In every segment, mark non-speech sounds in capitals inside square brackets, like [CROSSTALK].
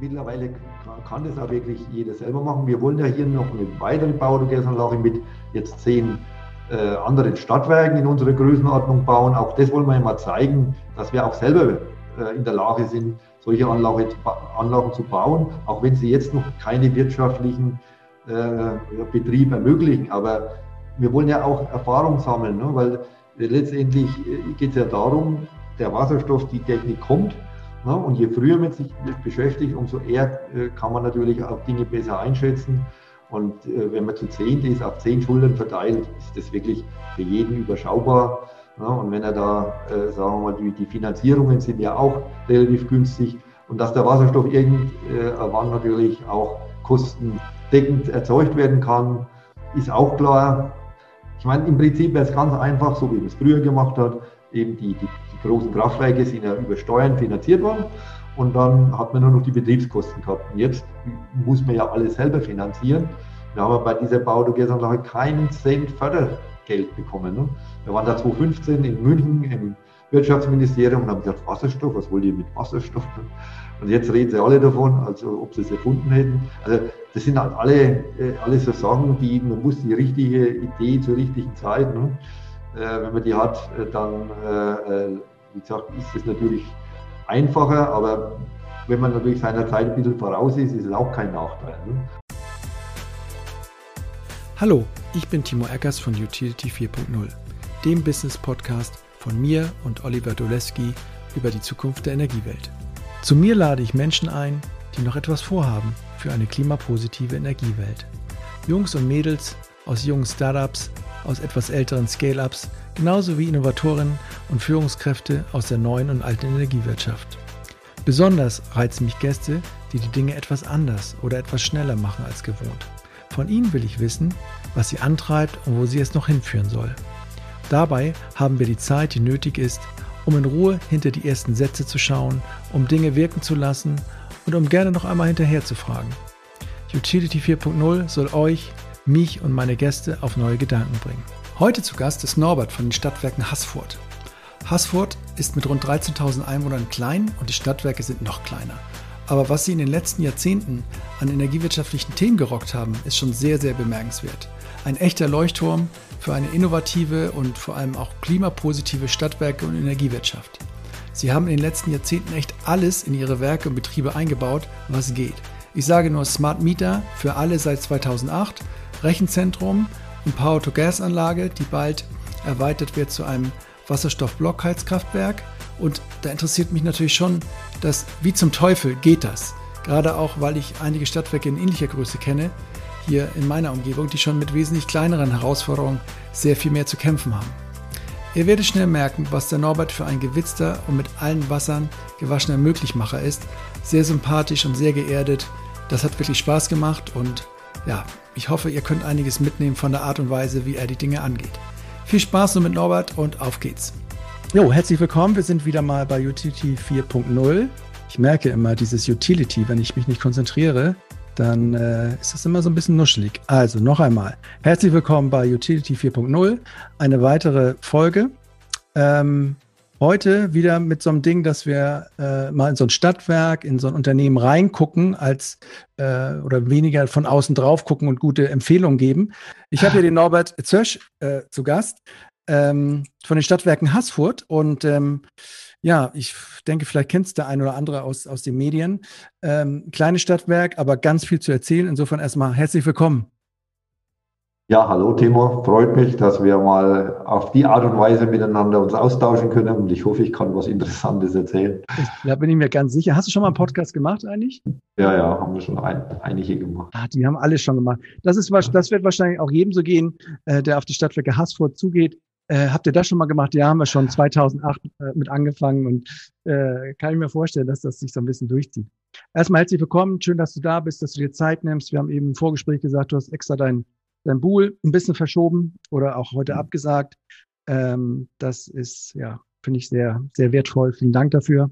mittlerweile kann das auch wirklich jeder selber machen. Wir wollen ja hier noch eine weitere Baugasanlage mit jetzt zehn äh, anderen Stadtwerken in unserer Größenordnung bauen. Auch das wollen wir ja mal zeigen, dass wir auch selber äh, in der Lage sind, solche Anlage, Anlagen zu bauen, auch wenn sie jetzt noch keine wirtschaftlichen äh, Betriebe ermöglichen. Aber wir wollen ja auch Erfahrung sammeln, ne? weil letztendlich äh, geht es ja darum, der Wasserstoff, die Technik kommt. Ne? Und je früher man sich beschäftigt, umso eher äh, kann man natürlich auch Dinge besser einschätzen. Und äh, wenn man zu zehn ist, auf zehn Schultern verteilt, ist das wirklich für jeden überschaubar. Ja, und wenn er da, äh, sagen wir mal, die, die, Finanzierungen sind ja auch relativ günstig und dass der Wasserstoff irgendwann natürlich auch kostendeckend erzeugt werden kann, ist auch klar. Ich meine, im Prinzip wäre es ganz einfach, so wie man es früher gemacht hat. Eben die, die, die großen Kraftwerke sind ja über Steuern finanziert worden und dann hat man nur noch die Betriebskosten gehabt. Und jetzt muss man ja alles selber finanzieren. Wir haben bei dieser Baudogesanlage keinen Cent Fördergeld bekommen. Ne? Wir waren da 2015 in München im Wirtschaftsministerium und haben gesagt, Wasserstoff, was wollt ihr mit Wasserstoff? Und jetzt reden sie alle davon, also ob sie es erfunden hätten. Also das sind halt alle, äh, alle so Sachen, die man muss die richtige Idee zur richtigen Zeit, ne? Äh, wenn man die hat, äh, dann, äh, wie gesagt, ist es natürlich einfacher, aber wenn man natürlich seiner Zeit ein bisschen voraus ist, ist es auch kein Nachteil. Ne? Hallo, ich bin Timo Eckers von Utility 4.0, dem Business Podcast von mir und Oliver Doleski über die Zukunft der Energiewelt. Zu mir lade ich Menschen ein, die noch etwas vorhaben für eine klimapositive Energiewelt. Jungs und Mädels aus jungen Startups, aus etwas älteren Scale-ups, genauso wie Innovatoren und Führungskräfte aus der neuen und alten Energiewirtschaft. Besonders reizen mich Gäste, die die Dinge etwas anders oder etwas schneller machen als gewohnt. Von ihnen will ich wissen, was sie antreibt und wo sie es noch hinführen soll. Dabei haben wir die Zeit, die nötig ist, um in Ruhe hinter die ersten Sätze zu schauen, um Dinge wirken zu lassen und um gerne noch einmal hinterher zu fragen. Utility 4.0 soll euch, mich und meine Gäste auf neue Gedanken bringen. Heute zu Gast ist Norbert von den Stadtwerken Haßfurt. Haßfurt ist mit rund 13.000 Einwohnern klein und die Stadtwerke sind noch kleiner. Aber was sie in den letzten Jahrzehnten an energiewirtschaftlichen Themen gerockt haben, ist schon sehr, sehr bemerkenswert. Ein echter Leuchtturm für eine innovative und vor allem auch klimapositive Stadtwerke und Energiewirtschaft. Sie haben in den letzten Jahrzehnten echt alles in ihre Werke und Betriebe eingebaut, was geht. Ich sage nur Smart Meter für alle seit 2008, Rechenzentrum und Power-to-Gas-Anlage, die bald erweitert wird zu einem Wasserstoff-Blockheizkraftwerk. Und da interessiert mich natürlich schon, dass wie zum Teufel geht das? Gerade auch, weil ich einige Stadtwerke in ähnlicher Größe kenne, hier in meiner Umgebung, die schon mit wesentlich kleineren Herausforderungen sehr viel mehr zu kämpfen haben. Ihr werdet schnell merken, was der Norbert für ein gewitzter und mit allen Wassern gewaschener Möglichmacher ist. Sehr sympathisch und sehr geerdet. Das hat wirklich Spaß gemacht und ja, ich hoffe, ihr könnt einiges mitnehmen von der Art und Weise, wie er die Dinge angeht. Viel Spaß nun mit Norbert und auf geht's. Jo, herzlich willkommen. Wir sind wieder mal bei Utility 4.0. Ich merke immer dieses Utility, wenn ich mich nicht konzentriere, dann äh, ist das immer so ein bisschen nuschelig. Also noch einmal, herzlich willkommen bei Utility 4.0, eine weitere Folge. Ähm, heute wieder mit so einem Ding, dass wir äh, mal in so ein Stadtwerk, in so ein Unternehmen reingucken, als äh, oder weniger von außen drauf gucken und gute Empfehlungen geben. Ich habe hier den Norbert Zösch äh, zu Gast ähm, von den Stadtwerken Haßfurt und ähm, ja, ich denke, vielleicht kennst du der ein oder andere aus, aus den Medien. Ähm, kleines Stadtwerk, aber ganz viel zu erzählen. Insofern erstmal herzlich willkommen. Ja, hallo Timo, freut mich, dass wir mal auf die Art und Weise miteinander uns austauschen können und ich hoffe, ich kann was Interessantes erzählen. Da bin ich mir ganz sicher. Hast du schon mal einen Podcast gemacht eigentlich? Ja, ja, haben wir schon ein, einige gemacht. Ah, die haben alle schon gemacht. Das, ist, das wird wahrscheinlich auch jedem so gehen, äh, der auf die Stadtwerke Haßfurt zugeht. Äh, habt ihr das schon mal gemacht? Ja, haben wir schon 2008 äh, mit angefangen und äh, kann ich mir vorstellen, dass das sich so ein bisschen durchzieht. Erstmal herzlich willkommen, schön, dass du da bist, dass du dir Zeit nimmst. Wir haben eben im Vorgespräch gesagt, du hast extra dein dein Buhl ein bisschen verschoben oder auch heute mhm. abgesagt. Ähm, das ist, ja, finde ich sehr, sehr wertvoll. Vielen Dank dafür.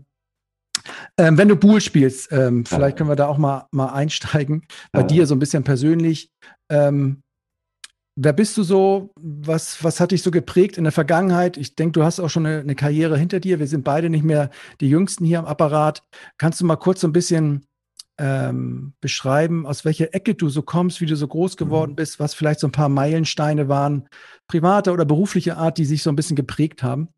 Ähm, wenn du Buhl spielst, ähm, vielleicht können wir da auch mal, mal einsteigen. Bei ja. dir so ein bisschen persönlich. Ähm, wer bist du so? Was, was hat dich so geprägt in der Vergangenheit? Ich denke, du hast auch schon eine, eine, Karriere hinter dir. Wir sind beide nicht mehr die Jüngsten hier am Apparat. Kannst du mal kurz so ein bisschen ähm, beschreiben, aus welcher Ecke du so kommst, wie du so groß geworden mhm. bist, was vielleicht so ein paar Meilensteine waren, privater oder beruflicher Art, die sich so ein bisschen geprägt haben?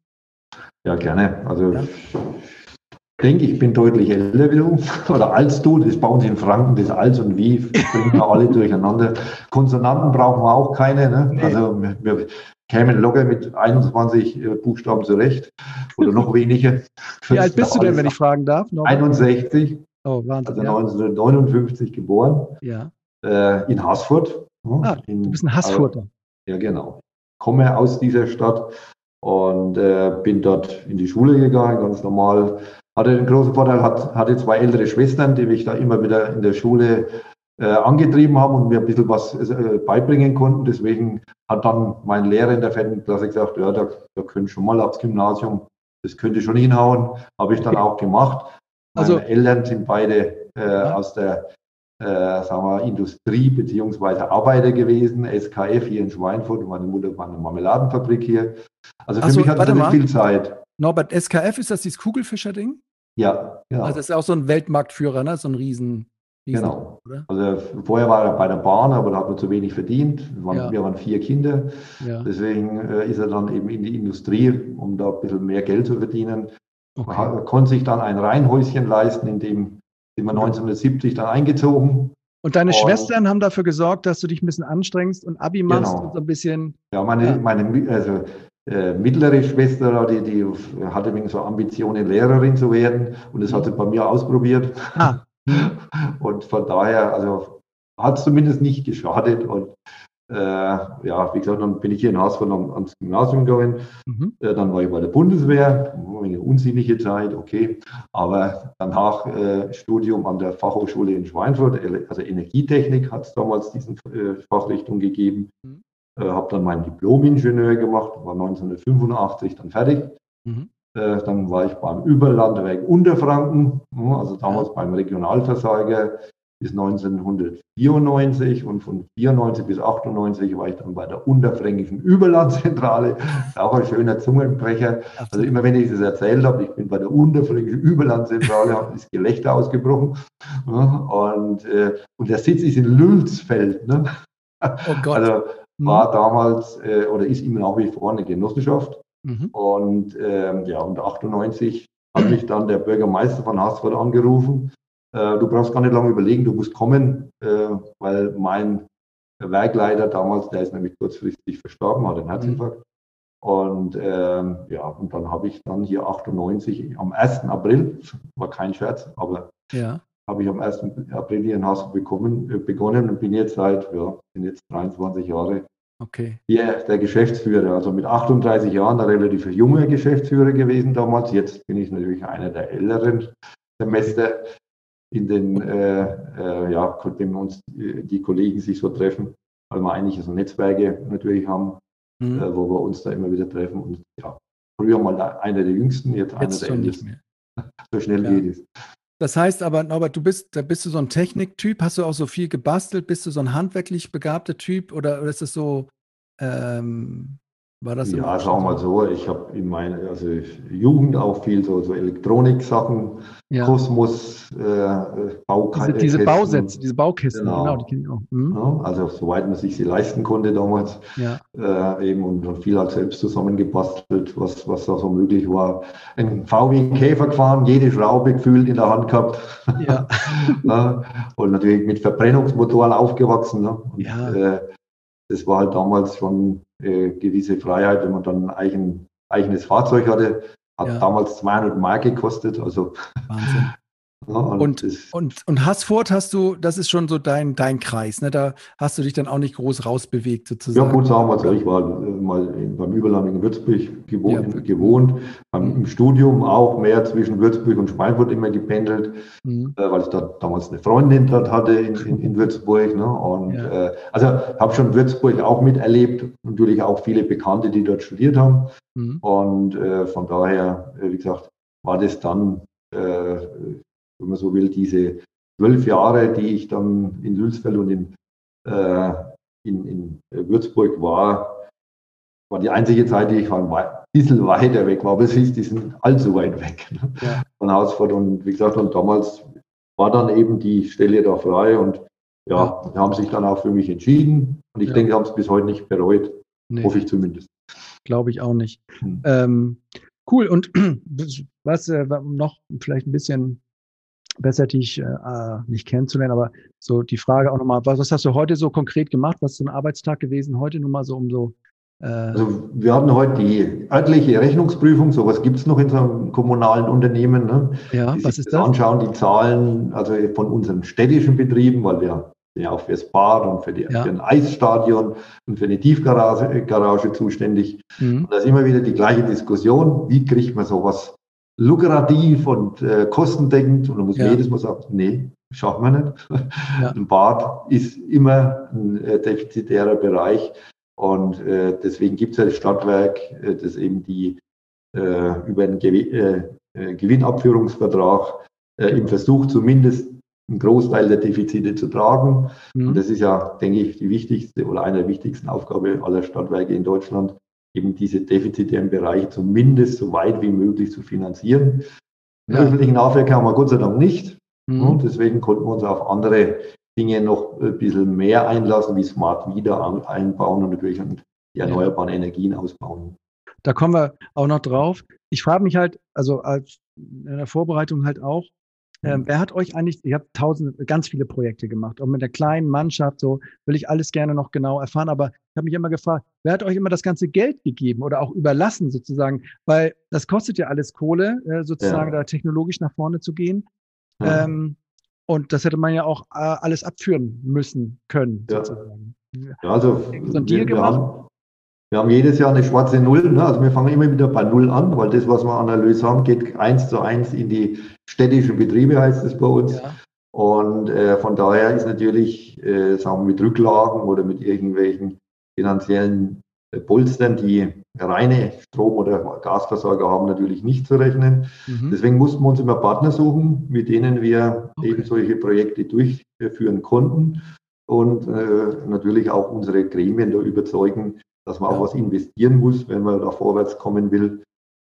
Ja, gerne. Also ja. ich denke, ich bin deutlich älter wie du [LAUGHS] oder als du. Das bauen sie in Franken, das als und wie bringen wir alle durcheinander. Konsonanten brauchen wir auch keine. Ne? Nee. Also wir, wir, kämen locker mit 21 äh, Buchstaben zurecht oder noch weniger. Wie alt bist du denn, wenn ich fragen darf? Noch 61. Oh, Wahnsinn. Also 1959 geboren. Ja. Äh, in Haßfurt. Ah, in, du bist ein Haßfurter. ja, genau. Komme aus dieser Stadt und äh, bin dort in die Schule gegangen, ganz normal. Hatte den großen Vorteil, hat, hatte zwei ältere Schwestern, die mich da immer wieder in der Schule äh, angetrieben haben und mir ein bisschen was äh, beibringen konnten. Deswegen hat dann mein Lehrer in der vierten Klasse gesagt, ja, da, da könnt schon mal aufs Gymnasium, das könnte schon hinhauen. Habe ich dann [LAUGHS] auch gemacht. Meine also, Eltern sind beide äh, aus der äh, sagen wir, Industrie beziehungsweise Arbeiter gewesen, SKF hier in Schweinfurt und meine Mutter war eine Marmeladenfabrik hier. Also für also, mich hat es nicht viel Zeit. Norbert, SKF, ist das dieses Kugelfischer-Ding? Ja, genau. Also das ist auch so ein Weltmarktführer, ne? so ein Riesen. Genau. Oder? Also vorher war er bei der Bahn, aber da hat man zu wenig verdient. Wir waren, ja. wir waren vier Kinder. Ja. Deswegen äh, ist er dann eben in die Industrie, um da ein bisschen mehr Geld zu verdienen. Okay. Er konnte sich dann ein Reihenhäuschen leisten, in dem sind wir 1970 dann eingezogen. Und deine und, Schwestern haben dafür gesorgt, dass du dich ein bisschen anstrengst und Abi machst genau. und so ein bisschen. Ja, meine, meine also, äh, mittlere Schwester, die, die hatte wegen so Ambitionen, Lehrerin zu werden und das hat sie bei mir ausprobiert. Ah. [LAUGHS] Und von daher, also hat es zumindest nicht geschadet. Und ja, wie gesagt, dann bin ich hier in Hausfeld ans Gymnasium gegangen. Mhm. Äh, dann war ich bei der Bundeswehr, eine unsinnige Zeit, okay. Aber danach äh, Studium an der Fachhochschule in Schweinfurt, also Energietechnik hat es damals diesen äh, Fachrichtung gegeben. Mhm. Äh, habe dann meinen Diplom-Ingenieur gemacht, war 1985 dann fertig. Mhm. Äh, dann war ich beim Überlandwerk Unterfranken, also damals beim Regionalversorger bis 1994 und von 94 bis 98 war ich dann bei der Unterfränkischen Überlandzentrale. Auch ein schöner Zungenbrecher. Also immer wenn ich das erzählt habe, ich bin bei der Unterfränkischen Überlandzentrale, ist Gelächter ausgebrochen. Und, äh, und der Sitz ist in Lülsfeld. Ne? Oh Gott. Also war mhm. damals oder ist immer nach wie vor eine Genossenschaft. Mhm. Und ähm, ja, und 98 hat mich dann der Bürgermeister von Haßfurt angerufen. Äh, du brauchst gar nicht lange überlegen, du musst kommen, äh, weil mein Werkleiter damals, der ist nämlich kurzfristig verstorben, hat einen Herzinfarkt. Mhm. Und ähm, ja, und dann habe ich dann hier 98 am 1. April, war kein Scherz, aber ja. habe ich am 1. April hier in Hassel bekommen, äh, begonnen und bin jetzt seit, ja, bin jetzt 23 Jahre Okay. Hier der Geschäftsführer, also mit 38 Jahren der relativ junge Geschäftsführer gewesen damals. Jetzt bin ich natürlich einer der älteren Semester, in den, äh, äh, ja, wenn uns die Kollegen sich so treffen, weil wir eigentlich so Netzwerke natürlich haben, mhm. äh, wo wir uns da immer wieder treffen. Und ja, früher mal einer der jüngsten, jetzt, jetzt einer der ältesten. [LAUGHS] So schnell ja. geht es. Das heißt aber, Norbert, du bist, da bist du so ein Techniktyp, hast du auch so viel gebastelt, bist du so ein handwerklich begabter Typ oder, oder ist es so, ähm, war das ja, sagen wir mal so, ich habe in meiner also Jugend auch viel so, so Elektronik-Sachen, ja. Kosmos, äh, Baukästen. Diese, diese Bausätze, diese Baukisten, genau, genau die kenne ich auch. Mhm. Ja, also soweit man sich sie leisten konnte damals. Ja. Äh, eben und viel halt selbst zusammengebastelt, was, was da so möglich war. Ein VW Käfer gefahren, jede Schraube gefühlt in der Hand gehabt. Ja. [LAUGHS] ja. und natürlich mit Verbrennungsmotoren aufgewachsen. Ne? Und, ja. Äh, das war halt damals schon äh, gewisse Freiheit, wenn man dann ein eigen, eigenes Fahrzeug hatte. Hat ja. damals 200 Mark gekostet. Also Wahnsinn. Und, und, und, und Haßfurt hast du, das ist schon so dein, dein Kreis, ne? Da hast du dich dann auch nicht groß rausbewegt sozusagen. Ja, gut, sagen wir so. Ich war äh, mal beim Überland in Würzburg gewohnt, ja. gewohnt mhm. im Studium auch mehr zwischen Würzburg und Schweinfurt immer gependelt, mhm. äh, weil ich da damals eine Freundin dort hatte in, in, in Würzburg. Ne? Und ja. äh, also habe schon Würzburg auch miterlebt, natürlich auch viele Bekannte, die dort studiert haben. Mhm. Und äh, von daher, äh, wie gesagt, war das dann äh, wenn man so will, diese zwölf Jahre, die ich dann in Lülsfeld und in, äh, in, in, Würzburg war, war die einzige Zeit, die ich ein bisschen weiter weg war. Aber es ist, die sind allzu weit weg ne? ja. von Hausfurt. Und wie gesagt, und damals war dann eben die Stelle da frei und ja, ja. haben sich dann auch für mich entschieden. Und ich ja. denke, haben es bis heute nicht bereut. Nee. Hoffe ich zumindest. Glaube ich auch nicht. Hm. Ähm, cool. Und [CLEARS THROAT] was äh, noch vielleicht ein bisschen besser dich äh, nicht kennenzulernen, aber so die Frage auch nochmal, was, was hast du heute so konkret gemacht? Was ist so ein Arbeitstag gewesen heute nur mal so um so äh, also wir hatten heute die örtliche Rechnungsprüfung, sowas gibt es noch in so einem kommunalen Unternehmen. Ne? Ja, die was ist das? Anschauen die Zahlen also von unseren städtischen Betrieben, weil wir ja auch fürs Bad und für, die, ja. für ein Eisstadion und für eine Tiefgarage Garage zuständig. Mhm. Und da ist immer wieder die gleiche Diskussion, wie kriegt man sowas lukrativ und äh, kostendeckend? Und da muss ja. jedes Mal sagen, nee, schaffen wir nicht. Ja. Ein Bad ist immer ein äh, defizitärer Bereich. Und äh, deswegen gibt es ja das Stadtwerk, äh, das eben die äh, über einen Gew äh, äh, Gewinnabführungsvertrag äh, im Versuch zumindest einen Großteil der Defizite zu tragen. Mhm. Und das ist ja, denke ich, die wichtigste oder eine der wichtigsten Aufgaben aller Stadtwerke in Deutschland, eben diese defizitären Bereiche zumindest so weit wie möglich zu finanzieren. Den ja. öffentlichen Nahverkehr haben wir Gott sei Dank nicht. Mhm. Und deswegen konnten wir uns auf andere Dinge noch ein bisschen mehr einlassen, wie Smart Wieder einbauen und natürlich die erneuerbaren Energien ausbauen. Da kommen wir auch noch drauf. Ich frage mich halt, also als in der Vorbereitung halt auch, ähm, wer hat euch eigentlich, ihr habt tausend, ganz viele Projekte gemacht, auch mit der kleinen Mannschaft, so will ich alles gerne noch genau erfahren, aber ich habe mich immer gefragt, wer hat euch immer das ganze Geld gegeben oder auch überlassen sozusagen, weil das kostet ja alles Kohle, äh, sozusagen ja. da technologisch nach vorne zu gehen. Ja. Ähm, und das hätte man ja auch äh, alles abführen müssen können, ja. sozusagen. Ja, also so ein Deal wir, gemacht? Haben, wir haben jedes Jahr eine schwarze Null. Ne? Also wir fangen immer wieder bei Null an, weil das, was wir an Erlös haben, geht eins zu eins in die städtischen Betriebe, heißt es bei uns. Ja. Und äh, von daher ist natürlich, äh, sagen wir, mit Rücklagen oder mit irgendwelchen finanziellen äh, Polstern, die reine Strom- oder Gasversorger haben, natürlich nicht zu rechnen. Mhm. Deswegen mussten wir uns immer Partner suchen, mit denen wir okay. eben solche Projekte durchführen konnten und äh, natürlich auch unsere Gremien da überzeugen, dass man auch was investieren muss, wenn man da vorwärts kommen will.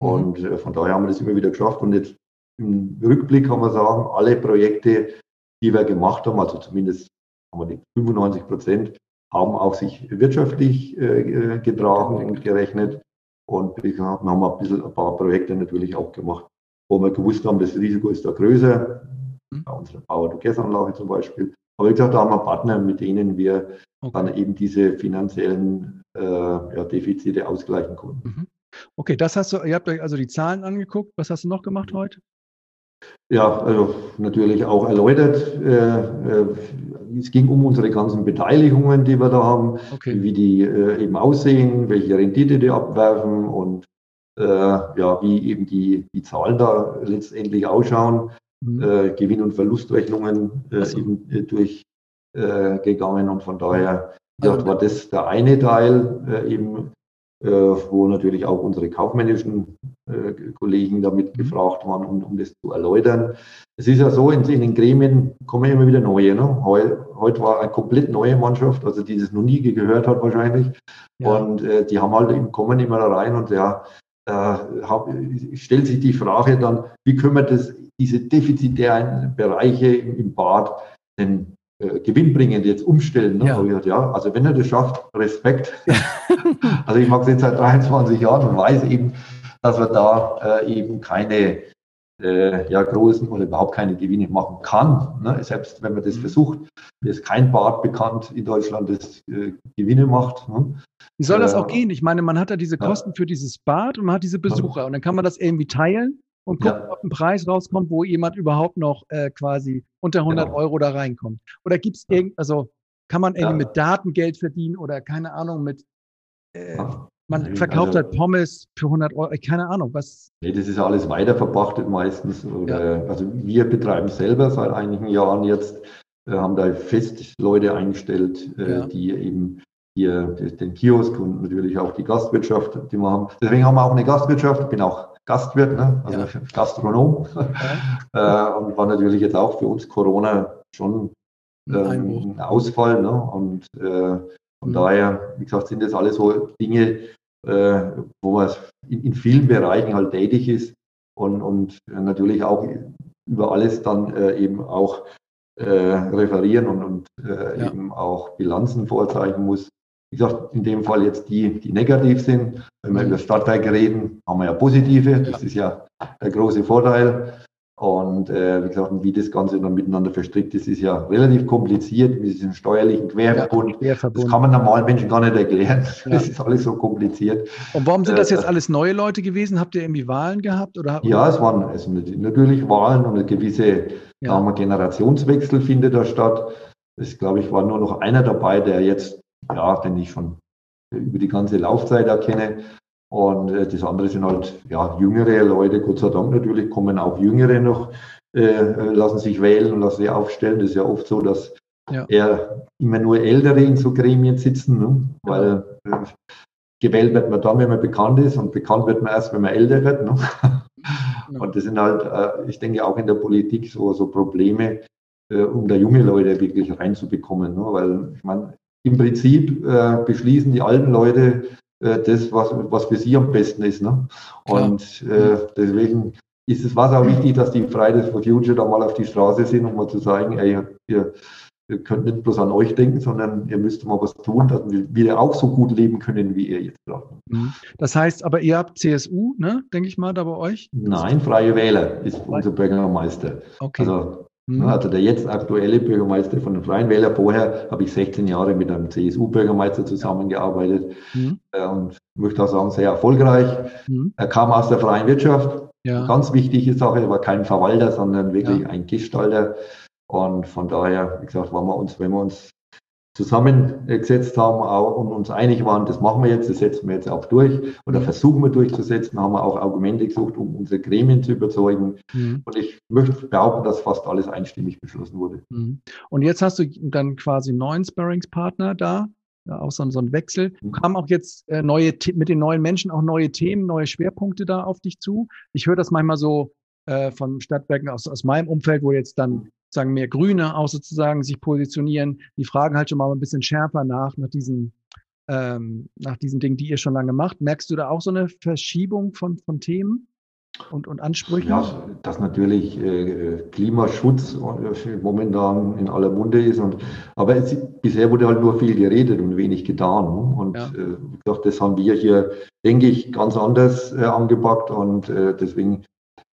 Mhm. Und äh, von daher haben wir das immer wieder geschafft. Und jetzt im Rückblick kann man sagen, alle Projekte, die wir gemacht haben, also zumindest haben wir die 95 Prozent, haben auch sich wirtschaftlich äh, äh getragen und gerechnet. Und wir haben ein, bisschen, ein paar Projekte natürlich auch gemacht, wo wir gewusst haben, das Risiko ist da größer. Mhm. Bei unserer Power-to-Gas-Anlage zum Beispiel. Aber wie gesagt, da haben wir Partner, mit denen wir okay. dann eben diese finanziellen ja, Defizite ausgleichen konnten. Mhm. Okay, das hast du, ihr habt euch also die Zahlen angeguckt. Was hast du noch gemacht heute? Ja, also natürlich auch erläutert. Äh, äh, es ging um unsere ganzen Beteiligungen, die wir da haben, okay. wie die äh, eben aussehen, welche Rendite die abwerfen und äh, ja, wie eben die, die Zahlen da letztendlich ausschauen. Mhm. Äh, Gewinn- und Verlustrechnungen äh, so. eben durchgegangen und von daher ja, war das der eine Teil eben äh, wo natürlich auch unsere kaufmännischen äh, Kollegen damit mhm. gefragt waren, um, um das zu erläutern. Es ist ja so, in, in den Gremien kommen immer wieder neue. Ne? Heute, heute war eine komplett neue Mannschaft, also die das noch nie gehört hat wahrscheinlich. Ja. Und äh, die haben halt im Kommen immer da rein und ja, äh, hab, stellt sich die Frage dann, wie können wir das, diese defizitären Bereiche im, im Bad denn äh, gewinnbringend jetzt umstellen. Ne? Ja. Gesagt, ja, also wenn er das schafft, Respekt. [LAUGHS] also ich mache es jetzt seit 23 Jahren und weiß eben, dass man da äh, eben keine äh, ja, großen oder überhaupt keine Gewinne machen kann. Ne? Selbst wenn man das mhm. versucht, ist kein Bad bekannt in Deutschland, das äh, Gewinne macht. Ne? Wie soll das auch äh, gehen? Ich meine, man hat ja diese Kosten ja. für dieses Bad und man hat diese Besucher und dann kann man das irgendwie teilen und gucken, ja. ob ein Preis rauskommt, wo jemand überhaupt noch äh, quasi unter 100 genau. Euro da reinkommt. Oder gibt es irgend, also kann man irgendwie ja. mit Daten Geld verdienen oder keine Ahnung mit, äh, man verkauft also, halt Pommes für 100 Euro, keine Ahnung, was. Nee, das ist alles weiterverpachtet meistens. Oder, ja. Also wir betreiben selber seit einigen Jahren jetzt, äh, haben da fest Leute eingestellt, äh, die eben hier den Kiosk und natürlich auch die Gastwirtschaft, die wir haben. Deswegen haben wir auch eine Gastwirtschaft. Ich bin auch Gastwirt, ne? also ja. Gastronom. Ja. [LAUGHS] äh, und war natürlich jetzt auch für uns Corona schon ähm, ein Ausfall. Ne? Und äh, von mhm. daher, wie gesagt, sind das alles so Dinge, äh, wo man in, in, vielen Bereichen halt tätig ist und, und natürlich auch über alles dann äh, eben auch äh, referieren und, und äh, ja. eben auch Bilanzen vorzeichnen muss. Wie gesagt, in dem Fall jetzt die, die negativ sind. Wenn wir mhm. über Stadtwerke reden, haben wir ja positive. Das ist ja der große Vorteil. Und äh, wie gesagt, wie das Ganze dann miteinander verstrickt ist, ist ja relativ kompliziert mit diesem steuerlichen Querverbund. Ja, Querverbund. Das kann man normalen Menschen gar nicht erklären. Ja. Das ist alles so kompliziert. Und warum sind das jetzt äh, alles neue Leute gewesen? Habt ihr irgendwie Wahlen gehabt? Oder? Ja, es waren also natürlich Wahlen und eine gewisse ja. Generationswechsel findet da statt. Es, glaube ich, war nur noch einer dabei, der jetzt, ja, den ich schon über die ganze Laufzeit erkenne. Und äh, das andere sind halt ja, jüngere Leute, Gott sei Dank natürlich, kommen auch Jüngere noch, äh, lassen sich wählen und lassen sich aufstellen. Das ist ja oft so, dass ja. eher immer nur Ältere in so Gremien sitzen, ne? weil äh, gewählt wird man dann, wenn man bekannt ist und bekannt wird man erst, wenn man älter wird. Ne? Und das sind halt, äh, ich denke, auch in der Politik so, so Probleme, äh, um da junge Leute wirklich reinzubekommen. Ne? Weil ich meine, im Prinzip äh, beschließen die alten Leute äh, das, was, was für sie am besten ist. Ne? Und äh, deswegen ist es was auch wichtig, dass die Fridays for Future da mal auf die Straße sind, um mal zu sagen, ey, ihr, ihr könnt nicht bloß an euch denken, sondern ihr müsst mal was tun, dass wir auch so gut leben können, wie ihr jetzt gerade. Mhm. Das heißt, aber ihr habt CSU, ne, denke ich mal, da bei euch? Nein, Freie Wähler ist unser Bürgermeister. Okay. Also. Also der jetzt aktuelle Bürgermeister von den Freien Wählern. Vorher habe ich 16 Jahre mit einem CSU-Bürgermeister zusammengearbeitet mhm. Äh, und möchte auch sagen, sehr erfolgreich. Mhm. Er kam aus der freien Wirtschaft. Ja. Ganz wichtige Sache, er war kein Verwalter, sondern wirklich ja. ein Gestalter. Und von daher, wie gesagt, waren wir uns, wenn wir uns zusammengesetzt haben und uns einig waren, das machen wir jetzt, das setzen wir jetzt auch durch oder mhm. versuchen wir durchzusetzen, haben wir auch Argumente gesucht, um unsere Gremien zu überzeugen. Mhm. Und ich möchte behaupten, dass fast alles einstimmig beschlossen wurde. Mhm. Und jetzt hast du dann quasi einen neuen Sparringspartner da, ja, auch so, so ein Wechsel. Mhm. Kamen auch jetzt äh, neue mit den neuen Menschen auch neue Themen, neue Schwerpunkte da auf dich zu? Ich höre das manchmal so äh, von Stadtwerken aus, aus meinem Umfeld, wo jetzt dann sagen mehr Grüne auch sozusagen sich positionieren. Die fragen halt schon mal ein bisschen schärfer nach, nach diesen, ähm, nach diesen Dingen, die ihr schon lange macht. Merkst du da auch so eine Verschiebung von, von Themen? Und, und Ansprüchen? Ja, dass natürlich äh, Klimaschutz äh, momentan in aller Munde ist. Und, aber es, bisher wurde halt nur viel geredet und wenig getan. Ne? Und ja. äh, gesagt, das haben wir hier, denke ich, ganz anders äh, angepackt. Und äh, deswegen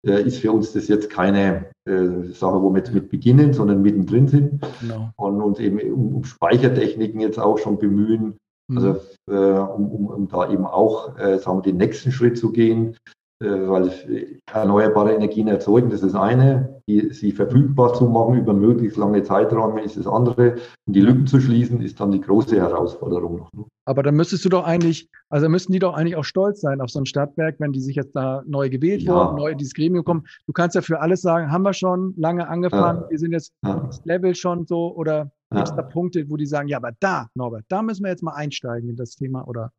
ist für uns das jetzt keine äh, Sache, wo wir jetzt mit beginnen, sondern mittendrin sind genau. und uns eben um, um, Speichertechniken jetzt auch schon bemühen, mhm. also äh, um, um, um, da eben auch äh, sagen wir, den nächsten Schritt zu gehen, äh, weil erneuerbare Energien erzeugen, das ist das eine, die, sie verfügbar zu machen über möglichst lange Zeiträume ist das andere und die Lücken zu schließen ist dann die große Herausforderung noch. Ne? Aber dann müsstest du doch eigentlich, also müssten die doch eigentlich auch stolz sein auf so ein Stadtwerk, wenn die sich jetzt da neu gewählt ja. wurden, neu in dieses Gremium kommen. Du kannst ja für alles sagen, haben wir schon lange angefangen, ja. wir sind jetzt ja. das Level schon so oder gibt es da Punkte, wo die sagen, ja, aber da, Norbert, da müssen wir jetzt mal einsteigen in das Thema oder?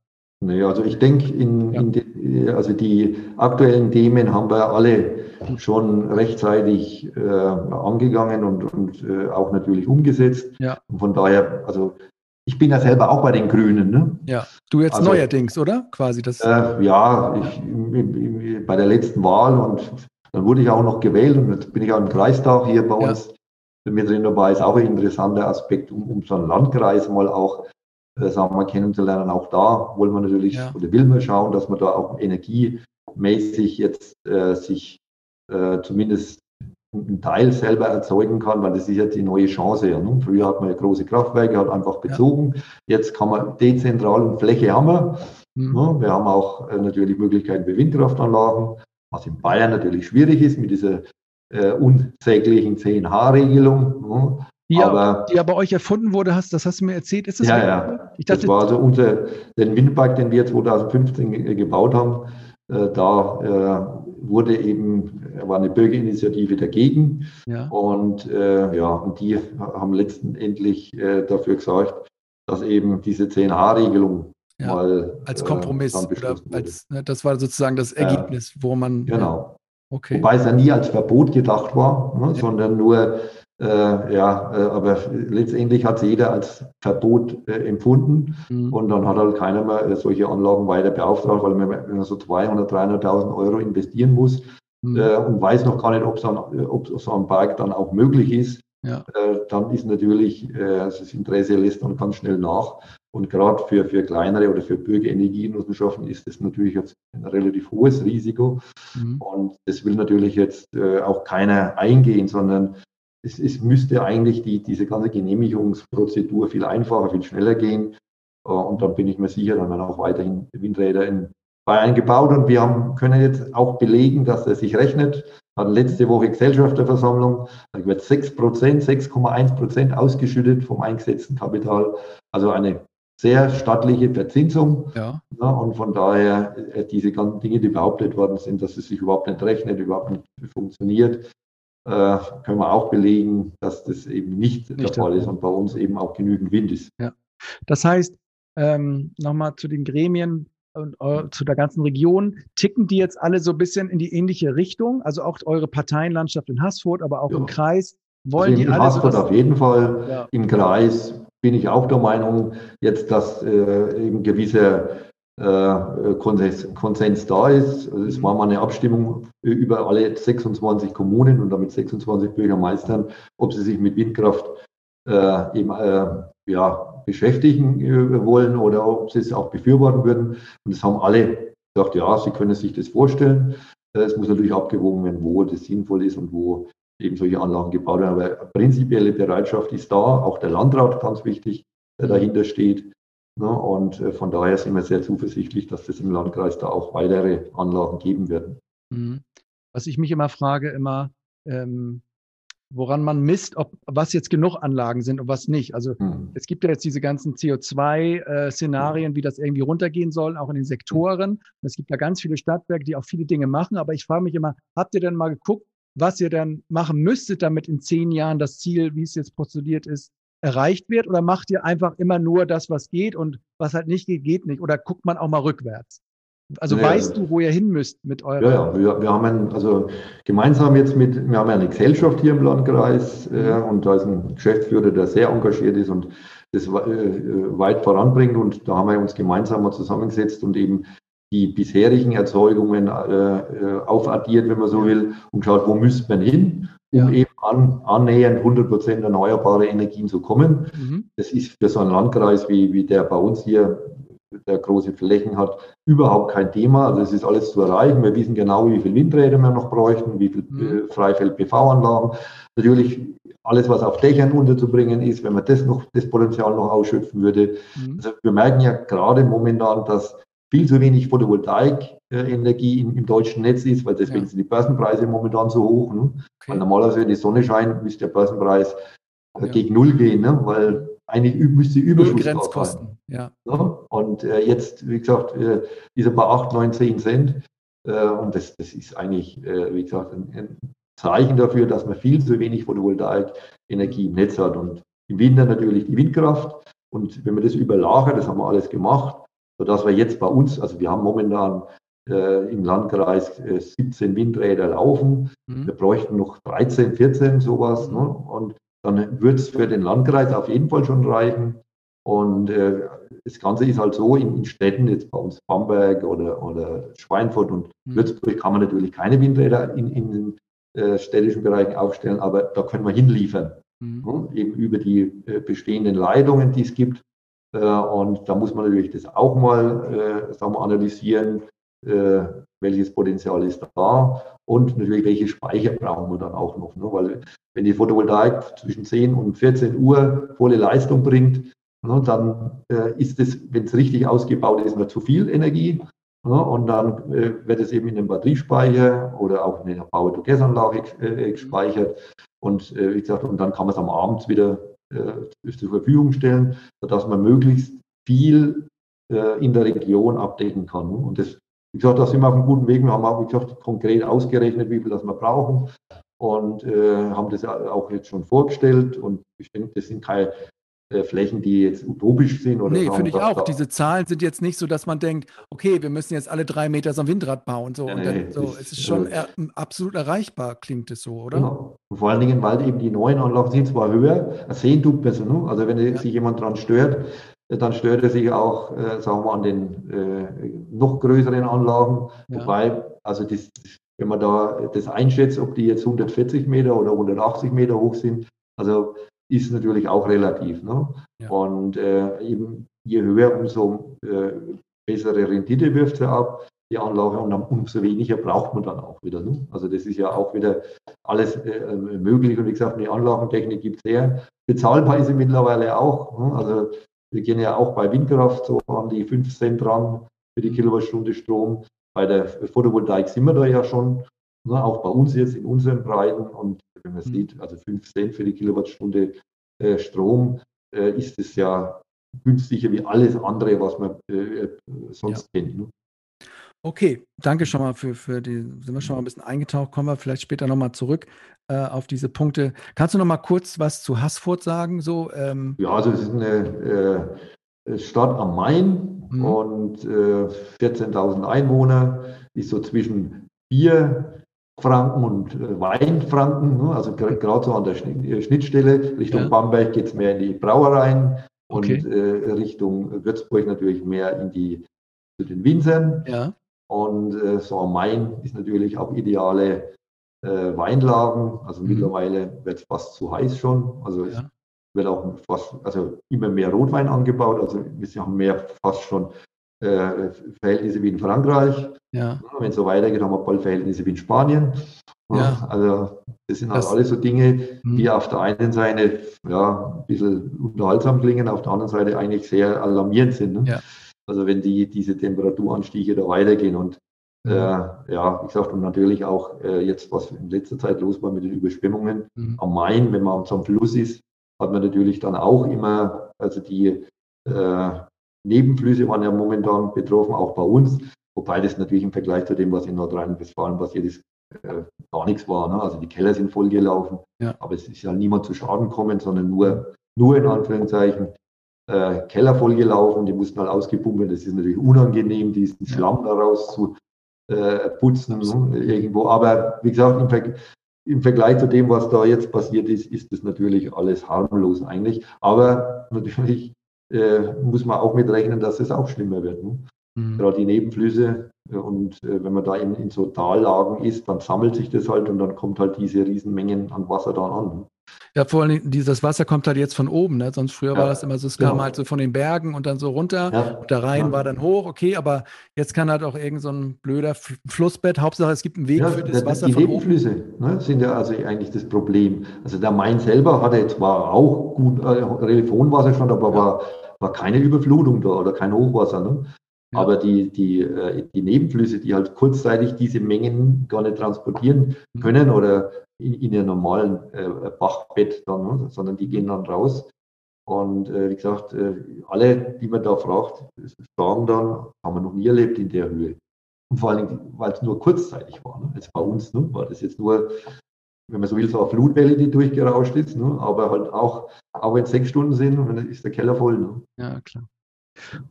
Naja, also ich denke, in, in die, also die aktuellen Themen haben wir alle schon rechtzeitig äh, angegangen und, und äh, auch natürlich umgesetzt. Ja. Und von daher, also ich bin ja selber auch bei den Grünen. Ne? Ja, du jetzt also, neuerdings, oder? Quasi das. Äh, ja, ich, bei der letzten Wahl und dann wurde ich auch noch gewählt und jetzt bin ich auch im Kreistag hier bei uns ja. mit drin dabei. Ist auch ein interessanter Aspekt, um, um so einen Landkreis mal auch äh, sagen wir, kennenzulernen. Auch da wollen wir natürlich ja. oder will man schauen, dass man da auch energiemäßig jetzt äh, sich äh, zumindest einen Teil selber erzeugen kann, weil das ist ja die neue Chance. Ja, ne? Früher hat man ja große Kraftwerke, hat einfach bezogen. Ja. Jetzt kann man dezentral und Fläche haben wir. Mhm. Ne? Wir haben auch äh, natürlich Möglichkeiten für Windkraftanlagen, was in Bayern natürlich schwierig ist mit dieser äh, unsäglichen 10H-Regelung. Ne? Die, aber, die ja bei euch erfunden wurde, hast, das hast du mir erzählt. Ist das ja, ja. Ich dachte, das war also unser, den Windpark, den wir 2015 gebaut haben. Äh, da äh, wurde eben, war eine Bürgerinitiative dagegen. Ja. Und äh, ja, und die haben letztendlich äh, dafür gesorgt, dass eben diese 10H-Regelung ja, mal als äh, Kompromiss oder als, ne, das war sozusagen das Ergebnis, wo man. Genau. Okay. Wobei es ja nie als Verbot gedacht war, ne, sondern nur äh, ja, äh, aber letztendlich hat es jeder als Verbot äh, empfunden mhm. und dann hat halt keiner mehr äh, solche Anlagen weiter beauftragt, weil man, wenn man so 200.000, 300.000 Euro investieren muss, mhm. äh, und weiß noch gar nicht, ob so ein Berg dann auch möglich ist, ja. dann ist natürlich äh, das Interesse lässt dann ganz schnell nach. Und gerade für, für kleinere oder für Bürgerenergiegenossenschaften ist das natürlich jetzt ein relativ hohes Risiko. Mhm. Und das will natürlich jetzt auch keiner eingehen, sondern es, es müsste eigentlich die, diese ganze Genehmigungsprozedur viel einfacher, viel schneller gehen. Äh, und dann bin ich mir sicher, dann werden auch weiterhin Windräder in Bayern gebaut. Und wir haben, können jetzt auch belegen, dass er sich rechnet. Wir hatten letzte Woche Gesellschafterversammlung, da wird 6 Prozent, 6,1 Prozent ausgeschüttet vom eingesetzten Kapital. Also eine sehr stattliche Verzinsung. Ja. ja. und von daher äh, diese ganzen Dinge, die behauptet worden sind, dass es sich überhaupt nicht rechnet, überhaupt nicht funktioniert, äh, können wir auch belegen, dass das eben nicht, nicht der Fall ist und bei uns eben auch genügend Wind ist. Ja. Das heißt, ähm, nochmal zu den Gremien und äh, zu der ganzen Region, ticken die jetzt alle so ein bisschen in die ähnliche Richtung? Also auch eure Parteienlandschaft in Haßfurt, aber auch ja. im Kreis. Wollen also die alle Haßfurt auf jeden Fall, ja. im Kreis bin ich auch der Meinung, jetzt, dass äh, eben gewisser äh, Konsens, Konsens, da ist. Also es war mal eine Abstimmung über alle 26 Kommunen und damit 26 Bürgermeistern, ob sie sich mit Windkraft äh, eben äh, ja, beschäftigen äh, wollen oder ob sie es auch befürworten würden. Und es haben alle gesagt, ja, sie können sich das vorstellen. Äh, es muss natürlich abgewogen werden, wo das sinnvoll ist und wo eben solche Anlagen gebaut werden. Aber prinzipielle Bereitschaft ist da, auch der Landrat ganz wichtig, der dahinter steht. Ne? Und äh, von daher sind wir sehr zuversichtlich, dass es im Landkreis da auch weitere Anlagen geben werden. Mhm. Was ich mich immer frage, immer, ähm, woran man misst, ob was jetzt genug Anlagen sind und was nicht. Also mhm. es gibt ja jetzt diese ganzen CO2-Szenarien, äh, wie das irgendwie runtergehen soll, auch in den Sektoren. Und es gibt ja ganz viele Stadtwerke, die auch viele Dinge machen. Aber ich frage mich immer, habt ihr denn mal geguckt, was ihr dann machen müsstet, damit in zehn Jahren das Ziel, wie es jetzt postuliert ist, erreicht wird? Oder macht ihr einfach immer nur das, was geht und was halt nicht geht, geht nicht? Oder guckt man auch mal rückwärts? Also ja, weißt du, wo ihr hin müsst mit eurer? Ja, ja wir, wir haben ein, also gemeinsam jetzt mit, wir haben eine Gesellschaft hier im Landkreis äh, und da ist ein Geschäftsführer, der sehr engagiert ist und das äh, weit voranbringt und da haben wir uns gemeinsam mal zusammengesetzt und eben die bisherigen Erzeugungen äh, äh, aufaddiert, wenn man so will, und schaut, wo müsste man hin, um ja. eben an, annähernd 100 Prozent erneuerbare Energien zu kommen. Mhm. Das ist für so einen Landkreis wie, wie der bei uns hier, der große Flächen hat, überhaupt kein Thema. Also es ist alles zu erreichen. Wir wissen genau, wie viele Windräder wir noch bräuchten, wie viele mhm. Äh, Freifeld-PV-Anlagen. Natürlich alles, was auf Dächern unterzubringen ist, wenn man das noch, das Potenzial noch ausschöpfen würde. Mhm. Also wir merken ja gerade momentan, dass viel zu wenig Photovoltaik-Energie im, im, deutschen Netz ist, weil deswegen ja. sind die Börsenpreise momentan so hoch. Ne? Okay. Weil normalerweise, wenn die Sonne scheint, müsste der Börsenpreis ja. gegen Null gehen, ne? weil eigentlich müsste Überschuss Grenzkosten. Ja. ja. Und äh, jetzt, wie gesagt, äh, ist er bei 8, 9, 10 Cent. Äh, und das, das ist eigentlich, äh, wie gesagt, ein, ein, Zeichen dafür, dass man viel zu wenig Photovoltaik-Energie im Netz hat. Und im Winter natürlich die Windkraft. Und wenn man das überlagert, das haben wir alles gemacht, sodass wir jetzt bei uns, also wir haben momentan äh, im Landkreis äh, 17 Windräder laufen. Mhm. Wir bräuchten noch 13, 14 sowas. Ne? Und dann wird es für den Landkreis auf jeden Fall schon reichen. Und äh, das Ganze ist halt so, in, in, Städten, jetzt bei uns Bamberg oder, oder Schweinfurt und mhm. Würzburg, kann man natürlich keine Windräder in, in den äh, städtischen Bereichen aufstellen, aber da können wir hinliefern. Mhm. Ne? Eben über die äh, bestehenden Leitungen, die es gibt. Äh, und da muss man natürlich das auch mal äh, sagen wir, analysieren, äh, welches Potenzial ist da und natürlich welche Speicher brauchen wir dann auch noch. Ne? Weil wenn die Photovoltaik zwischen 10 und 14 Uhr volle Leistung bringt, ne, dann ist es, wenn es richtig ausgebaut ist, nur zu viel Energie. Ne? Und dann wird es eben in den Batteriespeicher oder auch in der Power-to-Gas-Anlage gespeichert. Und wie gesagt, und dann kann man es am Abend wieder zur Verfügung stellen, sodass man möglichst viel äh, in der Region abdecken kann. Und das, wie gesagt, da sind wir auf einem guten Weg. Wir haben auch, wie gesagt, konkret ausgerechnet, wie viel das wir brauchen und äh, haben das auch jetzt schon vorgestellt. Und ich denke, das sind keine äh, Flächen, die jetzt utopisch sind. Oder nee, finde ich auch. Diese Zahlen sind jetzt nicht so, dass man denkt, okay, wir müssen jetzt alle drei Meter so ein Windrad bauen. So. Nee, dann, so. es ist schon äh, absolut erreichbar, klingt es so, oder? Genau. Und vor allen Dingen, weil eben die neuen Anlagen sind zwar höher, sehen tut besser. Ne? Also wenn ja. sich jemand daran stört, äh, dann stört er sich auch, äh, sagen wir, an den äh, noch größeren Anlagen. Ja. Wobei, also das, wenn man da das einschätzt, ob die jetzt 140 Meter oder 180 Meter hoch sind, also ist natürlich auch relativ. Ne? Ja. Und äh, eben je höher, umso äh, bessere Rendite wirft sie ab, die Anlage, und dann umso weniger braucht man dann auch wieder. Ne? Also das ist ja auch wieder alles äh, möglich. Und wie gesagt, die Anlagentechnik gibt es her. Bezahlbar ist sie mittlerweile auch. Ne? Also wir gehen ja auch bei Windkraft so an die 5 Cent ran für die Kilowattstunde Strom. Bei der Photovoltaik sind wir da ja schon, ne? auch bei uns jetzt in unseren Breiten. Und wenn man mhm. sieht, also 5 Cent für die Kilowattstunde äh, Strom, äh, ist es ja günstiger wie alles andere, was man äh, sonst ja. kennt. Ne? Okay, danke schon mal für, für die, sind wir schon mal ein bisschen eingetaucht, kommen wir vielleicht später nochmal zurück äh, auf diese Punkte. Kannst du noch mal kurz was zu Haßfurt sagen? So, ähm? Ja, also es ist eine äh, Stadt am Main mhm. und äh, 14.000 Einwohner, ist so zwischen Bier, Franken und äh, Weinfranken, ne? also gerade so an der äh, Schnittstelle. Richtung ja. Bamberg geht es mehr in die Brauereien okay. und äh, Richtung Würzburg natürlich mehr in die zu den Winzern. Ja. Und äh, so am Main ist natürlich auch ideale äh, Weinlagen. Also mhm. mittlerweile wird es fast zu heiß schon. Also ja. es wird auch fast, also immer mehr Rotwein angebaut. Also wir haben mehr fast schon äh, Verhältnisse wie in Frankreich. Ja. Wenn es so weitergeht, haben wir bald Verhältnisse wie in Spanien. Ja. Also das sind halt alles so Dinge, mhm. die auf der einen Seite ja, ein bisschen unterhaltsam klingen, auf der anderen Seite eigentlich sehr alarmierend sind. Ne? Ja. Also wenn die, diese Temperaturanstiege da weitergehen und mhm. äh, ja, wie gesagt, und natürlich auch äh, jetzt, was in letzter Zeit los war mit den Überschwemmungen mhm. am Main, wenn man am Fluss ist, hat man natürlich dann auch immer, also die äh, Nebenflüsse waren ja momentan betroffen, auch bei uns, wobei das natürlich im Vergleich zu dem, was in Nordrhein-Westfalen passiert ist, äh, gar nichts war. Ne? Also die Keller sind vollgelaufen, ja. aber es ist ja niemand zu Schaden gekommen, sondern nur, nur in Anführungszeichen äh, Keller vollgelaufen, die mussten halt ausgepumpt Das ist natürlich unangenehm, diesen Schlamm daraus zu äh, putzen ne, irgendwo. Aber wie gesagt, im, Ver im, Vergleich zu dem, was da jetzt passiert ist, ist das natürlich alles harmlos eigentlich. Aber natürlich äh, muss man auch mit rechnen, dass es auch schlimmer wird. Ne? Mhm. Gerade die Nebenflüsse. Äh, und äh, wenn man da in, in so Tallagen ist, dann sammelt sich das halt und dann kommt halt diese Riesenmengen an Wasser dann an. Ja, vor allem dieses Wasser kommt halt jetzt von oben, ne? Sonst früher ja, war das immer so, es genau. kam halt so von den Bergen und dann so runter. Ja, und der Rhein ja. war dann hoch, okay, aber jetzt kann halt auch irgend so ein blöder Flussbett, Hauptsache es gibt einen Weg für das Wasser die von Nebenflüsse, oben. Ne, sind ja also eigentlich das Problem. Also der Main selber hatte zwar auch gut äh, Telefonwasserstand, aber war, war keine Überflutung da oder kein Hochwasser. Ne? Aber die, die, äh, die Nebenflüsse, die halt kurzzeitig diese Mengen gar nicht transportieren mhm. können oder in, in ihrem normalen äh, Bachbett dann, ne? sondern die gehen dann raus. Und äh, wie gesagt, äh, alle, die man da fragt, sagen dann, haben wir noch nie erlebt in der Höhe. Und vor allem, weil es nur kurzzeitig war. Ne? Jetzt bei uns ne? war das jetzt nur, wenn man so will, so eine Flutwelle, die durchgerauscht ist. Ne? Aber halt auch, auch wenn es sechs Stunden sind, ist der Keller voll. Ne? Ja, klar.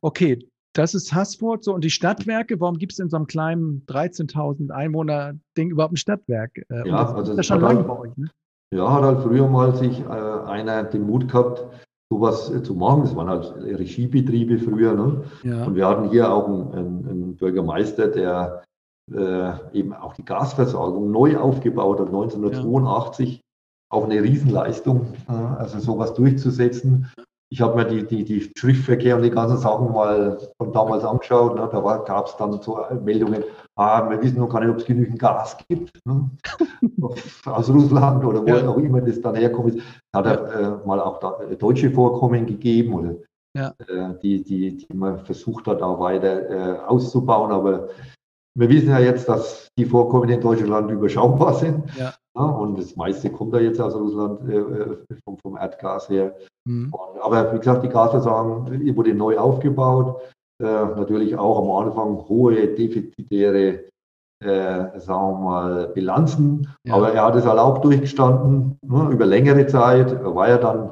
Okay, das ist Haßfurt. So, und die Stadtwerke, warum gibt es in so einem kleinen 13.000 Einwohner-Ding überhaupt ein Stadtwerk? Äh, ja, das also ist schon lange halt, bei euch, ne? Ja, hat halt früher mal sich äh, einer den Mut gehabt, sowas äh, zu machen. Das waren halt Regiebetriebe früher. Ne? Ja. Und wir hatten hier auch einen, einen, einen Bürgermeister, der äh, eben auch die Gasversorgung neu aufgebaut hat, 1982. Ja. Auch eine Riesenleistung, also sowas durchzusetzen ich habe mir die, die, die Schriftverkehr und die ganzen Sachen mal von damals angeschaut. Ne? Da gab es dann so Meldungen, ah, wir wissen noch gar nicht, ob es genügend Gas gibt ne? [LAUGHS] aus Russland oder wo ja. auch immer das dann herkommt. Es hat ja. äh, mal auch da, äh, deutsche Vorkommen gegeben oder ja. äh, die, die, die man versucht hat, auch weiter äh, auszubauen. Aber wir wissen ja jetzt, dass die Vorkommen in Deutschland überschaubar sind. Ja. Ja, und das meiste kommt da jetzt aus Russland äh, äh, vom, vom, Erdgas her. Mhm. Und, aber wie gesagt, die Gasversorgung wurde neu aufgebaut. Äh, natürlich auch am Anfang hohe defizitäre äh, sagen wir mal, Bilanzen. Ja. Aber er hat es halt auch durchgestanden ne, über längere Zeit. Er war ja dann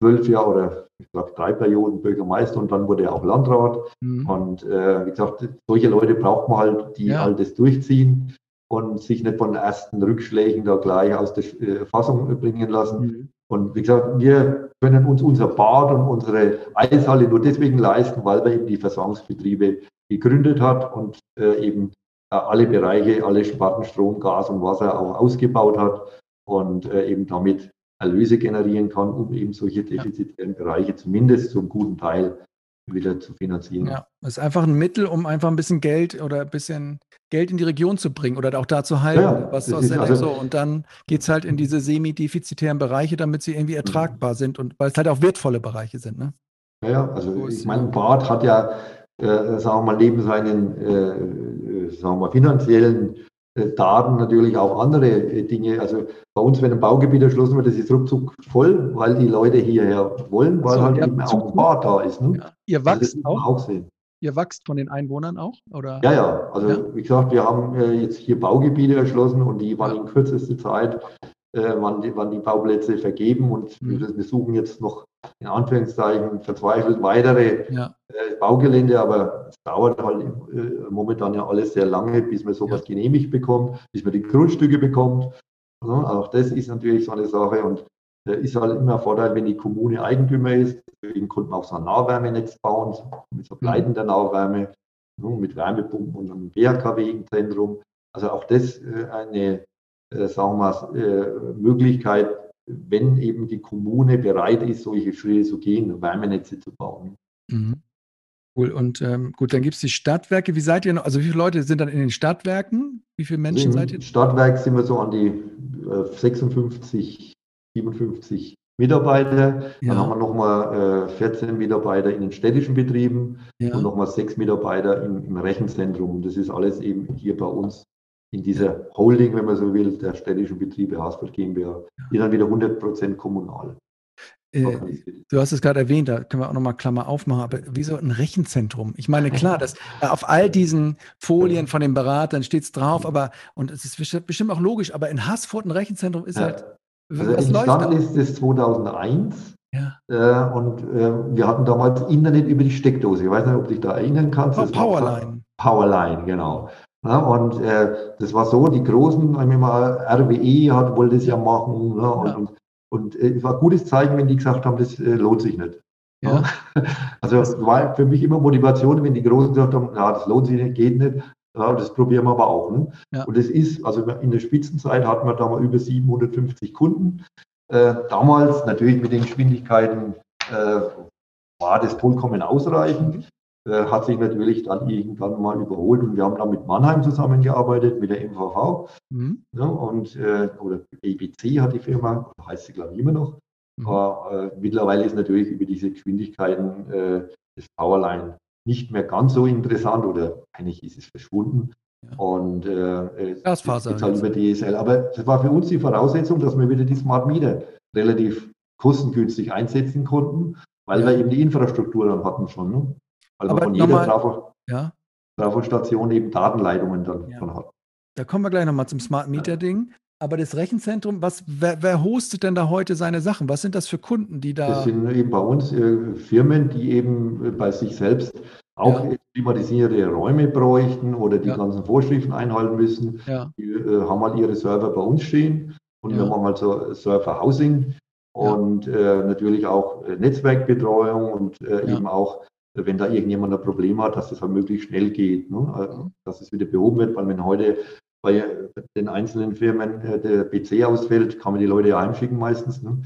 zwölf Jahre oder ich glaube drei Perioden Bürgermeister und dann wurde er auch Landrat. Mhm. Und äh, wie gesagt, solche Leute braucht man halt, die ja. halt das durchziehen und sich nicht von den ersten Rückschlägen da gleich aus der äh, Fassung bringen lassen. Mhm. Und wie gesagt, wir können uns unser Bad und unsere Eishalle nur deswegen leisten, weil wir eben die Versorgungsbetriebe gegründet hat und äh, eben alle Bereiche, alle Sparten Strom, Gas und Wasser auch ausgebaut hat und äh, eben damit Erlöse generieren kann, um eben solche defizitären Bereiche zumindest zum guten Teil wieder zu finanzieren. Ja, das ist einfach ein Mittel, um einfach ein bisschen Geld oder ein bisschen Geld in die Region zu bringen oder auch da zu halten, ja, was aus also, so. Und dann geht es halt in diese semi-defizitären Bereiche, damit sie irgendwie ertragbar sind und weil es halt auch wertvolle Bereiche sind. Ne? Ja, also ich meine, Bad hat ja, äh, sagen wir mal, neben seinen äh, äh sagen wir mal, finanziellen äh, Daten natürlich auch andere äh, Dinge. Also bei uns, wenn ein Baugebiet erschlossen wird, das ist ruckzuck voll, weil die Leute hierher wollen, weil so, halt eben auch ein Bad da ist. Ne? Ja. Ihr wächst also auch? auch sehen. Ihr wächst von den Einwohnern auch? Oder? Ja, ja. Also ja? wie gesagt, wir haben äh, jetzt hier Baugebiete erschlossen und die waren in kürzester Zeit, äh, waren, die, waren die Bauplätze vergeben und mhm. wir, suchen jetzt noch in Anführungszeichen verzweifelt weitere ja. äh, Baugelände, aber es dauert halt äh, momentan ja alles sehr lange, bis man sowas ja. genehmigt bekommt, bis man die Grundstücke bekommt. Ja, auch das ist natürlich so eine Sache und ist halt immer ein Vorteil, wenn die Kommune Eigentümer ist. Deswegen konnten wir auch so ein Nahwärmenetz bauen, mit so bleibender Nahwärme, mit Wärmepumpen und einem BHKW im Zentrum. Also auch das äh, eine, äh, sagen wir mal, Möglichkeit, wenn eben die Kommune bereit ist, solche Schritte zu gehen, Wärmenetze zu bauen. Mhm. Cool. Und ähm, gut, dann gibt es die Stadtwerke. Wie seid ihr noch? Also wie viele Leute sind dann in den Stadtwerken? Wie viele Menschen Im seid ihr? Stadtwerk sind wir so an die äh, 56, 57 Mitarbeiter. Ja. Dann haben wir nochmal äh, 14 Mitarbeiter in den städtischen Betrieben ja. und nochmal sechs Mitarbeiter im, im Rechenzentrum. Das ist alles eben hier bei uns in dieser Holding, wenn man so will, der städtischen Betriebe Haßfeld GmbH, die dann wieder 100 Prozent kommunal. Äh, du hast es gerade erwähnt, da können wir auch nochmal Klammer aufmachen, aber wie so ein Rechenzentrum? Ich meine, klar, das, äh, auf all diesen Folien von den Beratern steht es drauf, aber, und es ist bestimmt auch logisch, aber in Haßfurt ein Rechenzentrum ist halt. Also was entstanden ist es 2001 ja. Äh, und äh, wir hatten damals Internet über die Steckdose. Ich weiß nicht, ob du dich da erinnern kannst. Oh, Powerline. Powerline, genau. Ja, und äh, das war so, die großen, einmal RWE hat, wollte es ja machen. Ne, und, ja. und, und äh, es war ein gutes Zeichen, wenn die gesagt haben, das äh, lohnt sich nicht. Ja. [LAUGHS] Also es war für mich immer Motivation, wenn die Großen gesagt haben, ja, das lohnt sich nicht, geht nicht. Ja, das probieren wir aber auch. Ne? Ja. Und es ist, also in der Spitzenzeit hatten wir da mal über 750 Kunden. Äh, damals natürlich mit den Geschwindigkeiten äh, war das vollkommen ausreichend. Äh, hat sich natürlich dann irgendwann mal überholt und wir haben dann mit Mannheim zusammengearbeitet, mit der MVV. Mhm. Ja, und, äh, oder ABC hat die Firma, heißt sie glaube ich immer noch. Mhm. Aber äh, mittlerweile ist natürlich über diese Geschwindigkeiten äh, das Powerline nicht mehr ganz so interessant oder eigentlich ist es verschwunden. Ja. Und äh, Glasfaser jetzt halt über DSL. Aber das war für uns die Voraussetzung, dass wir wieder die Smart Meter relativ kostengünstig einsetzen konnten, weil ja. wir eben die Infrastruktur dann hatten schon. Ne? Also Aber von jeder Trafo, ja. Trafostation eben Datenleitungen dann ja. von hat. Da kommen wir gleich nochmal zum Smart Meter Ding. Aber das Rechenzentrum, was, wer, wer, hostet denn da heute seine Sachen? Was sind das für Kunden, die da. Das sind eben bei uns äh, Firmen, die eben äh, bei sich selbst auch ja. klimatisierte Räume bräuchten oder die ja. ganzen Vorschriften einhalten müssen. Ja. Die äh, haben halt ihre Server bei uns stehen und wir machen halt so Server Housing und äh, natürlich auch äh, Netzwerkbetreuung und äh, eben auch wenn da irgendjemand ein Problem hat, dass das halt möglichst schnell geht, ne? Also, dass es wieder behoben wird, weil wenn heute bei den einzelnen Firmen äh, der PC ausfällt, kann man die Leute ja heimschicken meistens, ne?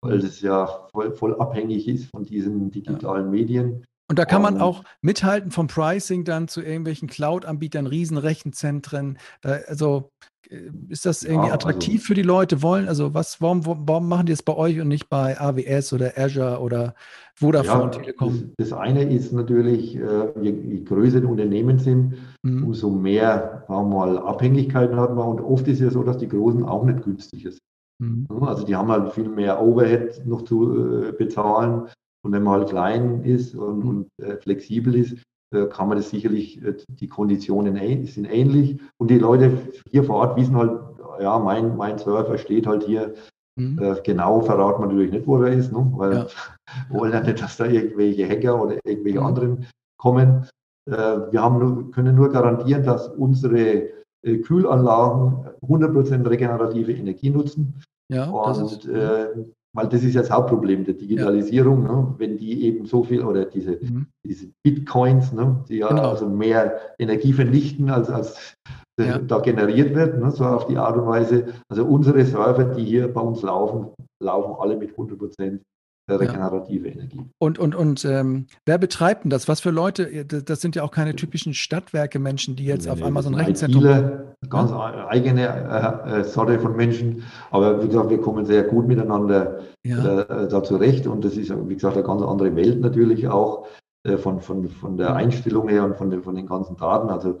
weil das ja voll, voll, abhängig ist von diesen digitalen. Medien. Und da kann man auch mithalten vom Pricing dann zu irgendwelchen Cloud-Anbietern, Riesenrechenzentren. Da, also äh, ist das irgendwie ja, attraktiv also, für die Leute? Wollen, also was, warum, warum machen die es bei euch und nicht bei AWS oder Azure oder Vodafone, ja, Telekom? Das, das, eine ist natürlich, äh, je, je größer die Unternehmen sind, mhm. umso mehr haben wir mal Abhängigkeiten hat man. Und oft ist es ja so, dass die Großen auch nicht günstig sind. Mhm. Also die haben halt viel mehr Overhead noch zu äh, bezahlen. Und wenn man halt klein ist und, mhm. und äh, flexibel ist, äh, kann man das sicherlich, äh, die Konditionen sind ähnlich. Und die Leute hier vor Ort wissen halt, ja, mein, mein Surfer steht halt hier. Mhm. Äh, genau verraten man natürlich nicht, wo er ist, ne? weil ja. [LAUGHS] wollen ja nicht, dass da irgendwelche Hacker oder irgendwelche mhm. anderen kommen. wir haben nur, können nur garantieren, dass unsere Kühlanlagen 100% regenerative Energie nutzen. Ja, und äh, weil das ist ja das Hauptproblem der Digitalisierung, ja. ne? wenn die eben so viel oder diese, mhm. diese Bitcoins, ne? die ja genau. also mehr Energie vernichten, als, als ja. da generiert wird, ne? so auf die Art und Weise. Also unsere Server, die hier bei uns laufen, laufen alle mit 100 Prozent regenerative ja. Energie. Und, und, und ähm, wer betreibt denn das? Was für Leute? Das sind ja auch keine typischen Stadtwerke-Menschen, die jetzt nee, auf einmal so ein Rechenzentrum. Viele ganz ja? eigene äh, äh, Sorte von Menschen. Aber wie gesagt, wir kommen sehr gut miteinander ja. äh, da zurecht. Und das ist, wie gesagt, eine ganz andere Welt natürlich auch äh, von, von, von der Einstellung her und von den, von den ganzen Daten. Also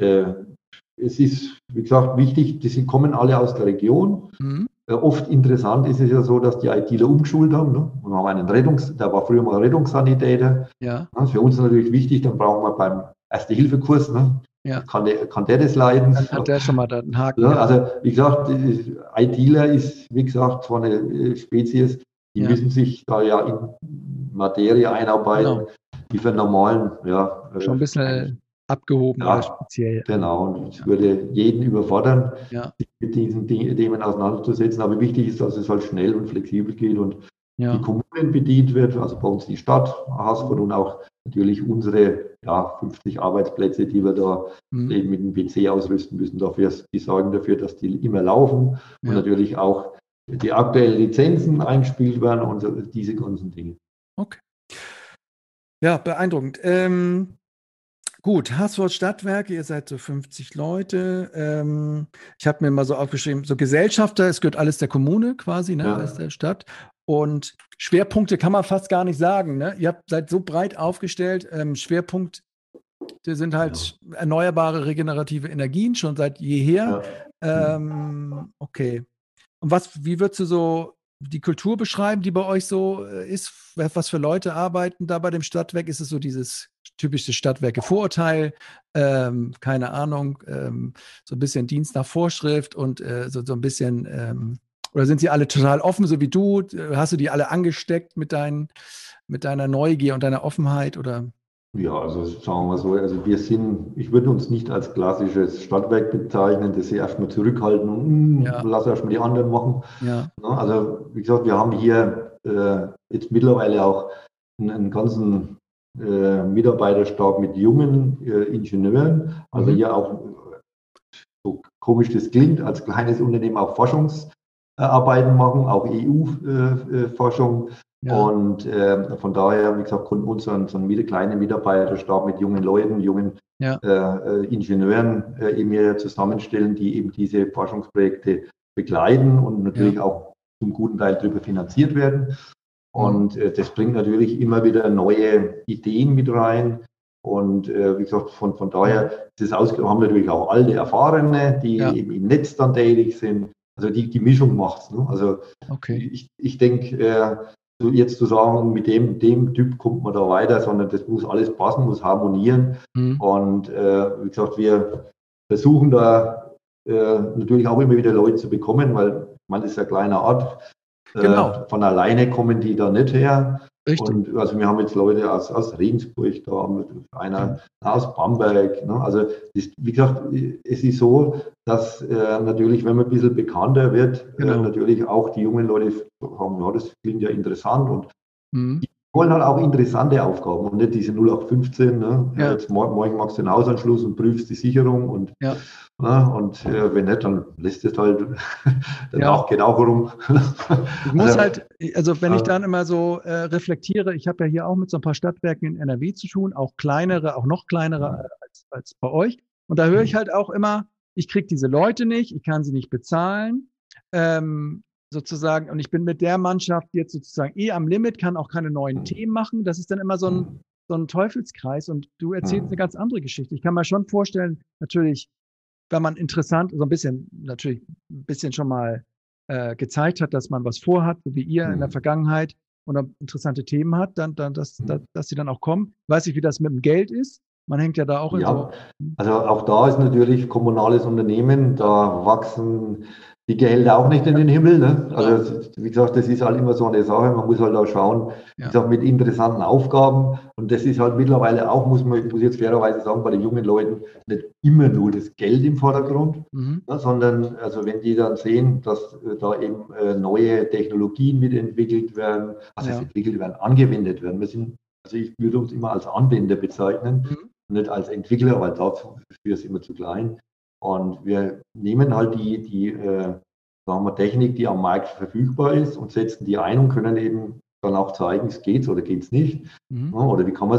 äh, es ist, wie gesagt, wichtig, die sind, kommen alle aus der Region. Mhm. Äh, oft interessant ist es ja so, dass die ITler umgeschult haben. Ne? Wir haben einen Rettungs-, der war früher mal Rettungssanitäter. Ja. Ist für uns natürlich wichtig, dann brauchen wir beim Erste-Hilfe-Kurs, ne? ja. kann, der, kann der das leiden? Dann hat der schon mal da einen Haken. Ja, also, wie gesagt, ITler ist, wie gesagt, zwar eine äh, Spezies, die ja. müssen sich da ja in Materie einarbeiten, genau. die für normalen, ja. Schon ein bisschen abgehoben ja, oder speziell. Genau, und ich würde jeden überfordern, ja. sich mit diesen Themen auseinanderzusetzen. Aber wichtig ist, dass es halt schnell und flexibel geht und ja. die Kommunen bedient wird, also bei uns die Stadt Hasford und auch natürlich unsere ja, 50 Arbeitsplätze, die wir da mhm. eben mit dem PC ausrüsten müssen. Dafür, die sorgen dafür, dass die immer laufen und natürlich auch die aktuellen Lizenzen eingespielt werden und diese ganzen Dinge. Okay. Ja, beeindruckend. Ähm, Gut, Haßwort Stadtwerke, ihr seid so 50 Leute. Ähm, ich habe mir mal so aufgeschrieben, so Gesellschafter, es gehört alles der Kommune quasi, ne, ja. alles der Stadt. Und Schwerpunkte kann man fast gar nicht sagen. Ne? Ihr habt, seid so breit aufgestellt. Ähm, Schwerpunkt sind halt ja. erneuerbare, regenerative Energien schon seit jeher. Ja. Ähm, okay. Und was, wie würdest du so die Kultur beschreiben, die bei euch so äh, ist? Was für Leute arbeiten da bei dem Stadtwerk? Ist es so dieses typische Stadtwerke-Vorurteil? Ähm, keine Ahnung, ähm, so ein bisschen Dienst nach Vorschrift und äh, so, so ein bisschen, ähm, oder sind sie alle total offen, so wie du? Hast du die alle angesteckt mit, dein, mit deiner Neugier und deiner Offenheit oder? Ja, also sagen wir mal so, also wir sind, ich würde uns nicht als klassisches Stadtwerk bezeichnen, das sie erstmal zurückhalten und hm, ja. lass erstmal die anderen machen. Ja. Also wie gesagt, wir haben hier äh, jetzt mittlerweile auch einen, einen ganzen äh, Mitarbeiterstab mit jungen äh, Ingenieuren, also mhm. hier auch, so komisch das klingt, als kleines Unternehmen auch Forschungsarbeiten machen, auch EU-Forschung. Äh, äh, ja. Und äh, von daher, wie gesagt, konnten wir uns so so einen kleinen Mitarbeiterstab mit jungen Leuten, jungen ja. äh, Ingenieuren äh, eben hier zusammenstellen, die eben diese Forschungsprojekte begleiten und natürlich ja. auch zum guten Teil darüber finanziert werden. Und äh, das bringt natürlich immer wieder neue Ideen mit rein. Und äh, wie gesagt, von, von daher aus, haben wir natürlich auch alte Erfahrene, die eben im Netz dann tätig sind. Also die, die Mischung macht es. Ne? Also okay. ich, ich denke, äh, so jetzt zu sagen, mit dem, dem Typ kommt man da weiter, sondern das muss alles passen, muss harmonieren. Mhm. Und äh, wie gesagt, wir versuchen da äh, natürlich auch immer wieder Leute zu bekommen, weil man ist ja kleiner Ort. Äh, genau. von alleine kommen die da nicht her. Richtig. Und also wir haben jetzt Leute aus, aus Regensburg da, einer aus Bamberg. Ne? Also das, wie gesagt, es ist so, dass äh, natürlich, wenn man ein bisschen bekannter wird, äh, genau. äh, natürlich auch die jungen Leute sagen, ja, das klingt ja interessant und mhm. Wollen halt auch interessante Aufgaben und nicht diese 0815, ne? Ja. Jetzt morgen machst du den Hausanschluss und prüfst die Sicherung und, ja. ne? und äh, wenn nicht, dann lässt es halt [LAUGHS] danach ja. geht auch rum. Ich muss also, halt, also wenn ich dann immer so äh, reflektiere, ich habe ja hier auch mit so ein paar Stadtwerken in NRW zu tun, auch kleinere, auch noch kleinere als, als bei euch. Und da höre ich halt auch immer, ich kriege diese Leute nicht, ich kann sie nicht bezahlen. Ähm, sozusagen, und ich bin mit der Mannschaft jetzt sozusagen eh am Limit, kann auch keine neuen mhm. Themen machen. Das ist dann immer so ein, mhm. so ein Teufelskreis und du erzählst mhm. eine ganz andere Geschichte. Ich kann mir schon vorstellen, natürlich, wenn man interessant, so ein bisschen, natürlich ein bisschen schon mal äh, gezeigt hat, dass man was vorhat, so wie ihr in der Vergangenheit und interessante Themen hat, dann, dann dass, dass, dass sie dann auch kommen. Weiß ich, wie das mit dem Geld ist. Man hängt ja da auch in ja, so. Also auch da ist natürlich kommunales Unternehmen, da wachsen die Gehälter auch nicht in den Himmel. Ne? Also wie gesagt, das ist halt immer so eine Sache. Man muss halt auch schauen, ja. gesagt, mit interessanten Aufgaben. Und das ist halt mittlerweile auch, muss man, muss jetzt fairerweise sagen, bei den jungen Leuten nicht immer nur das Geld im Vordergrund, mhm. ne? sondern also wenn die dann sehen, dass äh, da eben äh, neue Technologien mitentwickelt werden, also ja. entwickelt werden, angewendet werden. Wir sind, also ich würde uns immer als Anwender bezeichnen, mhm. nicht als Entwickler, weil dafür ist immer zu klein. Und wir nehmen halt die, die äh, sagen wir, Technik, die am Markt verfügbar ist und setzen die ein und können eben dann auch zeigen, es geht oder geht es nicht. Mhm. Oder wie kann,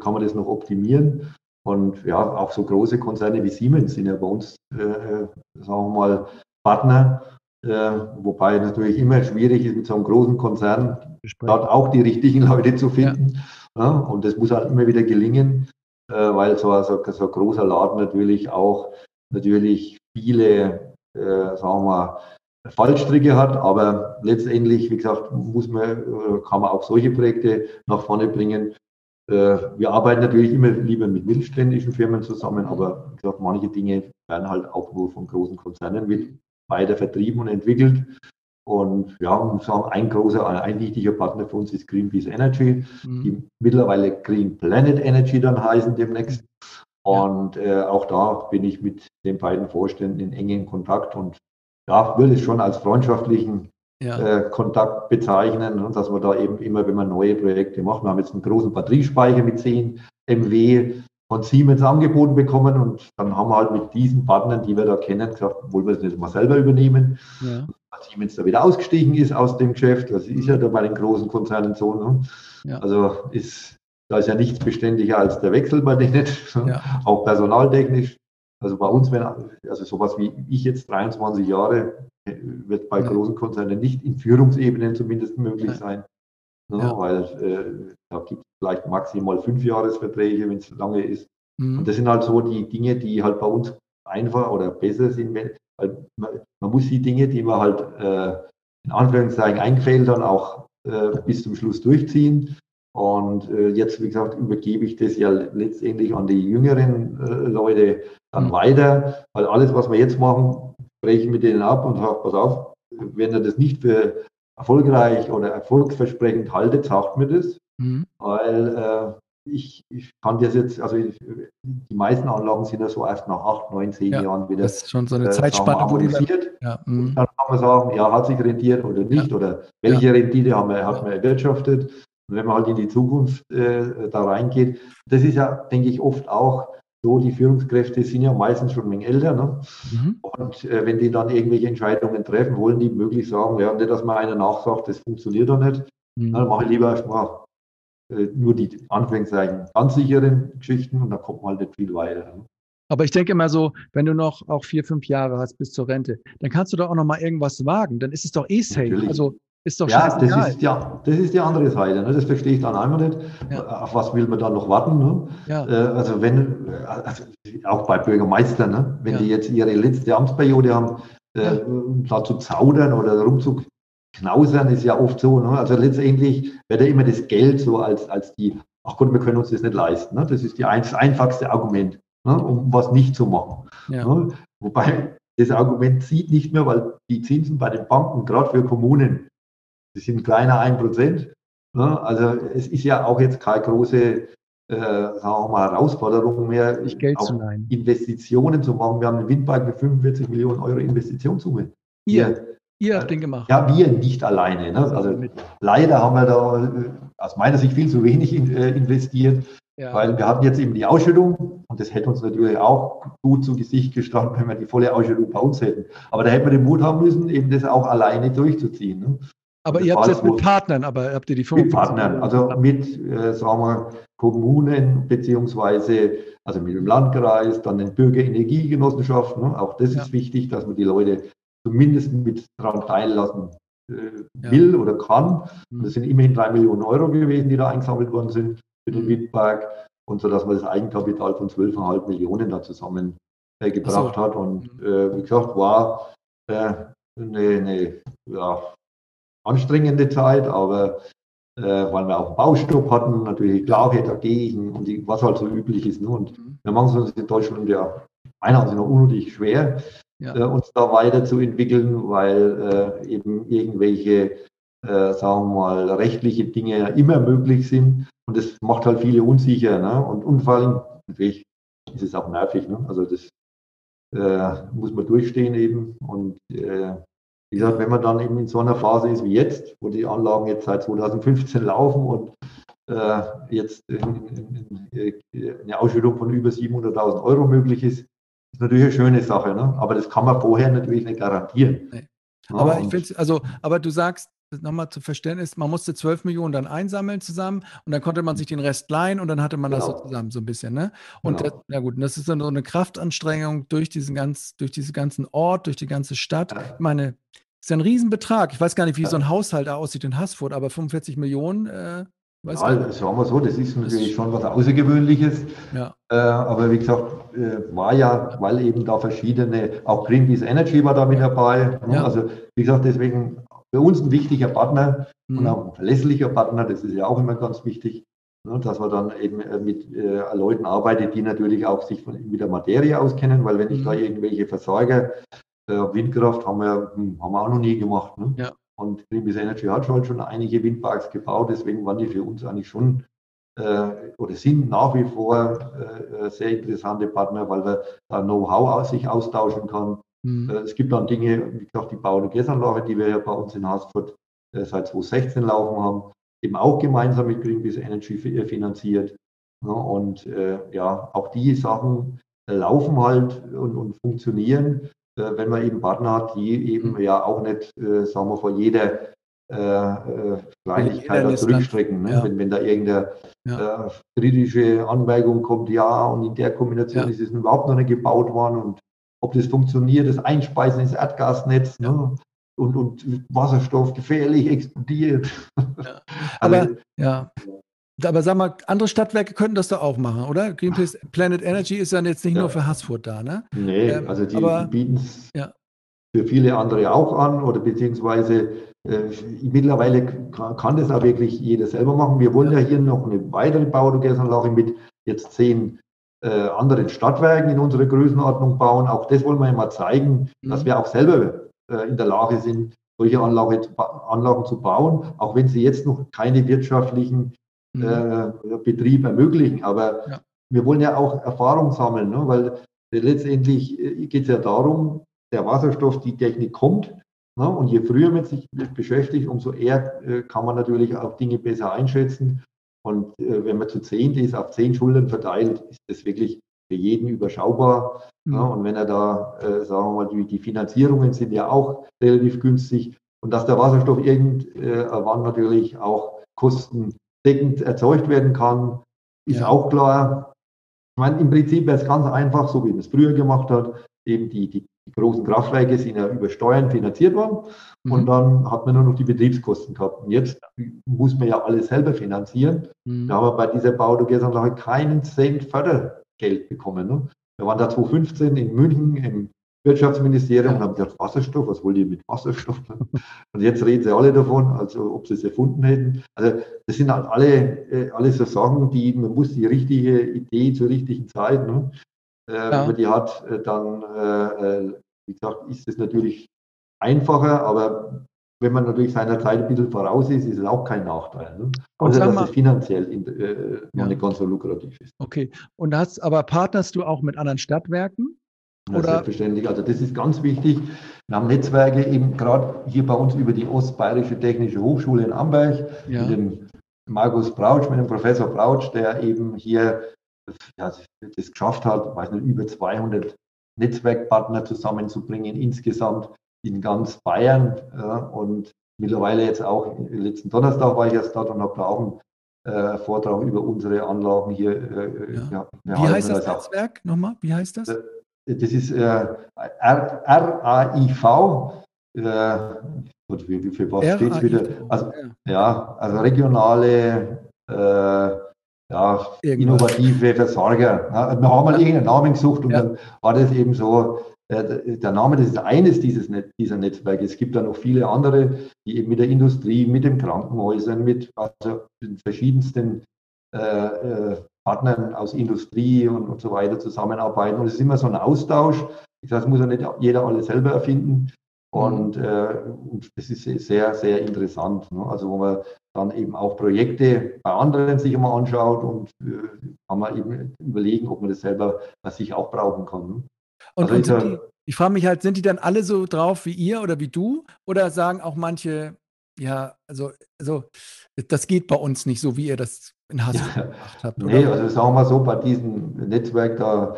kann man das noch optimieren? Und ja, auch so große Konzerne wie Siemens sind ja bei uns, äh, äh sagen wir mal, Partner, äh, wobei natürlich immer schwierig ist, mit so einem großen Konzern dort auch die richtigen Leute zu finden. Ja. Ja, und das muss halt immer wieder gelingen, äh, weil so, so, so ein großer Laden natürlich auch natürlich viele, äh, sagen wir Fallstricke hat, aber letztendlich, wie gesagt, muss man, äh, kann man auch solche Projekte nach vorne bringen. Äh, wir arbeiten natürlich immer lieber mit mittelständischen Firmen zusammen, aber wie gesagt, manche Dinge werden halt auch nur von großen Konzernen mit weiter vertrieben und entwickelt. Und ja, muss sagen, ein großer, ein wichtiger Partner für uns ist Greenpeace Energy, mhm. die mittlerweile Green Planet Energy dann heißen demnächst. Und äh, auch da bin ich mit den beiden Vorständen in engem Kontakt und ja, würde es schon als freundschaftlichen ja. äh, Kontakt bezeichnen, ne, dass wir da eben immer, wenn wir neue Projekte machen, wir haben jetzt einen großen Batteriespeicher mit 10 MW von Siemens angeboten bekommen und dann haben wir halt mit diesen Partnern, die wir da kennen, gesagt, wollen wir es nicht mal selber übernehmen. Ja. Als Siemens da wieder ausgestiegen ist aus dem Geschäft, das ist ja da bei den großen Konzernen so. Ne? Ja. Also ist da ist ja nichts beständiger als der Wechsel bei denen, [LAUGHS] ja. auch personaltechnisch. Also bei uns, wenn, also sowas wie ich jetzt 23 Jahre, wird bei ja. großen Konzernen nicht in Führungsebenen zumindest möglich sein. Ne, ja. Weil äh, da gibt es vielleicht maximal fünf Jahresverträge, wenn es lange ist. Mhm. Und das sind halt so die Dinge, die halt bei uns einfach oder besser sind. Weil man, man muss die Dinge, die man halt äh, in Anführungszeichen eingefällt, dann auch äh, bis zum Schluss durchziehen. Und äh, jetzt, wie gesagt, übergebe ich das ja letztendlich an die jüngeren äh, Leute dann mhm. weiter, weil alles, was wir jetzt machen, spreche ich mit denen ab und sage, pass auf, wenn ihr das nicht für erfolgreich oder erfolgsversprechend haltet, sagt mir das, mhm. weil äh, ich, ich, kann das jetzt, also ich, die meisten Anlagen sind ja so erst nach acht, neun, zehn ja, Jahren wieder. Das ist schon so eine äh, Zeitspanne, wo die dann, ja, mhm. dann kann man sagen, ja, hat sich rentiert oder nicht ja. oder welche Rendite haben wir, hat man erwirtschaftet. Und wenn man halt in die Zukunft äh, da reingeht, das ist ja, denke ich, oft auch so, die Führungskräfte sind ja meistens schon ein wenig älter. Ne? Mhm. Und äh, wenn die dann irgendwelche Entscheidungen treffen, wollen die möglich sagen, ja, nicht, dass man einer nachsagt, das funktioniert doch nicht. Mhm. Dann mache ich lieber erstmal äh, nur die Anführungszeichen ganz sicheren Geschichten und dann kommt man halt nicht viel weiter. Ne? Aber ich denke immer so, wenn du noch auch vier, fünf Jahre hast bis zur Rente, dann kannst du doch auch noch mal irgendwas wagen. Dann ist es doch eh safe. Natürlich. Also ist doch ja, das ist, ja, das ist die andere Seite. Ne? Das verstehe ich dann einmal nicht. Ja. Auf was will man da noch warten? Ne? Ja. Äh, also wenn, also auch bei Bürgermeistern, ne? wenn ja. die jetzt ihre letzte Amtsperiode haben, äh, da zu zaudern oder rumzuknausern, ist ja oft so. Ne? Also letztendlich wird ja immer das Geld so als, als die, ach Gott, wir können uns das nicht leisten. Ne? Das ist die ein, das einfachste Argument, ne? um was nicht zu machen. Ne? Wobei das Argument zieht nicht mehr, weil die Zinsen bei den Banken, gerade für Kommunen, das sind kleiner ein Prozent. Ne? Also es ist ja auch jetzt keine große äh, sagen wir mal, Herausforderung mehr, Geld zu Investitionen zu machen. Wir haben einen Windpark mit 45 Millionen Euro Investitionssumme. Ihr, ihr habt den gemacht. Ja, wir nicht alleine. Ne? Also leider haben wir da äh, aus meiner Sicht viel zu wenig in, äh, investiert, ja. weil wir hatten jetzt eben die Ausschüttung und das hätte uns natürlich auch gut zu Gesicht gestanden, wenn wir die volle Ausschüttung bei uns hätten. Aber da hätten wir den Mut haben müssen, eben das auch alleine durchzuziehen. Ne? Aber ihr habt es jetzt mit Partnern, aber habt ihr die 55 Mit Partnern, also mit, äh, sagen wir, Kommunen, beziehungsweise also mit dem Landkreis, dann den Bürgerenergiegenossenschaften. Ne? Auch das ja. ist wichtig, dass man die Leute zumindest mit daran teillassen äh, will ja. oder kann. Mhm. Das sind immerhin drei Millionen Euro gewesen, die da eingesammelt worden sind für den mhm. Windpark. Und so, dass man das Eigenkapital von 12,5 Millionen da zusammen äh, so. hat. Und mhm. äh, wie gesagt, war äh, eine, eine ja, anstrengende Zeit, aber äh, weil wir auch einen Baustopp hatten, natürlich Klage dagegen und die, was halt so üblich ist. Ne? Und mhm. wir machen es uns in Deutschland ja einer noch unnötig schwer. ja. äh, uns da weiterzuentwickeln, weil äh, eben irgendwelche, äh, sagen wir mal, rechtliche Dinge immer möglich sind. Und das macht halt viele unsicher. Ne? Und, und vor allem, natürlich ist es auch nervig. Ne? Also das äh, muss man durchstehen eben. Und äh, wie gesagt, wenn man dann eben in so einer Phase ist wie jetzt, wo die Anlagen jetzt seit 2015 laufen und äh, jetzt in, eine Ausschüttung von über 700.000 Euro möglich ist, ist natürlich eine schöne Sache. Ne? Aber das kann man vorher natürlich nicht garantieren. Nee. Ja, aber ich finde, also, aber du sagst, nochmal zu Verständnis, man musste 12 Millionen dann einsammeln zusammen und dann konnte man sich den Rest leihen und dann hatte man genau. das so zusammen so ein bisschen, ne? Und genau. das, na gut, das ist dann so eine Kraftanstrengung durch diesen ganz, durch diesen ganzen Ort, durch die ganze Stadt. Ja. Ich meine, ist ja ein Riesenbetrag. Ich weiß gar nicht, wie so ein Haushalt aussieht in Haßfurt, aber 45 Millionen, äh, Weiß ja, sagen wir so, das ist natürlich schon was Außergewöhnliches. Ja. Äh, aber wie gesagt, äh, war ja, weil eben da verschiedene, auch Greenpeace Energy war da mit dabei. Ne? Ja. Also wie gesagt, deswegen für uns ein wichtiger Partner mhm. und auch ein verlässlicher Partner, das ist ja auch immer ganz wichtig, ne? dass man dann eben äh, mit äh, Leuten arbeitet, die natürlich auch sich von, mit der Materie auskennen, weil wenn ich da mhm. irgendwelche Versorger, äh, Windkraft haben wir, hm, haben wir auch noch nie gemacht. Ne? Ja. Und Greenpeace Energy hat schon, schon einige Windparks gebaut, deswegen waren die für uns eigentlich schon äh, oder sind nach wie vor äh, sehr interessante Partner, weil wir da Know-how aus sich austauschen kann. Mhm. Äh, es gibt dann Dinge, wie gesagt, die Bau- und Gäsanlage, die wir ja bei uns in Haßfurt äh, seit 2016 laufen haben, eben auch gemeinsam mit Greenpeace Energy äh, finanziert. Ja, und äh, ja, auch die Sachen laufen halt und, und funktionieren. Äh, wenn man eben Partner hat, die eben mhm. ja auch nicht, äh, sagen wir, vor jeder äh, Kleinigkeit zurückstrecken. Ne? Ja. Wenn, wenn da irgendeine ja. kritische Anmerkung kommt, ja, und in der Kombination ja. ist es überhaupt noch nicht gebaut worden und ob das funktioniert, das Einspeisen ins Erdgasnetz ne? und, und Wasserstoff gefährlich explodiert. Ja. [LAUGHS] Aber also, ja, aber sag mal, andere Stadtwerke könnten das doch auch machen, oder? Greenpeace Planet Energy ist ja jetzt nicht ja. nur für Haßfurt da, ne? Nee, ähm, also die, bieten es ja. für viele andere auch an oder beziehungsweise äh, mittlerweile kann, das auch wirklich jeder selber machen. Wir wollen ja, ja hier noch eine weitere Bauorganisanlage mit jetzt zehn äh, anderen Stadtwerken in unserer Größenordnung bauen. Auch das wollen wir mal zeigen, mhm. dass wir auch selber äh, in der Lage sind, solche Anlage, Anlagen zu bauen, auch wenn sie jetzt noch keine wirtschaftlichen mhm. äh, Betrieb ermöglichen. Aber ja. wir wollen ja auch Erfahrung sammeln, ne? weil letztendlich äh, geht es ja darum, der Wasserstoff, die Technik kommt. Ne? Und je früher man sich beschäftigt, umso eher äh, kann man natürlich auch Dinge besser einschätzen. Und äh, wenn man zu zehn ist, auf zehn Schultern verteilt, ist das wirklich für jeden überschaubar. Mhm. Ja, und wenn er da, äh, sagen wir mal, die, die, Finanzierungen sind ja auch relativ günstig. Und dass der Wasserstoff irgendwann natürlich auch kosten deckend erzeugt werden kann, ist ja. auch klar. Ich meine, im Prinzip wäre es ganz einfach, so wie man es früher gemacht hat. Eben die, die, die großen Kraftwerke sind ja über Steuern finanziert worden mhm. und dann hat man nur noch die Betriebskosten gehabt. Und jetzt muss man ja alles selber finanzieren. Mhm. Da haben wir bei dieser Baudogesanlage keinen Cent Fördergeld bekommen. Ne? Wir waren da 2015 in München im Wirtschaftsministerium und haben gesagt, Wasserstoff, was wollt ihr mit Wasserstoff? Und jetzt reden sie alle davon, als ob sie es erfunden hätten. Also das sind halt alle, äh, alle so Sachen, die man muss die richtige Idee zur richtigen Zeit, ne? äh, ja. wenn man die hat, äh, dann, äh, wie gesagt, ist es natürlich einfacher, aber wenn man natürlich seiner Zeit ein bisschen voraus ist, ist es auch kein Nachteil. Ne? Also, dass es finanziell in, äh, noch ja. nicht ganz so lukrativ ist. Okay. Und hast, aber partnerst du auch mit anderen Stadtwerken? Ja, selbstverständlich. Also das ist ganz wichtig. Wir haben Netzwerke eben gerade hier bei uns über die Ostbayerische Technische Hochschule in Amberg ja. mit dem Markus Brautsch, mit dem Professor Brautsch, der eben hier ja, das geschafft hat, weiß nicht, über 200 Netzwerkpartner zusammenzubringen insgesamt in ganz Bayern. Ja, und mittlerweile jetzt auch, letzten Donnerstag war ich erst dort und habe da auch einen äh, Vortrag über unsere Anlagen hier. Äh, ja. Ja, Wie heißt das Netzwerk nochmal? Wie heißt das? Äh, das ist äh, RAIV. Äh, wie, wie für was steht es wieder? Also, ja, also regionale, äh, ja, innovative Versorger. Ja, wir haben mal irgendeinen Namen gesucht und ja. dann war das eben so, äh, der Name, das ist eines dieses, dieser Netzwerke. Es gibt da noch viele andere, die eben mit der Industrie, mit den Krankenhäusern, mit also den verschiedensten äh, äh Partnern aus Industrie und, und so weiter zusammenarbeiten. Und es ist immer so ein Austausch. Das muss ja nicht jeder alles selber erfinden. Und, äh, und das ist sehr, sehr interessant. Ne? Also wo man dann eben auch Projekte bei anderen sich immer anschaut und äh, kann man eben überlegen, ob man das selber bei sich auch brauchen kann. Ne? Und, also und die, ich frage mich halt, sind die dann alle so drauf wie ihr oder wie du? Oder sagen auch manche, ja, also, also das geht bei uns nicht so, wie ihr das in Hassel ja. gemacht habt. Oder? Nee, also sagen wir so, bei diesem Netzwerk da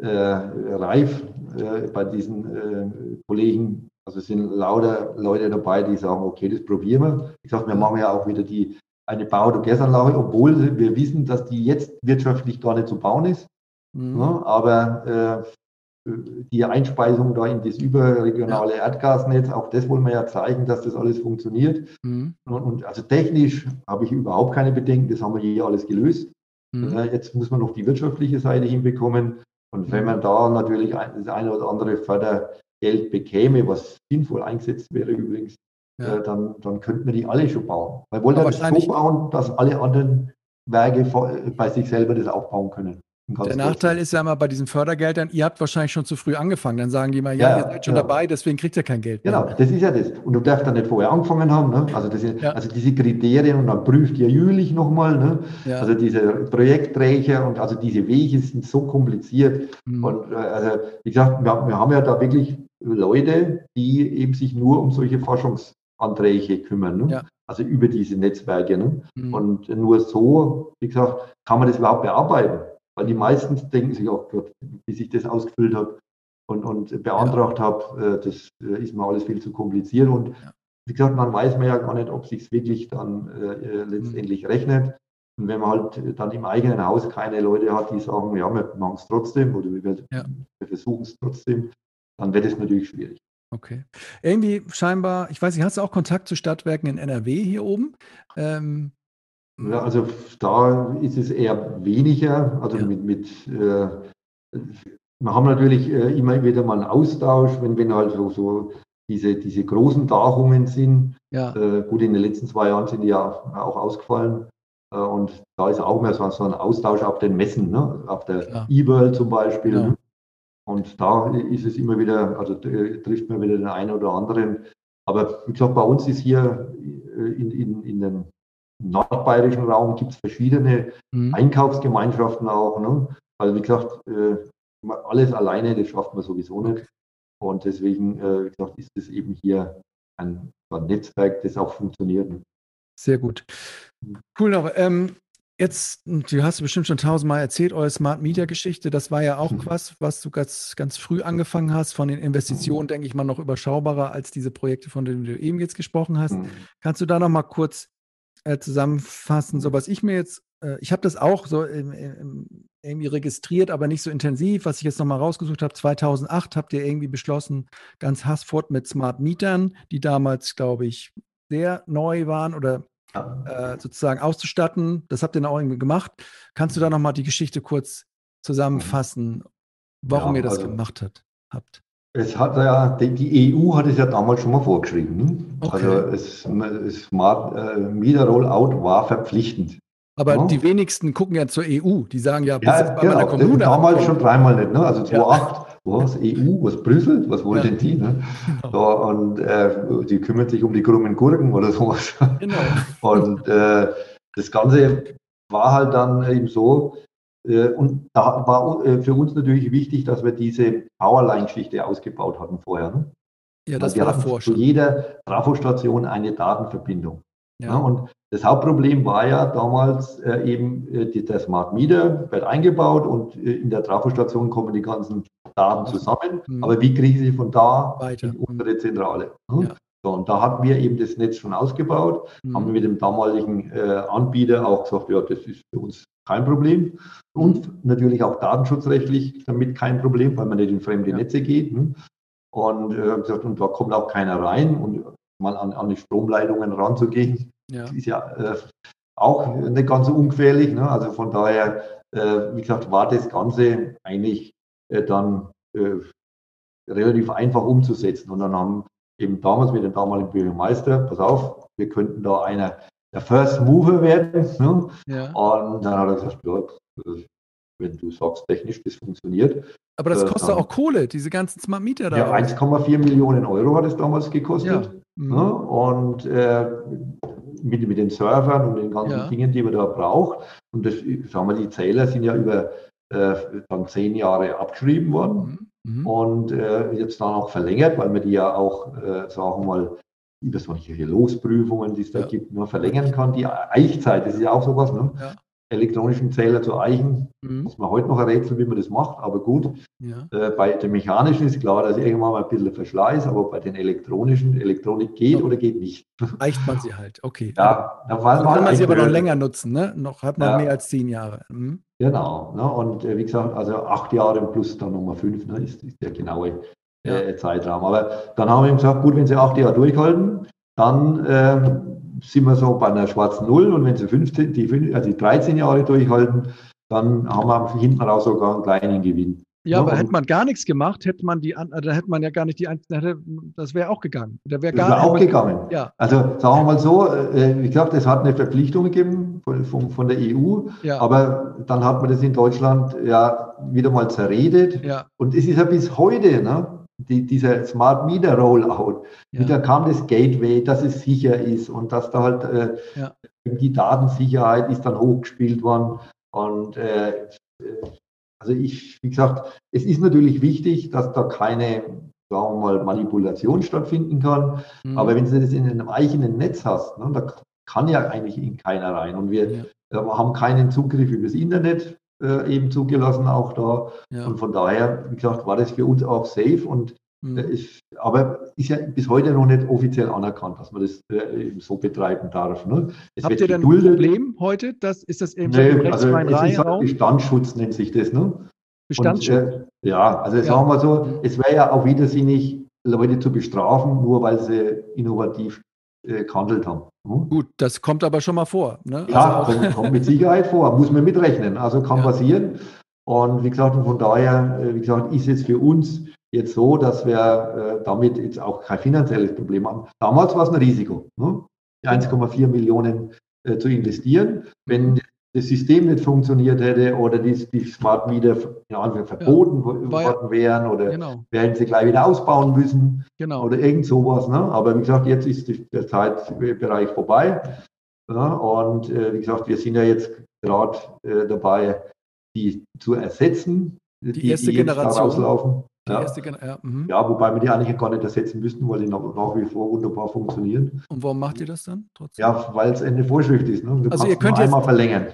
äh, reif, äh, bei diesen äh, Kollegen, also es sind lauter Leute dabei, die sagen, okay, das probieren wir. Ich sage, wir machen ja auch wieder die eine Bau- oder Gasanlage, obwohl wir wissen, dass die jetzt wirtschaftlich gar nicht zu bauen ist. Mhm. Ja, aber äh, die Einspeisung da in das überregionale. Erdgasnetz, auch das wollen wir ja zeigen, dass das alles funktioniert. Mhm. Und, und, also technisch habe ich überhaupt keine Bedenken, das haben wir hier alles gelöst. Mhm. Jetzt muss man noch die wirtschaftliche Seite hinbekommen. Und wenn mhm. man da natürlich das eine oder andere Fördergeld bekäme, was sinnvoll eingesetzt wäre übrigens, ja. äh, dann, dann könnten wir die alle schon bauen. Wir wollen ja das so bauen, dass alle anderen Werke bei sich selber das aufbauen können. Der Nachteil ist ja immer bei diesen Fördergeldern, ihr habt wahrscheinlich schon zu früh angefangen. Dann sagen die mal, ja, ja ihr seid schon ja. dabei, deswegen kriegt ihr kein Geld. Mehr. Genau, das ist ja das. Und du darfst dann nicht vorher angefangen haben. Ne? Also, das ist, ja. also diese Kriterien und dann prüft ihr jährlich nochmal. Ne? Also diese Projektträger und also diese Wege sind so kompliziert. Mhm. Und äh, also, wie gesagt, wir, wir haben ja da wirklich Leute, die eben sich nur um solche Forschungsanträge kümmern. Ne? Ja. Also über diese Netzwerke. Ne? Mhm. Und nur so, wie gesagt, kann man das überhaupt bearbeiten. Weil die meisten denken sich, oh Gott, bis ich das ausgefüllt habe und, und beantragt ja. habe, äh, das äh, ist mir alles viel zu kompliziert. Und ja. wie gesagt, man weiß man ja gar nicht, ob sich wirklich dann äh, äh, letztendlich mhm. rechnet. Und wenn man halt dann im eigenen Haus keine Leute hat, die sagen, ja, wir machen es trotzdem oder wir, ja. wir versuchen es trotzdem, dann wird es natürlich schwierig. Okay. Irgendwie scheinbar, ich weiß nicht, hast du auch Kontakt zu Stadtwerken in NRW hier oben? Ähm, ja, also da ist es eher weniger. Also ja. mit, mit äh, wir haben natürlich äh, immer wieder mal einen Austausch, wenn, wenn halt so, so diese, diese großen Tagungen sind. Ja. Äh, gut, in den letzten zwei Jahren sind die ja auch ausgefallen. Äh, und da ist auch mehr so, so ein Austausch auf den Messen, ne? auf der ja. E-World zum Beispiel. Ja. Und da ist es immer wieder, also trifft man wieder den einen oder anderen. Aber wie gesagt, bei uns ist hier äh, in, in, in den nordbayerischen Raum gibt es verschiedene mhm. Einkaufsgemeinschaften auch. Ne? Also wie gesagt, äh, alles alleine, das schafft man sowieso nicht. Und deswegen, äh, wie gesagt, ist es eben hier ein, ein, Netzwerk, das auch funktioniert. Sehr gut. Mhm. Cool noch. Ähm, jetzt, du hast bestimmt schon tausendmal erzählt, eure Smart Media Geschichte, das war ja auch mhm. was, was du ganz, ganz früh angefangen hast. Von den Investitionen, mhm. denke ich mal, noch überschaubarer als diese Projekte, von denen du eben jetzt gesprochen hast. Kannst du da noch mal kurz äh, zusammenfassen. So was ich mir jetzt, äh, ich habe das auch so im, im, irgendwie registriert, aber nicht so intensiv. Was ich jetzt nochmal rausgesucht habe, 2008 habt ihr irgendwie beschlossen, ganz Hassfurt mit Smart Mietern, die damals, glaube ich, sehr neu waren oder äh, sozusagen auszustatten. Das habt ihr dann auch irgendwie gemacht. Kannst du da nochmal die Geschichte kurz zusammenfassen, warum ja, ihr das also, gemacht hat, habt? Es hat ja, die EU hat es ja damals schon mal vorgeschrieben. Okay. Also es, Smart äh, Meter Rollout war verpflichtend. Aber ja. die wenigsten gucken ja zur EU. Die sagen ja, bis ja, genau. der Kommune. damals schon dreimal nicht. Ne? Also 2008, ja. was EU, was Brüssel, was wollten ja. die? Ne? Genau. So, und äh, die kümmern sich um die krummen Gurken oder sowas. Genau. [LAUGHS] Und äh, das Ganze war halt dann eben so, äh, und da war äh, für uns natürlich wichtig, dass wir diese Powerline-Geschichte ausgebaut hatten vorher. Ne? Ja, das war davor schon. Zu jeder Trafostation eine Datenverbindung. Ja. ja. und das Hauptproblem war ja damals äh, eben äh, die, der Smart Meter wird eingebaut und äh, in der Trafostation kommen die ganzen Daten zusammen. Mhm. Aber wie kriege ich sie von da Weiter. in unsere Zentrale? Ne? Ja. So, und da hatten wir eben das Netz schon ausgebaut, mhm. haben mit dem damaligen äh, Anbieter auch gesagt, ja, das ist für uns kein Problem. Und natürlich auch datenschutzrechtlich damit kein Problem, weil man nicht in fremde ja. Netze geht. Ne? Und, äh, und da kommt auch keiner rein und mal an, an die Stromleitungen ranzugehen, ja. ist ja äh, auch nicht ganz so ungefährlich. Ne? Also von daher, äh, wie gesagt, war das Ganze eigentlich äh, dann äh, relativ einfach umzusetzen. Und dann haben eben damals mit dem damaligen Bürgermeister, pass auf, wir könnten da einer der First Mover werden. Ne? Ja. Und dann hat er gesagt, ja, wenn du sagst, technisch, das funktioniert. Aber das kostet auch Kohle, diese ganzen Smart Meter da. Ja, 1,4 Millionen Euro hat es damals gekostet. Ja. Mhm. Ne? Und äh, mit, mit den Servern und den ganzen ja. Dingen, die man da braucht. Und das, sagen wir, die Zähler sind ja über äh, dann zehn Jahre abgeschrieben worden mhm. mhm. und äh, jetzt dann auch verlängert, weil man die ja auch, äh, sagen wir mal, über solche Losprüfungen, die es da ja. gibt, nur verlängern kann. Die Eichzeit, das ist ja auch sowas, ne? Ja elektronischen Zähler zu Eichen. Mhm. Muss man heute noch ein Rätsel, wie man das macht, aber gut. Ja. Äh, bei den mechanischen ist klar, dass irgendwann mal ein bisschen Verschleiß, aber bei den elektronischen, Elektronik geht oder geht nicht. [LAUGHS] Eicht man sie halt, okay. Ja, dann kann man sie aber noch länger nutzen, ne? Noch hat man mehr als zehn Jahre. Mhm. Genau, ne? und äh, wie gesagt, also acht Jahre plus dann nochmal fünf, ne? ist, ist der genaue äh, Zeitraum. Aber dann haben wir ihm gesagt, gut, wenn sie acht Jahre durchhalten, dann äh, sind wir so bei einer schwarzen Null und wenn sie 15, die, also die 13 Jahre durchhalten, dann haben wir hinten raus sogar einen kleinen Gewinn. Ja, aber hätte man gar nichts gemacht, hätte man die, da hätte man ja gar nicht die, das wäre auch gegangen. Da wär das wäre auch gegangen. Ja. Also sagen wir mal so, äh, ich glaube, das hat eine Verpflichtung gegeben von, von, von der EU, ja. aber dann hat man das in Deutschland ja wieder mal zerredet. Ja. Und es ist ja bis heute, ne? Die, dieser Smart Meter Rollout, ja. wieder kam das Gateway, dass es sicher ist und dass da halt äh, ja. die Datensicherheit ist dann hochgespielt worden. Und äh, also ich, wie gesagt, es ist natürlich wichtig, dass da keine, sagen wir mal, Manipulation stattfinden kann. Mhm. Aber wenn du das in einem eigenen Netz hast, ne, da kann ja eigentlich in keiner rein. Und wir ja. haben keinen Zugriff übers Internet äh, eben zugelassen, auch da. Ja. Und von daher, wie gesagt, war das für uns auch safe und mhm. äh, ist, aber ist ja bis heute noch nicht offiziell anerkannt, dass man das äh, eben so betreiben darf. Ne? Habt ihr denn ein Problem heute? Das, ist das eben nee, so also es ist halt Bestandsschutz nennt sich das. Ne? Bestandsschutz? Und, äh, ja, also ja. sagen wir so, es wäre ja auch widersinnig, Leute zu bestrafen, nur weil sie innovativ äh, gehandelt haben. Hm? Gut, das kommt aber schon mal vor. Ne? Ja, also kommt, kommt, mit Sicherheit vor, muss man mitrechnen. Also kann ja. passieren. Und wie gesagt, von daher, äh, wie gesagt, ist es für uns jetzt so, dass wir äh, damit jetzt auch kein finanzielles Problem haben. Damals war es ein Risiko, ne? 1,4 Millionen äh, zu investieren. Wenn das System nicht funktioniert hätte oder die, die Smart Meter ja, verboten ja, worden wären oder genau. wir sie gleich wieder ausbauen müssen genau. oder irgend sowas. Ne? Aber wie gesagt, jetzt ist der Zeitbereich vorbei. Ja, und äh, wie gesagt, wir sind ja jetzt gerade äh, dabei, die zu ersetzen, die, die erste die Generation. rauslaufen. Ja. Ja, mhm. ja, wobei wir die eigentlich gar nicht ersetzen müssten, weil die nach, nach, wie vor wunderbar funktionieren. Und warum macht ihr das dann trotzdem? Ja, weil es eine Vorschrift ist. Ne? Du also ihr könnt jetzt einmal verlängern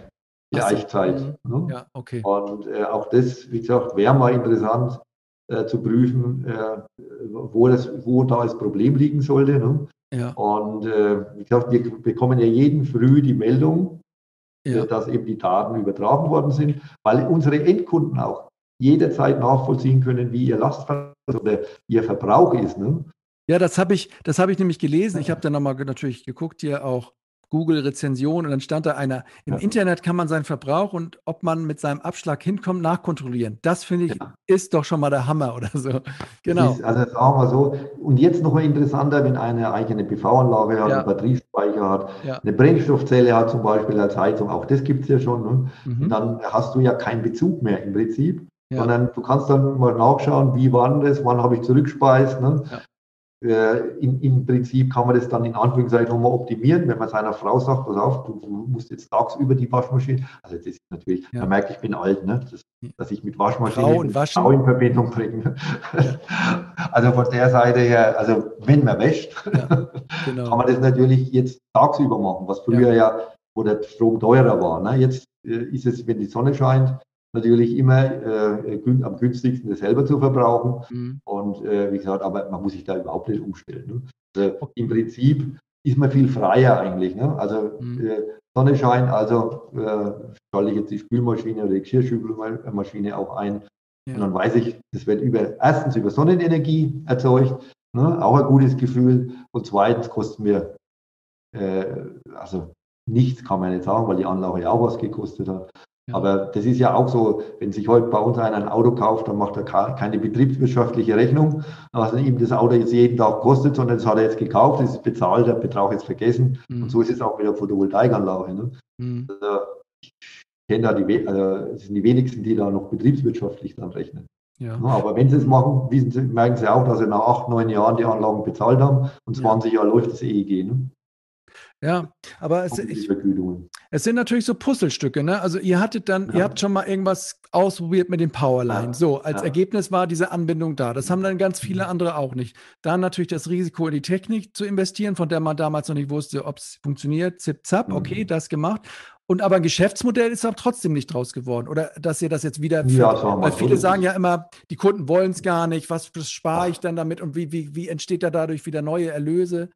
die so. Eichzeit. Mhm. Ne? Ja, okay. Und äh, auch das, wie gesagt, wäre mal interessant äh, zu prüfen, äh, wo, das, wo da das Problem liegen sollte. Ne? Ja. Und äh, wie gesagt, wir bekommen ja jeden früh die Meldung, ja. Äh, dass eben die Daten übertragen worden sind, weil unsere Endkunden auch jederzeit nachvollziehen können, wie ihr Lastverbrauch oder ihr Verbrauch ist. Ne? Ja, das habe ich, das ich nämlich gelesen. Ich habe dann nochmal natürlich geguckt, hier auch Google-Rezension und dann stand da einer, im ja. Internet kann man seinen Verbrauch und ob man mit seinem Abschlag hinkommt, nachkontrollieren. Das finde ich, ja. ist doch schon mal der Hammer oder so. Genau. Ist, also sagen wir so, und jetzt noch mal interessanter, wenn eine eigene PV-Anlage hat, ja. einen Batteriespeicher hat, eine Brennstoffzelle hat zum Beispiel als Heizung, auch das gibt es ja schon. Ne? Mhm. Dann hast du ja keinen Bezug mehr im Prinzip. Sondern du kannst dann mal nachschauen, wie war das, wann habe ich zurückspeist. Ne? Äh, in, Im Prinzip kann man das dann in Anführungszeichen nochmal optimieren, wenn man seiner Frau sagt, pass auf, du, du musst jetzt tagsüber die Waschmaschine, also das ist natürlich, ja. man merkt, ich bin alt, ne? das, dass ich mit Waschmaschine Frau und Frau in Verbindung bringe. Ja. [LAUGHS] Also von der Seite her, also wenn man wäscht, [LAUGHS] ja, genau. kann man das natürlich jetzt tagsüber machen, was früher ja, wo der Strom teurer war. Ne? Jetzt äh, ist es, wenn die Sonne scheint, natürlich immer äh, am günstigsten das selber zu verbrauchen. Mhm. Und äh, wie gesagt, aber man muss sich da überhaupt nicht umstellen. Ne? Also okay. Im Prinzip ist man viel freier eigentlich. Ne? Also mhm. äh, Sonne scheint, also äh, schalte ich jetzt die Spülmaschine oder die Geschirrspülmaschine auch ein. Ja. Und dann weiß ich, das wird über, erstens über Sonnenenergie erzeugt, ne? auch ein gutes Gefühl. Und zweitens kostet mir, äh, also nichts kann man nicht sagen, weil die Anlage ja auch was gekostet hat. Aber das ist ja auch so, wenn sich heute bei uns einer ein Auto kauft, dann macht er keine betriebswirtschaftliche Rechnung, was ihm das Auto jetzt jeden Tag kostet, sondern das hat er jetzt gekauft, das ist bezahlt, der Betrag jetzt vergessen. Mhm. Und so ist es auch mit der Photovoltaikanlage. Ne? Mhm. Also ich kenne da die, also es sind die wenigsten, die da noch betriebswirtschaftlich dann rechnen. Ja. aber wenn sie es machen, sie, merken sie auch, dass sie nach acht, neun Jahren die Anlagen bezahlt haben und 20 ja. Jahre läuft das EEG. Ne? Ja, aber es, ich, es, sind natürlich so Puzzlestücke. Ne? Also ihr hattet dann, ja. ihr habt schon mal irgendwas ausprobiert mit den Powerline. Ja. So, als ja. Ergebnis war diese Anbindung da. Das haben dann ganz viele mhm. andere auch nicht. Dann natürlich das Risiko in die Technik zu investieren, von der man damals noch nicht wusste, ob es funktioniert. Zip, zap, mhm. okay, das gemacht. Und aber ein Geschäftsmodell ist aber trotzdem nicht draus geworden. Oder dass ihr das jetzt wieder, ja, weil viele sagen ja immer, die Kunden wollen es gar nicht, was, was spare ich dann damit und wie, wie, wie entsteht da dadurch wieder neue Erlöse?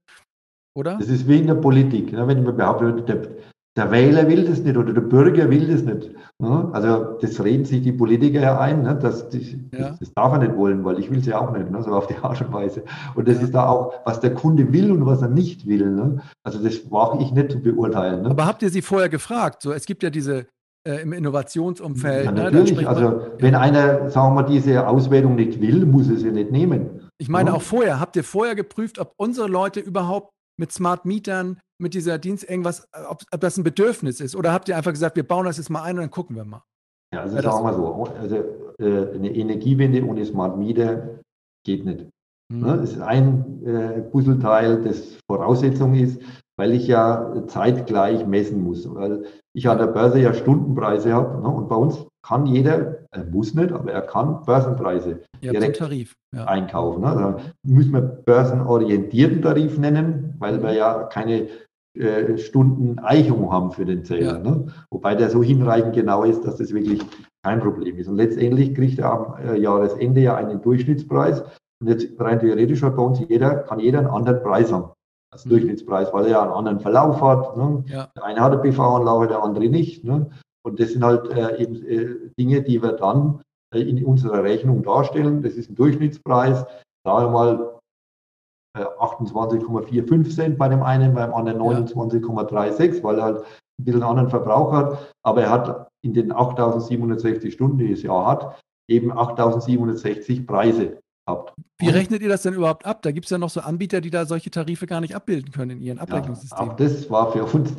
oder? Das ist wie in der Politik. Ne? Wenn man behauptet, der, der, Wähler will das nicht oder der Bürger will das nicht. Also das reden sich die Politiker ja ein, ne? das, ja. das, darf er nicht wollen, weil ich will es ja auch nicht, ne? so auf die Art und Weise. Und das ja. ist da auch, was der Kunde will und was er nicht will. Ne? Also das wage ich nicht zu beurteilen. Ne? Aber habt ihr sie vorher gefragt? So, es gibt ja diese äh, im Innovationsumfeld. Ja, natürlich. Also wenn einer, sagen wir mal, diese Auswertung nicht will, muss er sie nicht nehmen. Ich meine auch vorher. Habt ihr vorher geprüft, ob unsere Leute überhaupt mit Smart Mietern, mit dieser Dienst irgendwas, ob, ob, das ein Bedürfnis ist? Oder habt ihr einfach gesagt, wir bauen das jetzt mal ein und dann gucken wir mal? Ja, also sagen wir mal so, also äh, eine Energiewende ohne Smart Meter geht nicht. Mhm. Ne? Das ist ein äh, Puzzleteil, das Voraussetzung ist, weil ich ja zeitgleich messen muss. Weil ich an der Börse ja Stundenpreise habe ne? und bei uns kann jeder, er muss nicht, aber er kann Börsenpreise direkt Tarif, ja. einkaufen. Ne? Also müssen wir börsenorientierten Tarif nennen, weil wir ja keine äh, Stundeneichung haben für den Zähler. Ja. Ne? Wobei der so hinreichend genau ist, dass das wirklich kein Problem ist. Und letztendlich kriegt er am äh, Jahresende ja einen Durchschnittspreis. Und jetzt rein theoretisch hat bei uns jeder, kann jeder einen anderen Preis haben als mhm. Durchschnittspreis, weil er ja einen anderen Verlauf hat. Ne? Ja. Der eine hat eine PV-Anlage, der andere nicht. Ne? Und das sind halt äh, eben äh, Dinge, die wir dann äh, in unserer Rechnung darstellen. Das ist ein Durchschnittspreis, sagen wir mal 28,45 Cent bei dem einen, beim anderen 29,36, weil er halt ein bisschen anderen Verbrauch hat. Aber er hat in den 8760 Stunden, die es Jahr hat, eben 8760 Preise habt. Wie rechnet ihr das denn überhaupt ab? Da gibt es ja noch so Anbieter, die da solche Tarife gar nicht abbilden können in ihren Abrechnungssystemen. Ja, auch das war für uns,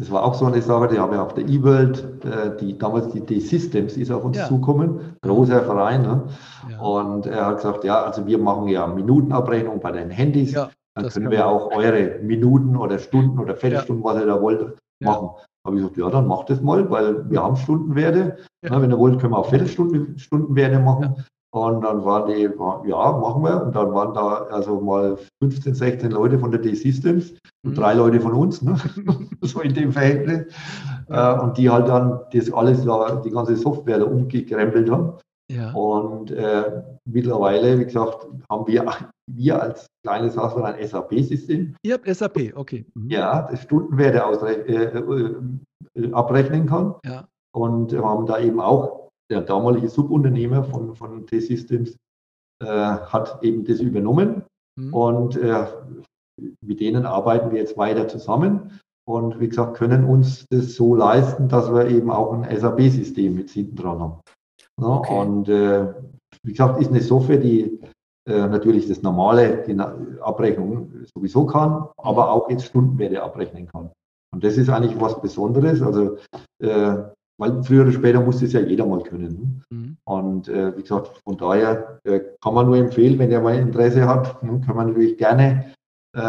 das war auch so eine Sache, die haben wir auf der E-World, äh, die damals die D-Systems ist auf uns ja. zukommen, großer Verein. Ne? Ja. Und er hat gesagt, ja, also wir machen ja Minutenabrechnung bei den Handys. Ja, dann können wir auch eure Minuten oder Stunden oder Viertelstunden, was ihr da wollt, machen. Habe ich gesagt, ja, dann macht das mal, weil wir haben Stundenwerte. Na, wenn ihr wollt, können wir auch Viertelstundenwerte machen. Und dann waren die, ja, machen wir. Und dann waren da also mal 15, 16 Leute von der D-Systems und mhm. drei Leute von uns, ne? [LAUGHS] so in dem Verhältnis. Ja. Äh, und die halt dann das alles, die ganze Software da umgekrempelt haben. Ja. Und äh, mittlerweile, wie gesagt, haben wir, wir als kleines Haus ein SAP-System. Ihr habt SAP, okay. Mhm. Ja, das Stundenwerte äh, äh, abrechnen kann. Ja. Und haben da eben auch der damalige Subunternehmer von, von T-Systems äh, hat eben das übernommen mhm. und äh, mit denen arbeiten wir jetzt weiter zusammen und wie gesagt, können uns das so leisten, dass wir eben auch ein SAP-System mit hinten dran haben. Ja, okay. Und äh, wie gesagt, ist eine Software, die äh, natürlich das normale die Abrechnung sowieso kann, aber auch jetzt Stundenwerte abrechnen kann. Und das ist eigentlich was Besonderes. Also äh, weil früher oder später muss das ja jeder mal können. Ne? Mhm. Und äh, wie gesagt, von daher äh, kann man nur empfehlen, wenn er mal Interesse hat, ne, kann man natürlich gerne äh,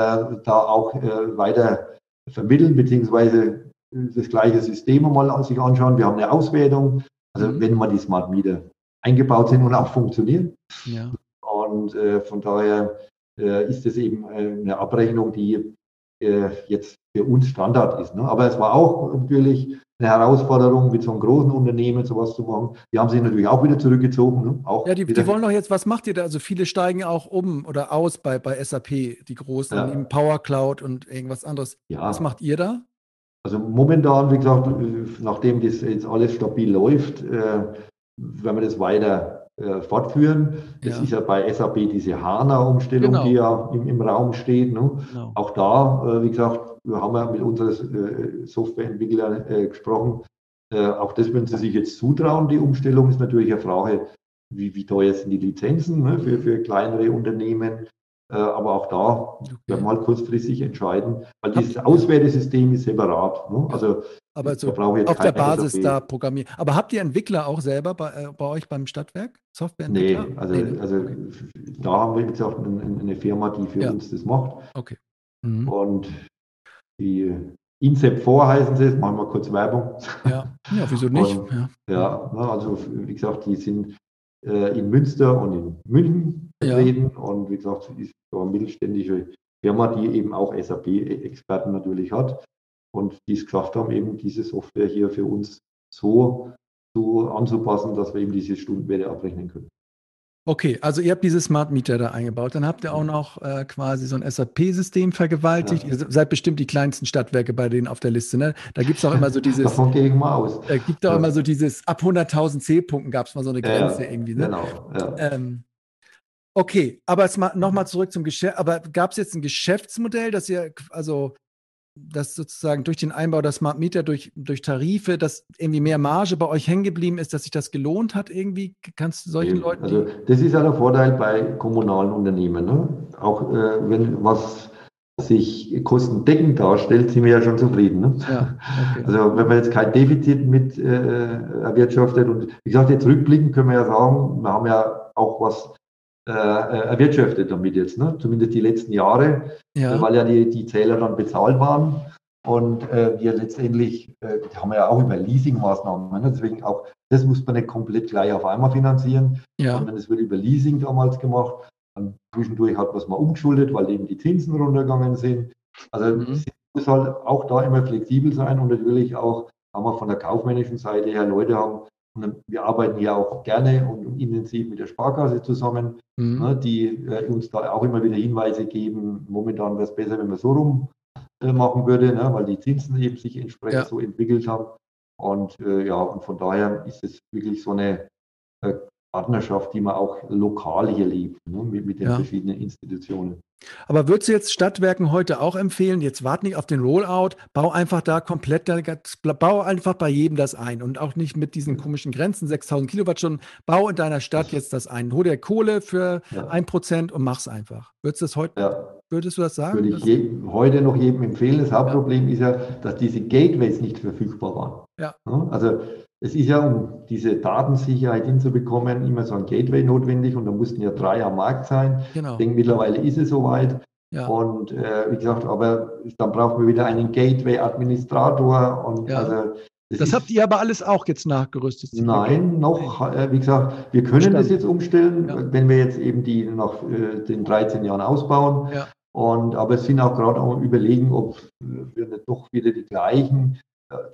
da auch äh, weiter vermitteln, beziehungsweise das gleiche System mal sich anschauen. Wir haben eine Auswertung, also mhm. wenn man die Smart Meter eingebaut sind und auch funktionieren. Ja. Und äh, von daher äh, ist es eben eine Abrechnung, die jetzt für uns Standard ist. Ne? Aber es war auch natürlich eine Herausforderung, mit so einem großen Unternehmen sowas zu machen. Die haben sich natürlich auch wieder zurückgezogen. Ne? Auch ja, die, die, wollen doch jetzt, was macht ihr da? Also viele steigen auch um oder aus bei, bei SAP, die großen, ja. im Power Cloud und irgendwas anderes. Ja. Was macht ihr da? Also momentan, wie gesagt, nachdem das jetzt alles stabil läuft, äh, wenn wir das weiter äh, fortführen. Das ja. ist ja bei SAP diese HANA-Umstellung, genau. die ja im, im Raum steht. Ne? Genau. Auch da, äh, wie gesagt, wir haben ja mit unseren äh, Softwareentwicklern äh, gesprochen. Äh, auch das würden sie sich jetzt zutrauen. Die Umstellung ist natürlich eine Frage, wie, wie teuer sind die Lizenzen ne, für, für kleinere Unternehmen. Aber auch da okay. werden wir mal kurzfristig entscheiden, weil dieses Auswertesystem ist separat. Ne? Also Aber so auf der Basis SAP. da programmieren. Aber habt ihr Entwickler auch selber bei, äh, bei euch beim Stadtwerk? Softwareentwickler? Nee, also, nee. also da haben wir jetzt auch eine, eine Firma, die für ja. uns das macht. Okay. Mhm. Und die INSEP vor heißen sie, machen wir kurz Werbung. Ja, ja wieso [LAUGHS] nicht? Und, ja, ja ne, also wie gesagt, die sind äh, in Münster und in München vertreten ja. und wie gesagt, ist so eine mittelständische Firma, die eben auch SAP-Experten natürlich hat und die es geschafft haben, eben diese Software hier für uns so, so anzupassen, dass wir eben diese Stundenwerte abrechnen können. Okay, also ihr habt diese Smart Meter da eingebaut. Dann habt ihr auch noch äh, quasi so ein SAP-System vergewaltigt. Ja. Ihr seid bestimmt die kleinsten Stadtwerke bei denen auf der Liste. Ne? Da gibt es auch immer so dieses. [LAUGHS] Davon gehe ich mal aus. Da gibt auch ja. immer so dieses, ab 100.000 C-Punkten gab es mal so eine Grenze ja, irgendwie. Ne? Genau. Ähm, okay, aber nochmal zurück zum Geschäft. Aber gab es jetzt ein Geschäftsmodell, dass ihr, also dass sozusagen durch den Einbau der Smart Meter, durch, durch Tarife, dass irgendwie mehr Marge bei euch hängen geblieben ist, dass sich das gelohnt hat irgendwie? Kannst du solchen Leuten. Also, das ist ja der Vorteil bei kommunalen Unternehmen. Ne? Auch äh, wenn was sich kostendeckend darstellt, sind wir ja schon zufrieden. Ne? Ja, okay. Also wenn man jetzt kein Defizit mit äh, erwirtschaftet und wie gesagt, jetzt rückblickend können wir ja sagen, wir haben ja auch was äh, äh, erwirtschaftet damit jetzt, ne? zumindest die letzten Jahre, ja. Äh, weil ja die, die Zähler dann bezahlt waren. Und äh, wir letztendlich, äh, haben wir ja auch über Leasingmaßnahmen, ne? deswegen auch, das muss man nicht komplett gleich auf einmal finanzieren, ja. sondern es wird über Leasing damals gemacht. Dann zwischendurch hat man es mal umgeschuldet, weil eben die Zinsen runtergegangen sind. Also mhm. es muss halt auch da immer flexibel sein und natürlich auch, haben wir von der kaufmännischen Seite her Leute haben, und wir arbeiten ja auch gerne und intensiv mit der Sparkasse zusammen, mhm. ne, die äh, uns da auch immer wieder Hinweise geben. Momentan wäre es besser, wenn man so rum äh, machen würde, ne, weil die Zinsen eben sich entsprechend ja. so entwickelt haben. Und äh, ja, und von daher ist es wirklich so eine äh, Partnerschaft, die man auch lokal hier lebt, ne, mit, mit den ja. verschiedenen Institutionen. Aber würdest du jetzt Stadtwerken heute auch empfehlen, jetzt warte nicht auf den Rollout, bau einfach da komplett, bau einfach bei jedem das ein und auch nicht mit diesen komischen Grenzen, 6000 Kilowattstunden, bau in deiner Stadt jetzt das ein. Hol dir Kohle für ein Prozent und mach's einfach. Würdest du das heute, ja. würdest du das sagen? Würde ich je, heute noch jedem empfehlen. Das Hauptproblem ja. ist ja, dass diese Gateways nicht verfügbar waren. Ja. Also es ist ja, um diese Datensicherheit hinzubekommen, immer so ein Gateway notwendig und da mussten ja drei am Markt sein. Genau. Ich denke, mittlerweile ist es soweit. Ja. Und äh, wie gesagt, aber dann brauchen wir wieder einen Gateway-Administrator. Und ja. also das, das habt ihr aber alles auch jetzt nachgerüstet. Nein, noch, äh, wie gesagt, wir können Bestand. das jetzt umstellen, ja. wenn wir jetzt eben die nach äh, den 13 Jahren ausbauen. Ja. Und, aber es sind auch gerade auch überlegen, ob wir nicht doch wieder die gleichen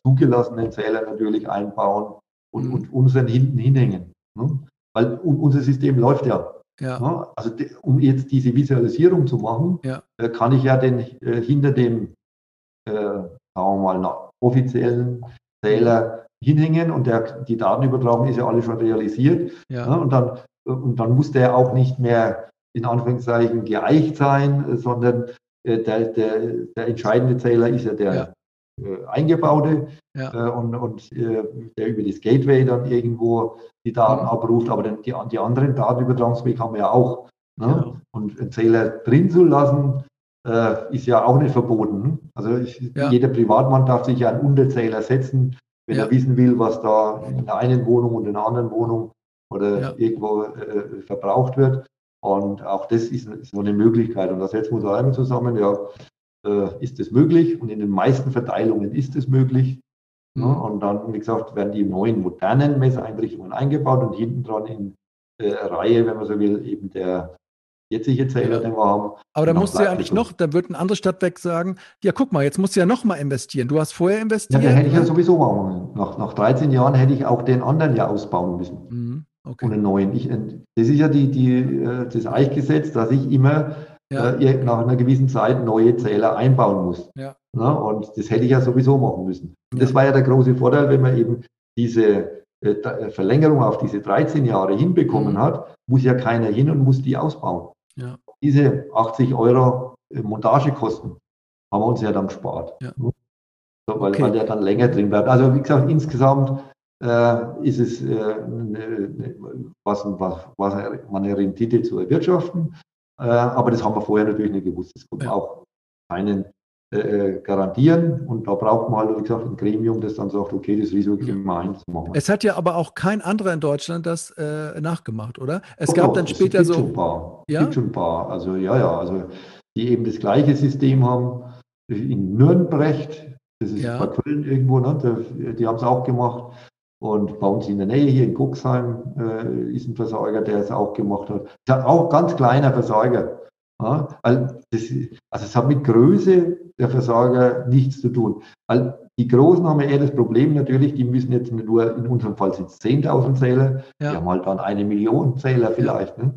zugelassenen Zähler natürlich einbauen und, mhm. und unseren hinten hinhängen. Ne? Weil unser System läuft ja. ja. Ne? Also um jetzt diese Visualisierung zu machen, ja. äh, kann ich ja den äh, hinter dem, äh, sagen wir mal, offiziellen Zähler hinhängen und der, die Datenübertragung ist ja alles schon realisiert. Ja. Ne? Und, dann, und dann muss der auch nicht mehr in Anführungszeichen geeicht sein, sondern äh, der, der, der entscheidende Zähler ist ja der, äh, eingebaute ja. äh, und, und äh, der über das Gateway dann irgendwo die Daten mhm. abruft, aber dann die, die anderen Datenübertragungswege haben wir ja auch. Ne? Genau. Und einen Zähler drin zu lassen, äh, ist ja auch nicht verboten. Also ich, ja. jeder Privatmann darf sich ja einen Unterzähler setzen, wenn ja. er wissen will, was da in der einen Wohnung und in der anderen Wohnung oder irgendwo äh, verbraucht wird. Und auch das ist so eine Möglichkeit. Und da setzen wir uns einmal zusammen, ja, äh, ist es möglich und in den meisten Verteilungen ist es möglich. Mhm. Ja, und dann, wie gesagt, werden die neuen modernen Messereinrichtungen eingebaut und hinten dran in äh, Reihe, wenn man so will, eben der jetzige Zähler, den wir haben. Aber da musst du ja eigentlich noch, da wird ein anderes Stadtwerk sagen, ja guck mal, jetzt musst du ja noch mal investieren. Du hast vorher investiert. Ja, den hätte ich ja sowieso machen Nach, nach 13 Jahren hätte ich auch den anderen ja ausbauen müssen. Mhm. Okay. Und einen neuen. Ich, das ist ja die, die, äh, das Eichgesetz, dass ich immer ja. äh, nach einer gewissen Zeit neue Zähler einbauen muss. Ja. Na, und das hätte ich ja sowieso machen müssen. Und das war ja der große Vorteil, wenn man eben diese äh, äh Verlängerung auf diese 13 Jahre hinbekommen mhm. hat, muss ja keiner hin und muss die ausbauen. Ja. Diese 80 Euro äh, Montagekosten haben wir uns ja dann gespart. Ja. So, weil, okay. weil der dann länger drin bleibt. Also wie gesagt, insgesamt äh, ist es äh, ne, ne, was, was, was eine Rendite zu erwirtschaften. Äh, aber das haben wir vorher natürlich nicht gewusst. Es kommt ja. auch keinen äh, äh, garantieren. Und da braucht man halt, wie gesagt, ein Gremium, das dann sagt, okay, das Risiko gehen wir ein. Es hat ja aber auch kein anderer in Deutschland das äh, nachgemacht, oder? Es oh, gab dann später es gibt so. Schon ein paar. Ja? Es gibt schon ein paar. Also ja, ja, also die eben das gleiche System haben. In Nürnberg, das ist ja. bei Köln irgendwo, ne? die, die haben es auch gemacht. Und bei uns in der Nähe hier in Guxheim äh, ist ein Versorger, der es auch gemacht hat. Das ist auch ganz kleiner Versorger. Ja, also, das, also es hat mit Größe der Versorger nichts zu tun. Weil die Großen haben ja eher das Problem natürlich, die müssen jetzt nur, in unserem Fall sind es 10.000 Zähler, ja. die haben halt dann eine Million Zähler vielleicht. Ne?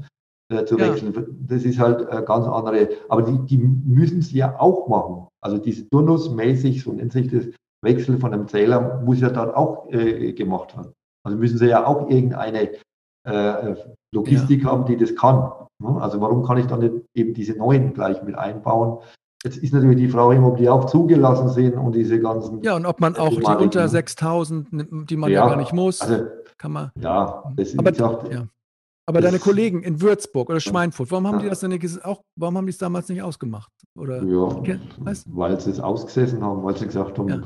Äh, zu wechseln. Ja. Das ist halt äh, ganz andere. Aber die, die müssen es ja auch machen. Also diese turnusmäßig, so nennt sich das, Wechsel von einem Zähler muss ja dann auch äh, gemacht werden. Also müssen sie ja auch irgendeine äh, Logistik ja. haben, die das kann. Ne? Also warum kann ich dann nicht eben diese neuen gleich mit einbauen? Jetzt ist natürlich die Frage, ob die auch zugelassen sind und diese ganzen. Ja, und ob man auch die unter 6000, die man ja, ja, gar nicht muss, also, kann man. Ja, das aber, ist auch, ja. Aber deine Kollegen in Würzburg oder Schweinfurt, warum haben die das denn nicht auch, warum haben die es damals nicht ausgemacht? Oder, ja, weil sie es ausgesessen haben, weil sie gesagt haben, ja.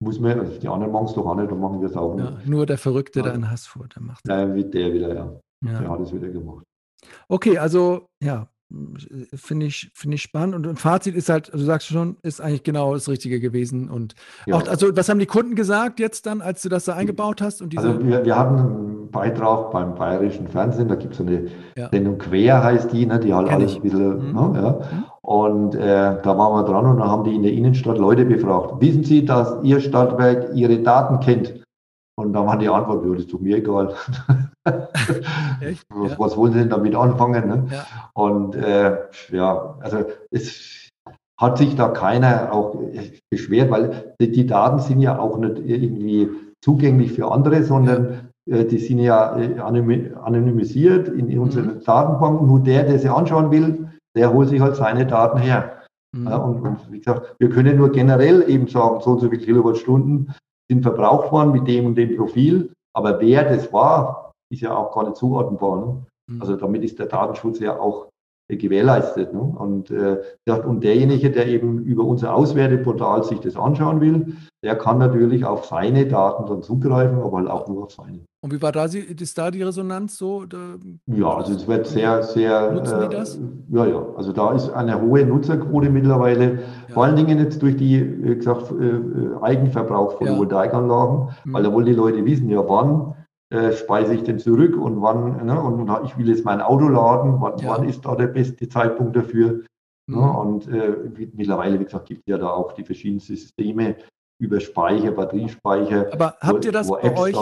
muss man, die anderen machen es doch auch nicht, dann machen wir es auch nicht. Ja, nur der Verrückte da in Haßfurt, der macht es. Ja, wie der wieder, ja. Der hat es wieder gemacht. Okay, also ja, finde ich, finde ich spannend. Und, und Fazit ist halt, du sagst schon, ist eigentlich genau das Richtige gewesen. Und ja. auch, also was haben die Kunden gesagt jetzt dann, als du das da eingebaut hast? Und diese also wir, wir hatten einen Beitrag beim bayerischen Fernsehen, da gibt es eine ja. Sendung Quer heißt die, ne, die halt Kenn alles ein bisschen, mhm. ne, ja. Mhm. Und äh, da waren wir dran und dann haben die in der Innenstadt Leute befragt. Wissen Sie, dass Ihr Stadtwerk Ihre Daten kennt? Und da war die Antwort, ja, das ist doch mir egal. [LAUGHS] Echt? [LAUGHS] was, ja. was, wollen Sie denn damit anfangen? Ne? Ja. Und äh, ja, also es hat sich da keiner auch beschwert, weil die, die, Daten sind ja auch nicht irgendwie zugänglich für andere, sondern äh, die sind ja äh, anonymisiert in unseren mhm. Datenbanken. Nur der, der sie anschauen will, der holt sich halt seine Daten her. Mhm. Und, und, wie gesagt, wir können nur generell eben sagen, so und so viele Kilowattstunden sind verbraucht worden mit dem und dem Profil. Aber wer das war, ist ja auch gar nicht zuordnenbar. Ne? Also damit ist der Datenschutz ja auch gewährleistet. Ne? Und, äh, und derjenige, der eben über unser Auswerteportal sich das anschauen will, der kann natürlich auf seine Daten dann zugreifen, aber halt auch nur auf seine. Und wie war da, ist da die Resonanz so? Ja, also es wird sehr, sehr. Nutzen die das? Äh, ja, ja. Also da ist eine hohe Nutzerquote mittlerweile. Ja. Vor allen Dingen jetzt durch die, wie gesagt, äh, Eigenverbrauch von ja. Photovoltaikanlagen, mhm. weil da wollen die Leute wissen, ja, wann äh, speise ich denn zurück und wann, ne, und, und, ich will jetzt mein Auto laden, wann, ja. wann ist da der beste Zeitpunkt dafür? Ne? Mhm. Ne, und äh, mittlerweile, wie gesagt, gibt es ja da auch die verschiedensten Systeme über Speicher, Batteriespeicher. Aber habt ihr das bei euch,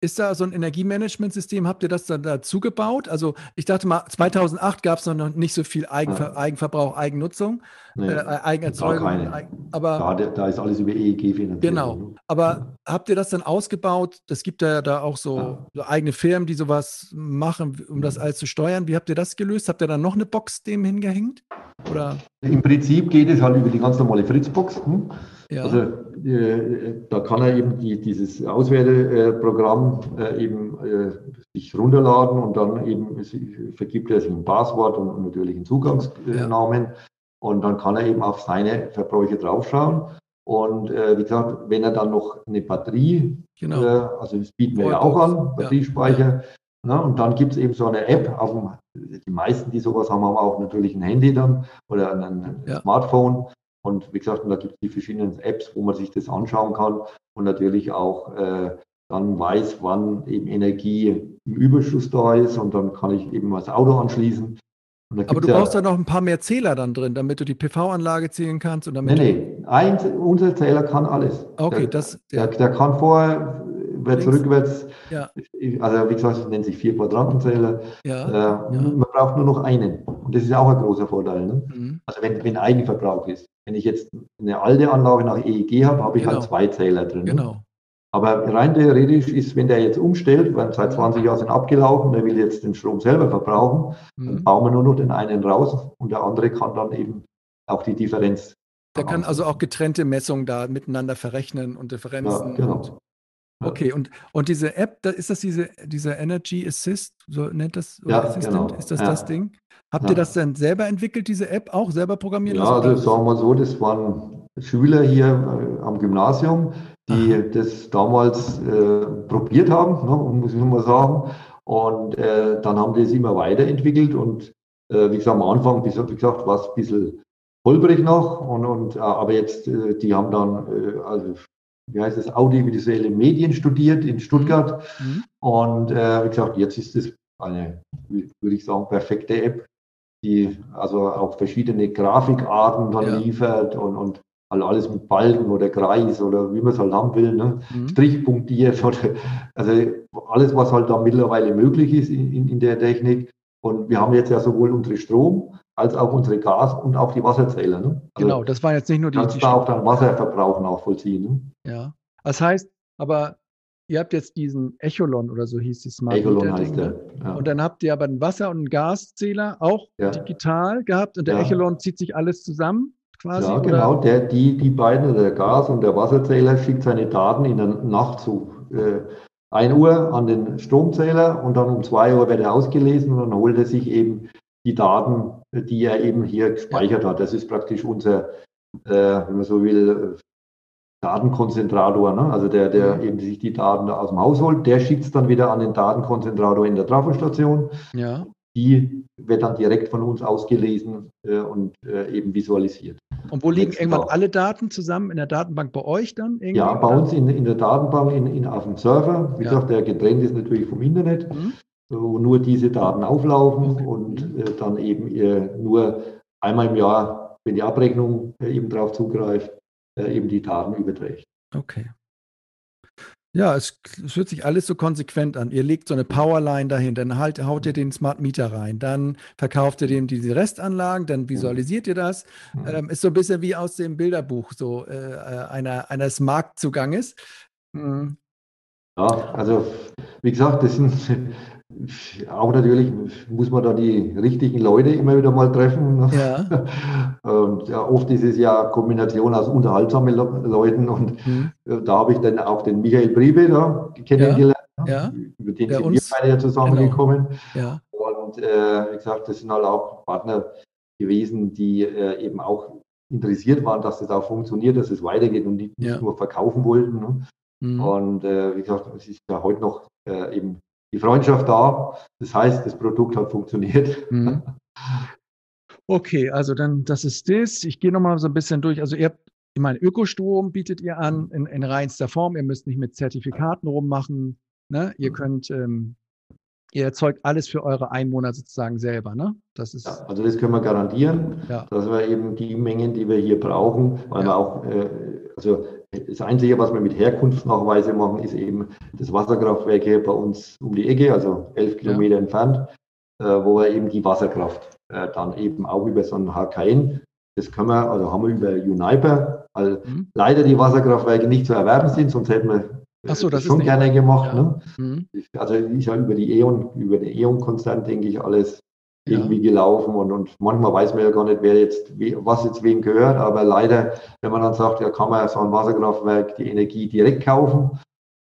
ist da so ein Energiemanagementsystem, habt ihr das dann dazu gebaut? Also ich dachte mal, 2008 gab es noch nicht so viel Eigenver ja. Eigenverbrauch, Eigennutzung, nee, äh, Eigenerzeugung. Eigen, aber da, da, ist alles über EEG finanziert. Genau. Ne? Aber ja. habt ihr das dann ausgebaut? Das gibt ja da auch so, ja. so, eigene Firmen, die sowas machen, um das mhm. alles zu steuern. Wie habt ihr das gelöst? Habt ihr dann noch eine Box dem hingehängt? Oder? Im Prinzip geht es halt über die ganz normale Fritzbox. Hm? Ja. Also äh, da kann er eben die, dieses Auswerteprogramm äh, eben äh, sich runterladen und dann eben vergibt er sich ein Passwort und, und natürlich einen Zugangsnamen ja. und dann kann er eben auf seine Verbräuche draufschauen. Und äh, wie gesagt, wenn er dann noch eine Batterie, genau. äh, also das bieten wir ja auch an, Batteriespeicher, ja. ne, und dann gibt es eben so eine App, auf dem, die meisten, die sowas haben, haben auch natürlich ein Handy dann oder ein, ein ja. Smartphone. Und wie gesagt, da gibt es die verschiedenen Apps, wo man sich das anschauen kann und natürlich auch äh, dann weiß, wann eben Energie im Überschuss da ist und dann kann ich eben das Auto anschließen. Aber du brauchst ja noch ein paar mehr Zähler dann drin, damit du die PV-Anlage zählen kannst. Und damit nee, nee, ein, unser Zähler kann alles. Okay, der, das. Der, der, kann vorher, wärts, rückwärts, ja. also wie gesagt, es nennt sich vier Quadrantenzähler. Ja, äh, ja. Man braucht nur noch einen. Und das ist auch ein großer Vorteil. Ne? Mhm. Also wenn, wenn Eigenverbrauch ist. Wenn ich jetzt eine alte Anlage nach EEG habe, habe ich halt genau. halt zwei Zähler drin. Genau. Aber rein theoretisch ist, wenn der jetzt umstellt, weil seit 20 Jahren sind abgelaufen, der will jetzt den Strom selber verbrauchen, mhm. dann bauen wir nur noch den einen raus und der andere kann dann eben auch die Differenz. Der kann also auch getrennte Messungen da miteinander verrechnen und Differenzen. Ja, genau. Okay, und, und diese App, da ist das diese, diese Energy Assist, so nennt das, ja, Assistant, genau. ist das ja. das Ding? Habt ja. ihr das denn selber entwickelt, diese App auch selber programmiert? Ja, also sagen wir so, das waren Schüler hier äh, am Gymnasium, die Aha. das damals äh, probiert haben, ne, muss ich nur mal sagen. Und äh, dann haben die es immer weiterentwickelt und äh, wie gesagt, am Anfang, wie gesagt, war es ein bisschen holprig noch, und, und, äh, aber jetzt, äh, die haben dann, also wie heißt es, audiovisuelle Medien studiert in Stuttgart. Mhm. Und äh, wie gesagt, jetzt ist es eine, würde ich sagen, perfekte App, die also auch verschiedene Grafikarten dann ja. liefert und, und alles mit Balken oder Kreis oder wie man es halt haben will, ne? Mhm. strichpunktiert oder also alles, was halt da mittlerweile möglich ist in, in, in der Technik. Und wir haben jetzt ja sowohl unsere Strom- als auch unsere Gas- und auch die Wasserzähler. Ne? Also genau, das war jetzt nicht nur die. Kannst da auch dann Wasserverbrauch nachvollziehen. Ne? Ja. Das heißt, aber ihr habt jetzt diesen Echolon oder so hieß es Smart Echolon heißt der. Ne? Ja. Und dann habt ihr aber einen Wasser- und einen Gaszähler auch ja. digital gehabt und der ja. Echolon zieht sich alles zusammen. Quasi, ja, genau. Der, die, die beiden, der Gas- und der Wasserzähler, schickt seine Daten in der Nacht zu äh, 1 Uhr an den Stromzähler und dann um 2 Uhr wird er ausgelesen und dann holt er sich eben die Daten, die er eben hier gespeichert hat. Das ist praktisch unser, äh, wenn man so will, Datenkonzentrator, ne? also der, der mhm. eben sich die Daten aus dem Haus holt, der schickt es dann wieder an den Datenkonzentrator in der Trafostation. Ja. Die wird dann direkt von uns ausgelesen äh, und äh, eben visualisiert. Und wo liegen irgendwann Tag. alle Daten zusammen in der Datenbank bei euch dann? Ja, bei uns in, in der Datenbank in, in, auf dem Server. Wie ja. gesagt, der getrennt ist natürlich vom Internet, mhm. Wo nur diese Daten auflaufen und äh, dann eben äh, nur einmal im Jahr, wenn die Abrechnung äh, eben darauf zugreift, äh, eben die Daten überträgt. Okay. Ja, es, es hört sich alles so konsequent an. Ihr legt so eine Powerline dahin, dann halt, haut ihr den Smart Meter rein, dann verkauft ihr dem diese Restanlagen, dann mhm. visualisiert ihr das. Mhm. Ähm, ist so ein bisschen wie aus dem Bilderbuch so äh, äh einer, eines Marktzuganges. Mhm. Ja, also wie gesagt, das sind auch natürlich muss man da die richtigen Leute immer wieder mal treffen. Ne? Ja. [LAUGHS] Und ja, oft ist es ja Kombination aus unterhaltsamen Leuten und mhm. Äh, da habe ich dann auch den Michael Priebe da kennengelernt, ja. Ja. über den sind wir beide ja zusammengekommen. Genau. Ja. Und äh, wie gesagt, das sind halt auch Partner gewesen, die äh, eben auch interessiert waren, dass das auch funktioniert, dass es weitergeht und nicht, nicht nur verkaufen wollten. Ne? Mhm. Und äh, wie gesagt, es ist ja heute noch äh, eben die Freundschaft da. Das heißt, das Produkt hat funktioniert. Mhm. Okay, also dann, das ist das. Ich gehe nochmal so ein bisschen durch. Also ihr habt, ich meine, Ökostrom bietet ihr an in, in reinster Form. Ihr müsst nicht mit Zertifikaten rummachen. Ne? Ihr mhm. könnt, ähm, ihr erzeugt alles für eure Einwohner sozusagen selber. Ne? Das ist, ja, also das können wir garantieren, ja. dass wir eben die Mengen, die wir hier brauchen, weil ja. wir auch, äh, also das Einzige, was wir mit Herkunftsnachweise machen, ist eben das Wasserkraftwerk hier bei uns um die Ecke, also elf Kilometer entfernt, äh, wo wir eben die Wasserkraft äh, dann eben auch über so ein HKN, das können wir, also haben wir über Uniper, weil mhm. leider die Wasserkraftwerke nicht zu erwerben sind, sonst hätten wir Ach so, das, das schon gerne gemacht. Ja. Ne? Mhm. Also ist ja über die E.ON, über den E.ON-Konzern, denke ich, alles irgendwie gelaufen und, und manchmal weiß man ja gar nicht, wer jetzt, was jetzt wem gehört, aber leider, wenn man dann sagt, ja, kann man so ein Wasserkraftwerk die Energie direkt kaufen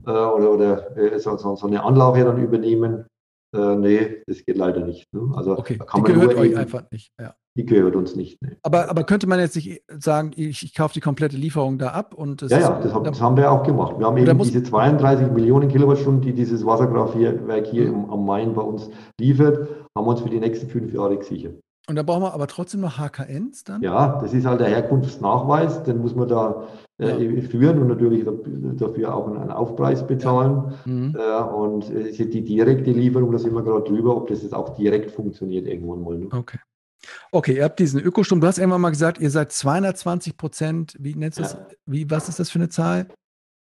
äh, oder, oder äh, so, so, eine Anlage dann übernehmen, äh, nee, das geht leider nicht. Ne? Also okay, die gehört euch eben, einfach nicht. Ja. Die gehört uns nicht. Nee. Aber, aber könnte man jetzt nicht sagen, ich, ich kaufe die komplette Lieferung da ab? Und ja, ja, das, haben, das haben wir auch gemacht. Wir haben eben diese 32 Millionen Kilowattstunden, die dieses Wasserkraftwerk hier mhm. am Main bei uns liefert, haben wir uns für die nächsten fünf Jahre gesichert. Und da brauchen wir aber trotzdem noch HKNs dann? Ja, das ist halt der Herkunftsnachweis, den muss man da äh, führen und natürlich dafür auch einen Aufpreis bezahlen. Ja. Mhm. Äh, und äh, die direkte Lieferung, da sind wir gerade drüber, ob das jetzt auch direkt funktioniert irgendwann mal. Ne? Okay. Okay, ihr habt diesen Ökostrom. Du hast irgendwann mal gesagt, ihr seid 220 Prozent. Wie nennst du das? Ja. Wie, was ist das für eine Zahl?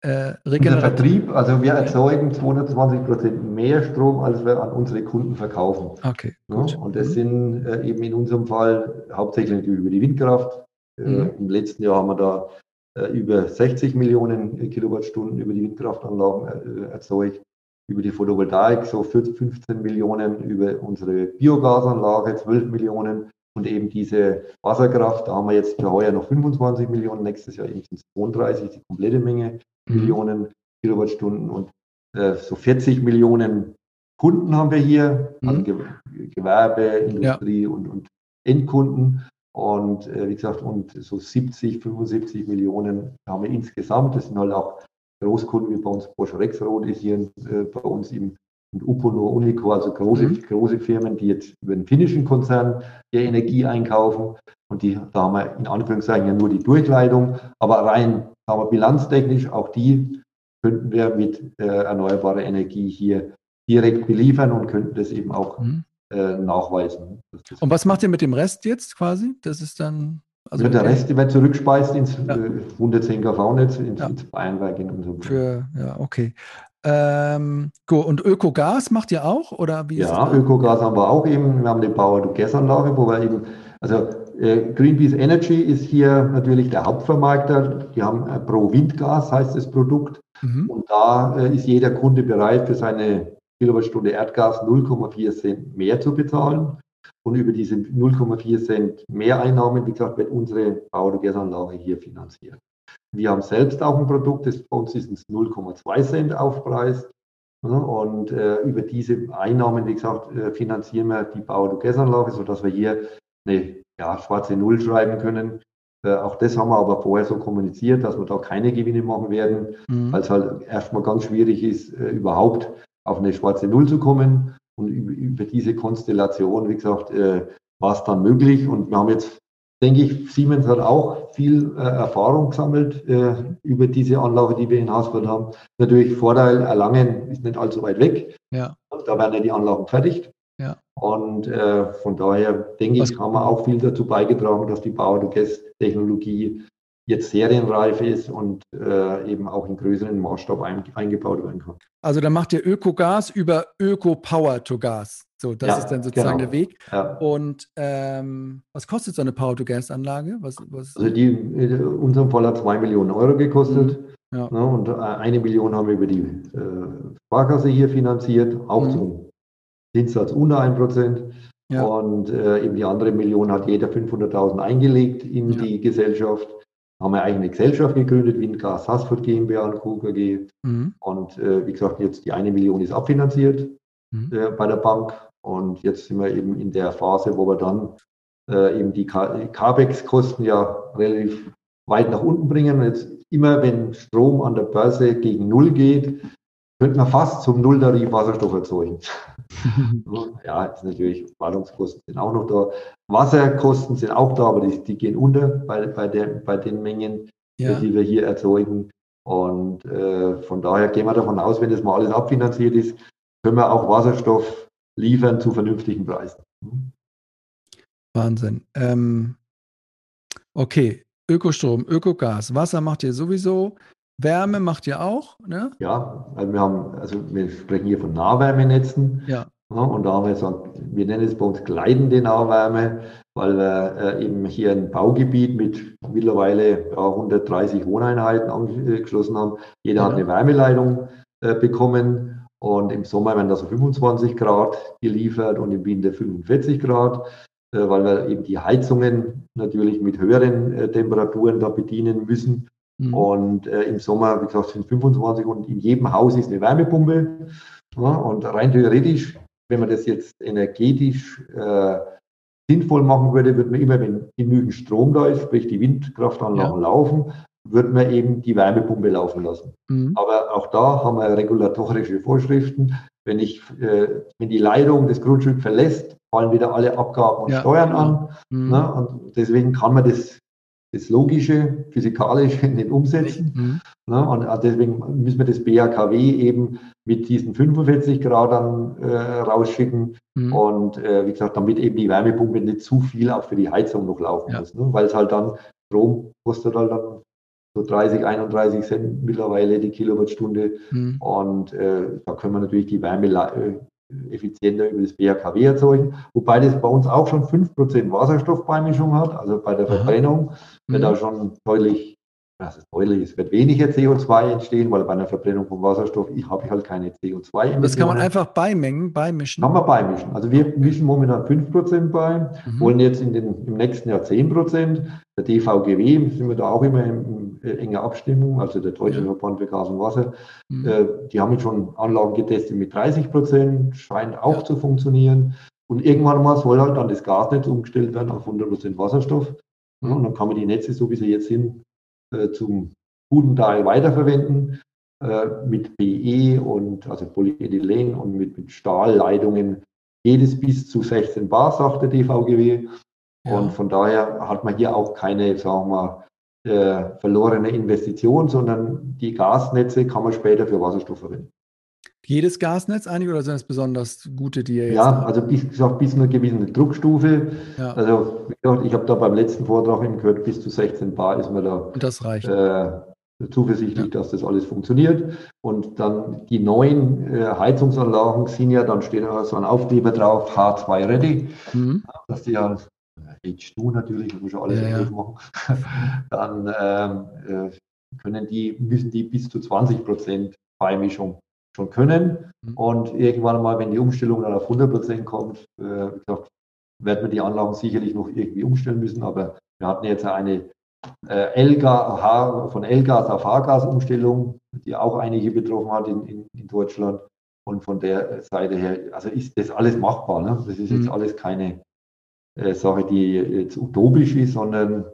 Äh, Der Vertrieb, also wir erzeugen 220 Prozent mehr Strom, als wir an unsere Kunden verkaufen. Okay. Ja, und das mhm. sind äh, eben in unserem Fall hauptsächlich über die Windkraft. Äh, mhm. Im letzten Jahr haben wir da äh, über 60 Millionen Kilowattstunden über die Windkraftanlagen äh, erzeugt über die Photovoltaik so 15 Millionen, über unsere Biogasanlage 12 Millionen und eben diese Wasserkraft, da haben wir jetzt für heuer noch 25 Millionen, nächstes Jahr eben sind es 32, die komplette Menge mhm. Millionen. Kilowattstunden und äh, so 40 Millionen Kunden haben wir hier, mhm. also Ge Gewerbe, Industrie ja. und, und Endkunden. Und äh, wie gesagt, und so 70, 75 Millionen haben wir insgesamt. Das sind halt auch Großkunden wie bei uns Bosch Rexroth ist hier äh, bei uns im und Upono, Unico, also große, mhm. große Firmen, die jetzt über den finnischen Konzern der Energie einkaufen. Und die, da haben wir in Anführungszeichen ja nur die Durchleitung, aber rein haben wir bilanztechnisch, auch die könnten wir mit äh, erneuerbarer Energie hier direkt beliefern und könnten das eben auch mhm. äh, nachweisen. Und was macht ihr mit dem Rest jetzt quasi? Das ist dann. Also der Rest wird zurückspeist ins ja. 110 kV-Netz, ins, ja. ins Bayernwerk in unserem Für, Ja, okay. Ähm, und Ökogas macht ihr auch? Oder wie ja, Ökogas haben wir auch eben. Wir haben eine Power-to-Gas-Anlage, wo wir eben, also äh, Greenpeace Energy ist hier natürlich der Hauptvermarkter. Die haben äh, Pro Windgas, heißt das Produkt. Mhm. Und da äh, ist jeder Kunde bereit, für seine Kilowattstunde Erdgas 0,4 Cent mehr zu bezahlen. Und über diese 0,4 Cent Mehreinnahmen, wie gesagt, wird unsere Power-to-Gas-Anlage hier finanziert. Wir haben selbst auch ein Produkt, das bei uns ist 0,2 Cent Aufpreis. Und äh, über diese Einnahmen, wie gesagt, äh, finanzieren wir die Power-to-Gas-Anlage, sodass wir hier eine ja, schwarze Null schreiben können. Äh, auch das haben wir aber vorher so kommuniziert, dass wir da keine Gewinne machen werden, mhm. weil es halt erstmal ganz schwierig ist, äh, überhaupt auf eine schwarze Null zu kommen. Und über, über diese Konstellation, wie gesagt, äh, war es dann möglich. Und wir haben jetzt denke ich, Siemens hat auch viel äh, Erfahrung gesammelt äh, über diese Anlage, die wir in Hausfurt haben. Natürlich Vorteil, Erlangen ist nicht allzu weit weg. Ja. Da werden ja die Anlagen fertig. Ja. Und äh, von daher denke Was ich, haben wir auch viel dazu beigetragen, dass die Power-to-Gas-Technologie jetzt serienreif ist und äh, eben auch in größeren Maßstab ein, eingebaut werden kann. Also dann macht ihr Ökogas über Öko-Power-to-Gas. So, das ja, ist dann sozusagen genau. der Weg. Ja. Und ähm, was kostet so eine Power-to-Gas-Anlage? Was, was also die in unserem Fall hat zwei Millionen Euro gekostet. Mhm. Ja. Ne, und eine Million haben wir über die äh, Sparkasse hier finanziert, auch mhm. zum Zinssatz unter 1 Prozent. Ja. Und äh, eben die andere Million hat jeder 500.000 eingelegt in die Gesellschaft haben wir eigentlich eine Gesellschaft gegründet, Windgas Haßfurt GmbH und Co. KG. Mhm. Und äh, wie gesagt, jetzt die eine Million ist abfinanziert mhm. äh, bei der Bank. Und jetzt sind wir eben in der Phase, wo wir dann äh, eben die CAPEX-Kosten ja relativ weit nach unten bringen. Jetzt immer, wenn Strom an der Börse gegen Null geht, könnte man fast zum Nulltarif Wasserstoff erzeugen. [LAUGHS] ja, ist natürlich, Wartungskosten sind auch noch da. Wasserkosten sind auch da, aber die, die gehen unter bei, bei, der, bei den Mengen, ja. die wir hier erzeugen. Und äh, von daher gehen wir davon aus, wenn das mal alles abfinanziert ist, können wir auch Wasserstoff liefern zu vernünftigen Preisen. Wahnsinn. Ähm, okay, Ökostrom, Ökogas, Wasser macht ihr sowieso. Wärme macht ihr auch, ne? Ja, also wir haben, also wir sprechen hier von Nahwärmenetzen. Ja. ja und da haben wir gesagt, wir nennen es bei uns gleitende Nahwärme, weil wir äh, eben hier ein Baugebiet mit mittlerweile ja, 130 Wohneinheiten angeschlossen haben. Jeder ja. hat eine Wärmeleitung äh, bekommen und im Sommer werden da so 25 Grad geliefert und im Winter 45 Grad, äh, weil wir eben die Heizungen natürlich mit höheren äh, Temperaturen da bedienen müssen. Mhm. Und äh, im Sommer, wie gesagt, sind 25 und in jedem Haus ist eine Wärmepumpe. Ja, und rein theoretisch, wenn man das jetzt energetisch äh, sinnvoll machen würde, würde man immer, wenn genügend Strom da ist, sprich die Windkraftanlagen ja. laufen, würde man eben die Wärmepumpe laufen lassen. Mhm. Aber auch da haben wir regulatorische Vorschriften. Wenn, ich, äh, wenn die Leitung das Grundstück verlässt, fallen wieder alle Abgaben und ja. Steuern an. Mhm. Ne? Und deswegen kann man das das Logische, Physikalische [LAUGHS] nicht umsetzen. Mhm. Ne? Und deswegen müssen wir das BAKW eben mit diesen 45 Grad dann äh, rausschicken. Mhm. Und äh, wie gesagt, damit eben die Wärmepumpe nicht zu viel auch für die Heizung noch laufen ja. muss. Ne? Weil es halt dann, Strom kostet halt dann so 30, 31 Cent mittlerweile die Kilowattstunde. Mhm. Und äh, da können wir natürlich die Wärme äh, effizienter über das BHKW erzeugen, wobei das bei uns auch schon 5% Wasserstoffbeimischung hat, also bei der Verbrennung wird mhm. da schon deutlich das ist deutlich, es wird weniger CO2 entstehen, weil bei einer Verbrennung von Wasserstoff ich, habe ich halt keine CO2-Emissionen. Das kann man einfach beimengen, beimischen? Kann man beimischen. Also wir mischen momentan 5% bei, mhm. wollen jetzt in den, im nächsten Jahr 10%. Der DVGW sind wir da auch immer in, in enger Abstimmung, also der Deutsche ja. Verband für Gas und Wasser. Mhm. Äh, die haben jetzt schon Anlagen getestet mit 30%, scheint auch ja. zu funktionieren. Und irgendwann mal soll halt dann das Gasnetz umgestellt werden auf 100% Wasserstoff. Mhm. Und dann kann man die Netze, so wie sie jetzt sind, äh, zum guten Teil weiterverwenden äh, mit PE und also Polyethylen und mit, mit Stahlleitungen geht es bis zu 16 Bar, sagt der DVGW. Ja. Und von daher hat man hier auch keine, sagen wir mal, äh, verlorene Investition, sondern die Gasnetze kann man später für Wasserstoff verwenden. Jedes Gasnetz eigentlich oder sind es besonders gute, die ihr jetzt Ja, also bis, gesagt, bis eine gewisse Druckstufe. Ja. Also ich habe da beim letzten Vortrag eben gehört, bis zu 16 Bar ist man da Und das reicht. Äh, zuversichtlich, ja. dass das alles funktioniert. Und dann die neuen äh, Heizungsanlagen sind ja, dann steht da so ein Aufkleber drauf, H2 Ready. Mhm. Dass die ja H2 natürlich, muss ja alles ja, ja. machen. [LAUGHS] dann ähm, äh, können die, müssen die bis zu 20 Prozent Beimischung schon können. Mhm. Und irgendwann mal, wenn die Umstellung dann auf 100 Prozent kommt, äh, gesagt, werden wir die Anlagen sicherlich noch irgendwie umstellen müssen. Aber wir hatten jetzt eine äh, LGA, von L-Gas auf H-Gas-Umstellung, die auch einige betroffen hat in, in, in, Deutschland. Und von der Seite her, also ist das alles machbar. Ne? Das ist jetzt mhm. alles keine äh, Sache, die jetzt utopisch ist, sondern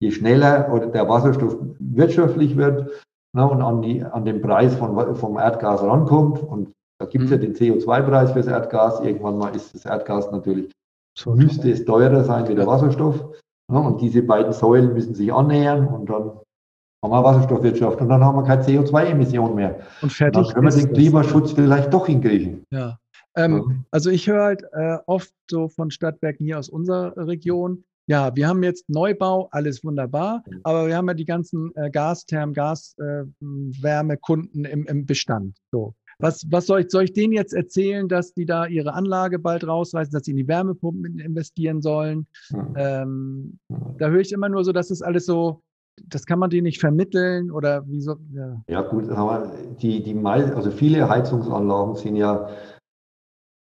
je schneller oder der Wasserstoff wirtschaftlich wird, ne, und an, die, an den Preis von, vom Erdgas rankommt. Und da gibt es mhm. ja den CO2-Preis fürs Erdgas. Irgendwann mal ist das Erdgas natürlich, so müsste es teurer sein wie der Wasserstoff. Ne, und diese beiden Säulen müssen sich annähern und dann haben wir Wasserstoffwirtschaft und dann haben wir keine CO2-Emissionen mehr. Und fertig. Dann können wir den Klimaschutz vielleicht doch hinkriegen. Ja. Ähm, also ich höre halt äh, oft so von Stadtwerken hier aus unserer Region, ja, wir haben jetzt Neubau, alles wunderbar, mhm. aber wir haben ja die ganzen äh, Gastherm, Gaswärmekunden äh, im, im Bestand. So. Was, was soll ich, soll ich denen jetzt erzählen, dass die da ihre Anlage bald rausreißen, dass sie in die Wärmepumpen investieren sollen? Mhm. Ähm, da höre ich immer nur so, dass es alles so, das kann man denen nicht vermitteln oder wieso? Ja, ja gut, aber die, die also viele Heizungsanlagen sind ja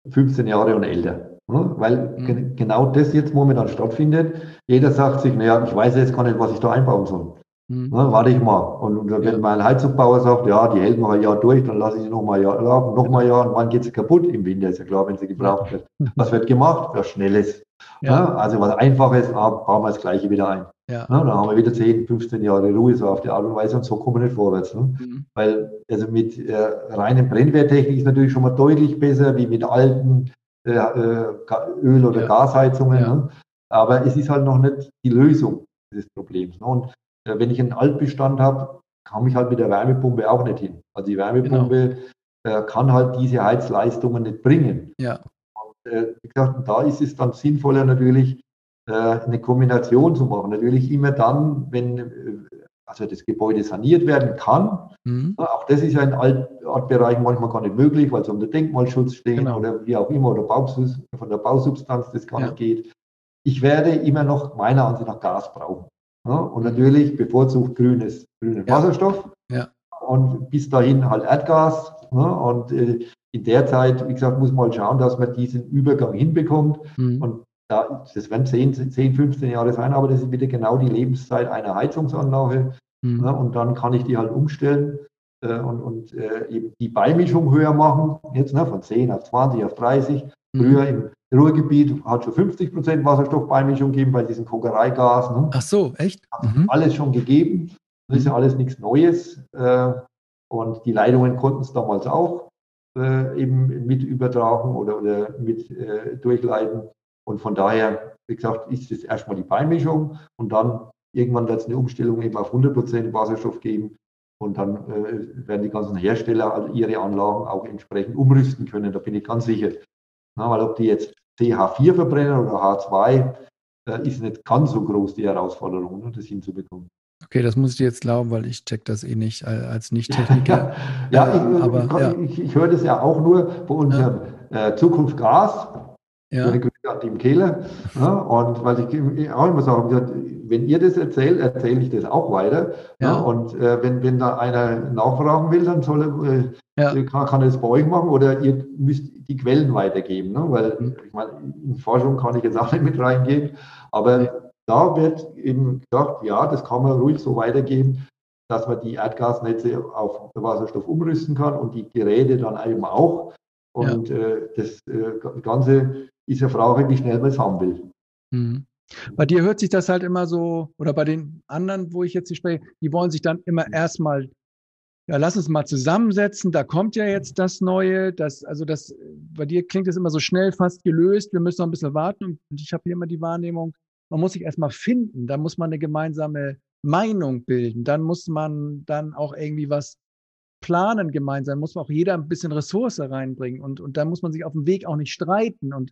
15 Jahre und älter. Ne? Weil mhm. genau das jetzt momentan stattfindet. Jeder sagt sich, naja, ich weiß jetzt gar nicht, was ich da einbauen soll. Mhm. Ne, warte ich mal. Und, und wenn ja. mein Heizungbauer sagt, ja, die hält noch ein Jahr durch, dann lasse ich sie noch mal ein Jahr laufen, noch mal ein Jahr und wann geht sie kaputt? Im Winter ist ja klar, wenn sie gebraucht wird. Was wird gemacht? Was Schnelles. Ja. Ne? Also was Einfaches, bauen wir das Gleiche wieder ein. Ja. Ne? Dann haben wir wieder 10, 15 Jahre Ruhe so auf die Art und Weise und so kommen wir nicht vorwärts. Ne? Mhm. Weil also mit äh, reinen Brennwerttechnik ist natürlich schon mal deutlich besser wie mit alten äh, äh, Öl- oder ja. Gasheizungen. Ja. Ne? Aber es ist halt noch nicht die Lösung dieses Problems. Ne? Und äh, wenn ich einen Altbestand habe, komme ich halt mit der Wärmepumpe auch nicht hin. Also die Wärmepumpe genau. äh, kann halt diese Heizleistungen nicht bringen. Ja. Und, äh, wie gesagt, da ist es dann sinnvoller natürlich, äh, eine Kombination zu machen. Natürlich immer dann, wenn also das Gebäude saniert werden kann. Mhm. Auch das ist ja in Altbereichen manchmal gar nicht möglich, weil es um den Denkmalschutz steht genau. oder wie auch immer, oder von der Bausubstanz das gar ja. nicht geht. Ich werde immer noch meiner Ansicht nach Gas brauchen. Ja, und natürlich bevorzugt grünes, grünen ja. Wasserstoff. Und bis dahin halt Erdgas. Und äh, in der Zeit, wie gesagt, muss man halt schauen, dass man diesen Übergang hinbekommt. Mhm. Und da, das werden 10, 10, 15 Jahre sein, aber das ist wieder genau die Lebenszeit einer Heizungsanlage. Mhm. Ne, und dann kann ich die halt umstellen äh, und, und äh, eben die Beimischung höher machen, jetzt ne, von 10 auf 20 auf 30. Mhm. Früher im Ruhrgebiet hat schon 50 Prozent Wasserstoffbeimischung gegeben bei diesen Kokereigas. Ne? Ach so, echt? Mhm. Alles schon gegeben. Das ist ja alles nichts Neues. Äh, und die Leitungen konnten es damals auch äh, eben mit übertragen oder, oder mit äh, durchleiten. Und von daher, wie gesagt, ist es erstmal die Beimischung und dann irgendwann wird es eine Umstellung eben auf 100% Wasserstoff geben. Und dann äh, werden die ganzen Hersteller ihre Anlagen auch entsprechend umrüsten können. Da bin ich ganz sicher. Na, weil ob die jetzt CH4 verbrennen oder H2, äh, ist nicht ganz so groß die Herausforderung, ne, das hinzubekommen. Okay, das muss ich jetzt glauben, weil ich check das eh nicht als Nicht-Techniker. [LAUGHS] ja, äh, ich, aber, ich, ja. ich, ich höre das ja auch nur bei unserem ja. äh, Zukunft Gas. Ja. An Tim Kehler. Ja, und weil ich auch immer sage, wenn ihr das erzählt, erzähle ich das auch weiter. Ja. ja und äh, wenn, wenn da einer nachfragen will, dann soll er, äh, ja. kann, kann er das bei euch machen oder ihr müsst die Quellen weitergeben. Ne? Weil mhm. ich meine, in Forschung kann ich jetzt auch nicht mit reingehen, aber da wird eben gesagt, ja, das kann man ruhig so weitergeben, dass man die Erdgasnetze auf Wasserstoff umrüsten kann und die Geräte dann eben auch. Und ja. äh, das äh, Ganze ist ja Frage, wie schnell man es haben will. Mhm. Bei dir hört sich das halt immer so, oder bei den anderen, wo ich jetzt hier spreche, die wollen sich dann immer erstmal, ja, lass uns mal zusammensetzen, da kommt ja jetzt das Neue, das, also das, bei dir klingt das immer so schnell fast gelöst, wir müssen noch ein bisschen warten und ich habe hier immer die Wahrnehmung, man muss sich erstmal finden, da muss man eine gemeinsame Meinung bilden, dann muss man dann auch irgendwie was planen gemeinsam, muss man auch jeder ein bisschen Ressource reinbringen und, und da muss man sich auf dem Weg auch nicht streiten und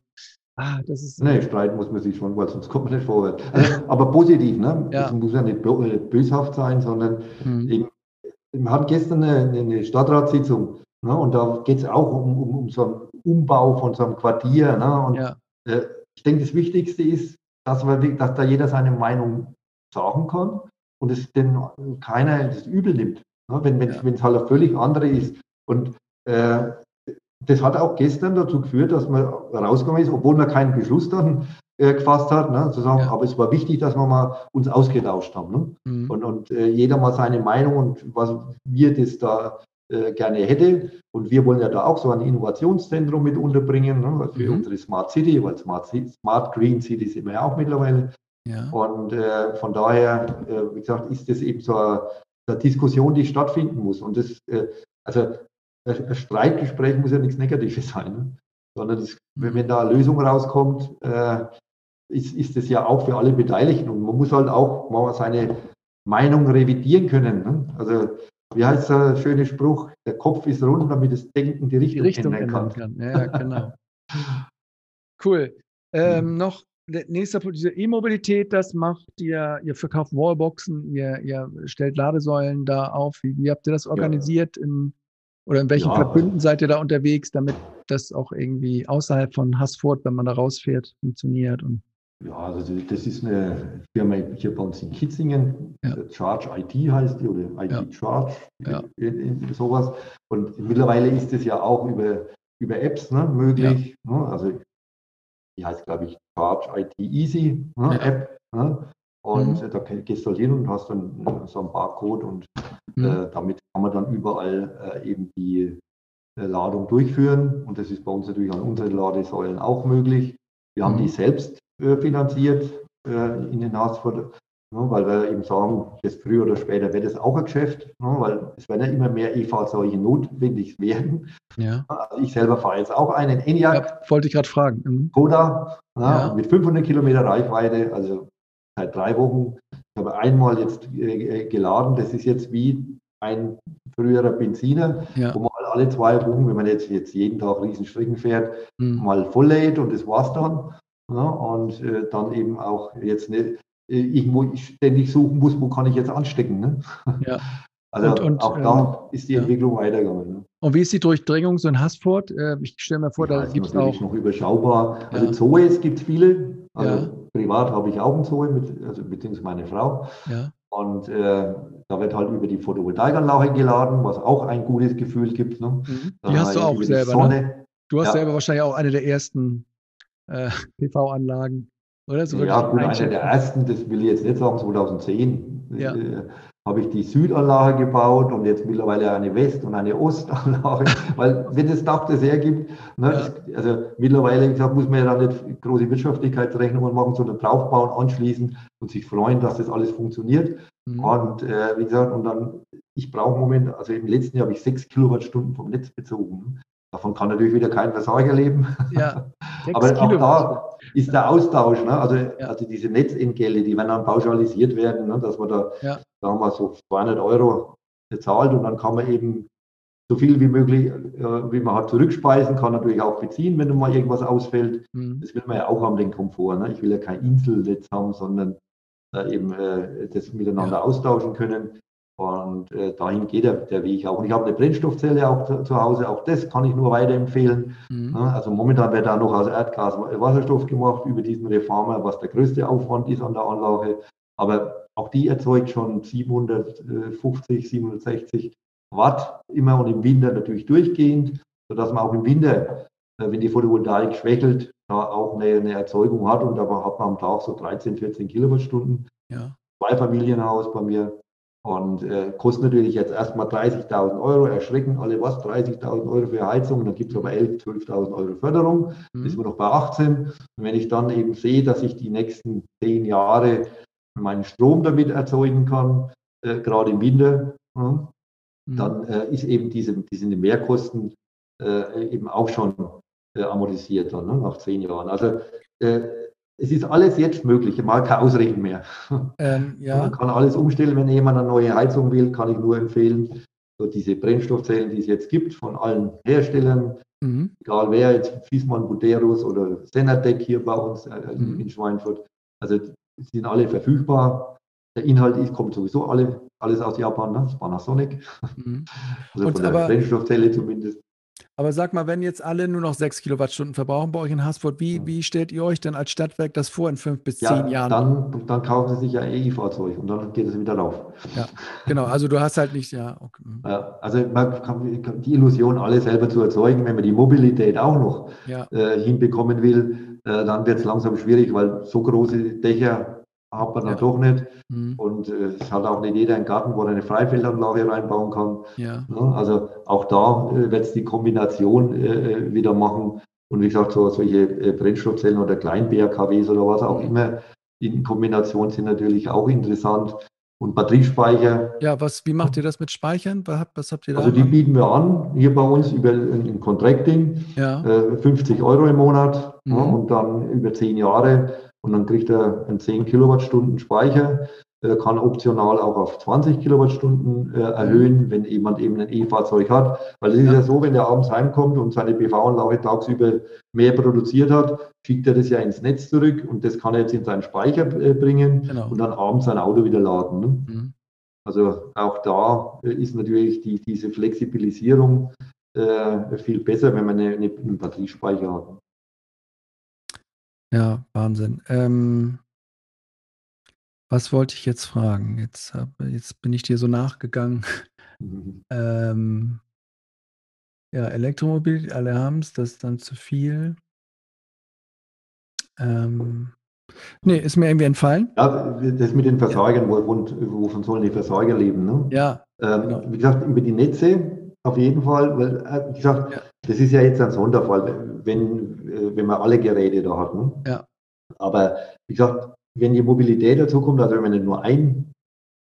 ah, das ist. Nee, streiten muss man sich schon, weil sonst kommt man nicht vorwärts. Also, [LAUGHS] aber positiv, ne? Ja. Das muss ja nicht äh, böshaft sein, sondern mhm. eben, wir hatten gestern eine, eine Stadtratssitzung ne? und da geht es auch um, um, um so einen Umbau von so einem Quartier. Ne? Und ja. äh, ich denke, das Wichtigste ist, dass, wir, dass da jeder seine Meinung sagen kann und es denn keiner das übel nimmt. Wenn es ja. halt eine völlig andere ist. Und äh, das hat auch gestern dazu geführt, dass man rausgekommen ist, obwohl man keinen Beschluss dann äh, gefasst hat, ne, zu sagen, ja. aber es war wichtig, dass wir mal uns ausgetauscht haben. Ne? Mhm. Und, und äh, jeder mal seine Meinung und was wir das da äh, gerne hätte. Und wir wollen ja da auch so ein Innovationszentrum mit unterbringen ne, für mhm. unsere Smart City, weil Smart, Smart Green City sind wir ja auch mittlerweile. Ja. Und äh, von daher, äh, wie gesagt, ist das eben so eine, Diskussion, die stattfinden muss. Und das, äh, also ein Streitgespräch muss ja nichts Negatives sein, ne? sondern das, wenn, wenn, da eine Lösung rauskommt, äh, ist, ist das ja auch für alle Beteiligten. Und man muss halt auch mal seine Meinung revidieren können. Ne? Also wie heißt der schöne Spruch? Der Kopf ist rund, damit das Denken die Richtung, die Richtung ändern kann. kann. Ja, genau. [LAUGHS] cool. Ähm, mhm. Noch nächster Punkt, diese E-Mobilität, das macht ihr, ihr verkauft Wallboxen, ihr, ihr stellt Ladesäulen da auf. Wie, wie habt ihr das organisiert? Ja. In, oder in welchen ja. Verbünden seid ihr da unterwegs, damit das auch irgendwie außerhalb von Haßfurt, wenn man da rausfährt, funktioniert? Und ja, also das ist eine Firma hier bei uns in Kitzingen, ja. Charge IT heißt die oder IT ja. Charge, ja. sowas. Und mittlerweile ist es ja auch über, über Apps ne, möglich. Ne? Also die heißt, glaube ich, Charge IT Easy ne, App. Ne? Und mhm. da gehst du halt hin und hast dann so ein Barcode und mhm. äh, damit kann man dann überall äh, eben die äh, Ladung durchführen. Und das ist bei uns natürlich an unseren Ladesäulen auch möglich. Wir haben die mhm. selbst äh, finanziert äh, in den ne, weil wir eben sagen, jetzt früher oder später wird es auch ein Geschäft, ne, weil es werden ja immer mehr E-Fahrzeuge notwendig werden. Ja. Also ich selber fahre jetzt auch einen ENIAC. Ja, wollte ich gerade fragen. Mhm. Koda ne, ja. mit 500 Kilometer Reichweite, also seit drei Wochen. Ich habe einmal jetzt äh, geladen. Das ist jetzt wie ein früherer Benziner, ja. wo man alle zwei Wochen, wenn man jetzt, jetzt jeden Tag Riesenstrecken fährt, mhm. mal volllädt und das war's dann. Ja, und äh, dann eben auch jetzt nicht äh, irgendwo ständig suchen muss, wo kann ich jetzt anstecken. Ne? Ja. [LAUGHS] Also und, und, auch da ähm, ist die Entwicklung ja. weitergegangen. Ne? Und wie ist die Durchdringung so in Haßfurt? Äh, ich stelle mir vor, ja, da gibt es auch. noch überschaubar. Also ja. Zoes gibt es viele. Also privat habe ich auch einen Zoe, mit, also beziehungsweise meine Frau. Und äh, da wird halt über die Photovoltaikanlage geladen, was auch ein gutes Gefühl gibt. Ne? Mhm. Die hast du auch selber. Ne? Du hast selber wahrscheinlich auch eine der ersten äh, PV-Anlagen, oder? So ja, gut, eine der ersten, das will ich jetzt nicht sagen, 2010 ja. äh, habe ich die Südanlage gebaut und jetzt mittlerweile eine West- und eine Ostanlage, [LAUGHS] weil wenn das Dach das hergibt, ne, ja. also mittlerweile gesagt, muss man ja dann nicht große Wirtschaftlichkeitsrechnungen machen, sondern draufbauen, anschließen und sich freuen, dass das alles funktioniert. Mhm. Und äh, wie gesagt, und dann, ich brauche im Moment, also im letzten Jahr habe ich sechs Kilowattstunden vom Netz bezogen. Davon kann natürlich wieder kein Versorger leben. [LAUGHS] Ja, Aber auch da ist der Austausch, ne? also, ja. also diese Netzentgelte, die werden dann pauschalisiert werden, ne? dass man da, ja. sagen wir so 200 Euro bezahlt und dann kann man eben so viel wie möglich, äh, wie man hat, zurückspeisen, kann natürlich auch beziehen, wenn mal irgendwas ausfällt. Mhm. Das will man ja auch haben, den Komfort. Ne? Ich will ja kein Inselnetz haben, sondern äh, eben äh, das miteinander ja. austauschen können. Und äh, dahin geht der, der Weg auch. Und ich habe eine Brennstoffzelle auch zu, zu Hause, auch das kann ich nur weiterempfehlen. Mhm. Also momentan wird da noch aus Erdgas Wasserstoff gemacht über diesen Reformer, was der größte Aufwand ist an der Anlage. Aber auch die erzeugt schon 750, 760 Watt immer und im Winter natürlich durchgehend, sodass man auch im Winter, äh, wenn die Photovoltaik schwächelt, da auch eine, eine Erzeugung hat. Und da hat man am Tag so 13, 14 Kilowattstunden. Ja. Zwei Familienhaus bei mir. Und äh, kostet natürlich jetzt erstmal 30.000 Euro, erschrecken alle was, 30.000 Euro für Heizung, dann gibt es aber 11.000, 12.000 Euro Förderung, mhm. ist wir noch bei 18. Und wenn ich dann eben sehe, dass ich die nächsten zehn Jahre meinen Strom damit erzeugen kann, äh, gerade im Winter, ja, mhm. dann äh, ist eben diese, diese Mehrkosten äh, eben auch schon äh, amortisiert dann, ne, nach zehn Jahren. Also äh, es ist alles jetzt möglich, mal kein Ausreden mehr. Ähm, [LAUGHS] ja. Man kann alles umstellen, wenn jemand eine neue Heizung will, kann ich nur empfehlen. So diese Brennstoffzellen, die es jetzt gibt von allen Herstellern, mhm. egal wer, jetzt Fiesmann, Buderus oder Senatec hier bei uns äh, mhm. in Schweinfurt. Also sind alle verfügbar. Der Inhalt ist, kommt sowieso alle, alles aus Japan, ne? Panasonic. Mhm. [LAUGHS] Also Und von der Brennstoffzelle zumindest. Aber sag mal, wenn jetzt alle nur noch sechs Kilowattstunden verbrauchen bei euch in Haßfurt, wie, wie stellt ihr euch denn als Stadtwerk das vor in fünf bis zehn ja, Jahren? Dann, dann kaufen sie sich ja E-Fahrzeug und dann geht es wieder rauf. Ja, genau. Also du hast halt nicht, ja. Okay. Mhm. ja also man kann die Illusion, alle selber zu erzeugen, wenn man die Mobilität auch noch ja. äh, hinbekommen will, äh, dann wird es langsam schwierig, weil so große Dächer hat man dann ja. doch nicht. Mhm. Und äh, es hat auch nicht jeder einen Garten, wo er eine Freifeldanlage reinbauen kann. Ja. Ja, also auch da äh, wird es die Kombination äh, äh, wieder machen. Und wie gesagt, so, solche äh, Brennstoffzellen oder Klein-BRKWs oder was auch mhm. immer in Kombination sind natürlich auch interessant. Und Batteriespeicher. Ja, was, wie macht ihr das mit Speichern? Was habt ihr da? Also die bieten wir an, hier bei uns über ein Contracting, ja. 50 äh, Euro im Monat mhm. und dann über 10 Jahre und dann kriegt er einen 10 Kilowattstunden Speicher, Er kann optional auch auf 20 Kilowattstunden äh, erhöhen, wenn jemand eben ein E-Fahrzeug hat. Weil es ist ja. ja so, wenn er abends heimkommt und seine PV-Anlage tagsüber mehr produziert hat, schickt er das ja ins Netz zurück und das kann er jetzt in seinen Speicher äh, bringen genau. und dann abends sein Auto wieder laden. Ne? Mhm. Also auch da äh, ist natürlich die, diese Flexibilisierung äh, viel besser, wenn man eine, eine, einen Batteriespeicher hat. Ja, Wahnsinn. Ähm, was wollte ich jetzt fragen? Jetzt, hab, jetzt bin ich dir so nachgegangen. Mhm. [LAUGHS] Ähm, ja, Elektromobilität, alle haben es, das ist dann zu viel. Ähm, nee, ist mir irgendwie entfallen. Ja, das mit den Versagern, ja. wovon sollen die Versager leben? Ne? Ja. Ähm, genau. Wie gesagt, über die Netze auf jeden Fall, weil, äh, wie gesagt, ja. das ist ja jetzt ein Sonderfall, wenn, äh, wenn man alle Geräte da hat. Ne? Ja. Aber wie gesagt, wenn die Mobilität dazu kommt, also wenn man nicht nur ein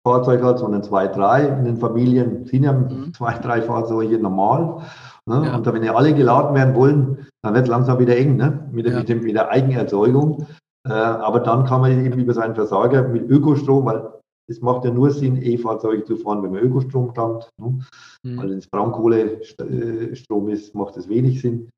Fahrzeug hat, sondern zwei, drei, in den Familien sind ja mhm. zwei, drei Fahrzeuge normal. Ne? Ja. Und wenn ja alle geladen werden wollen, dann wird es langsam wieder eng ne? mit, der, ja. mit, dem, mit der Eigenerzeugung. Äh, aber dann kann man eben über seinen Versorger mit Ökostrom, weil es macht ja nur Sinn, E-Fahrzeuge zu fahren, wenn man Ökostrom tankt. Ne? Mhm. Weil wenn es Braunkohlestrom ist, macht es wenig Sinn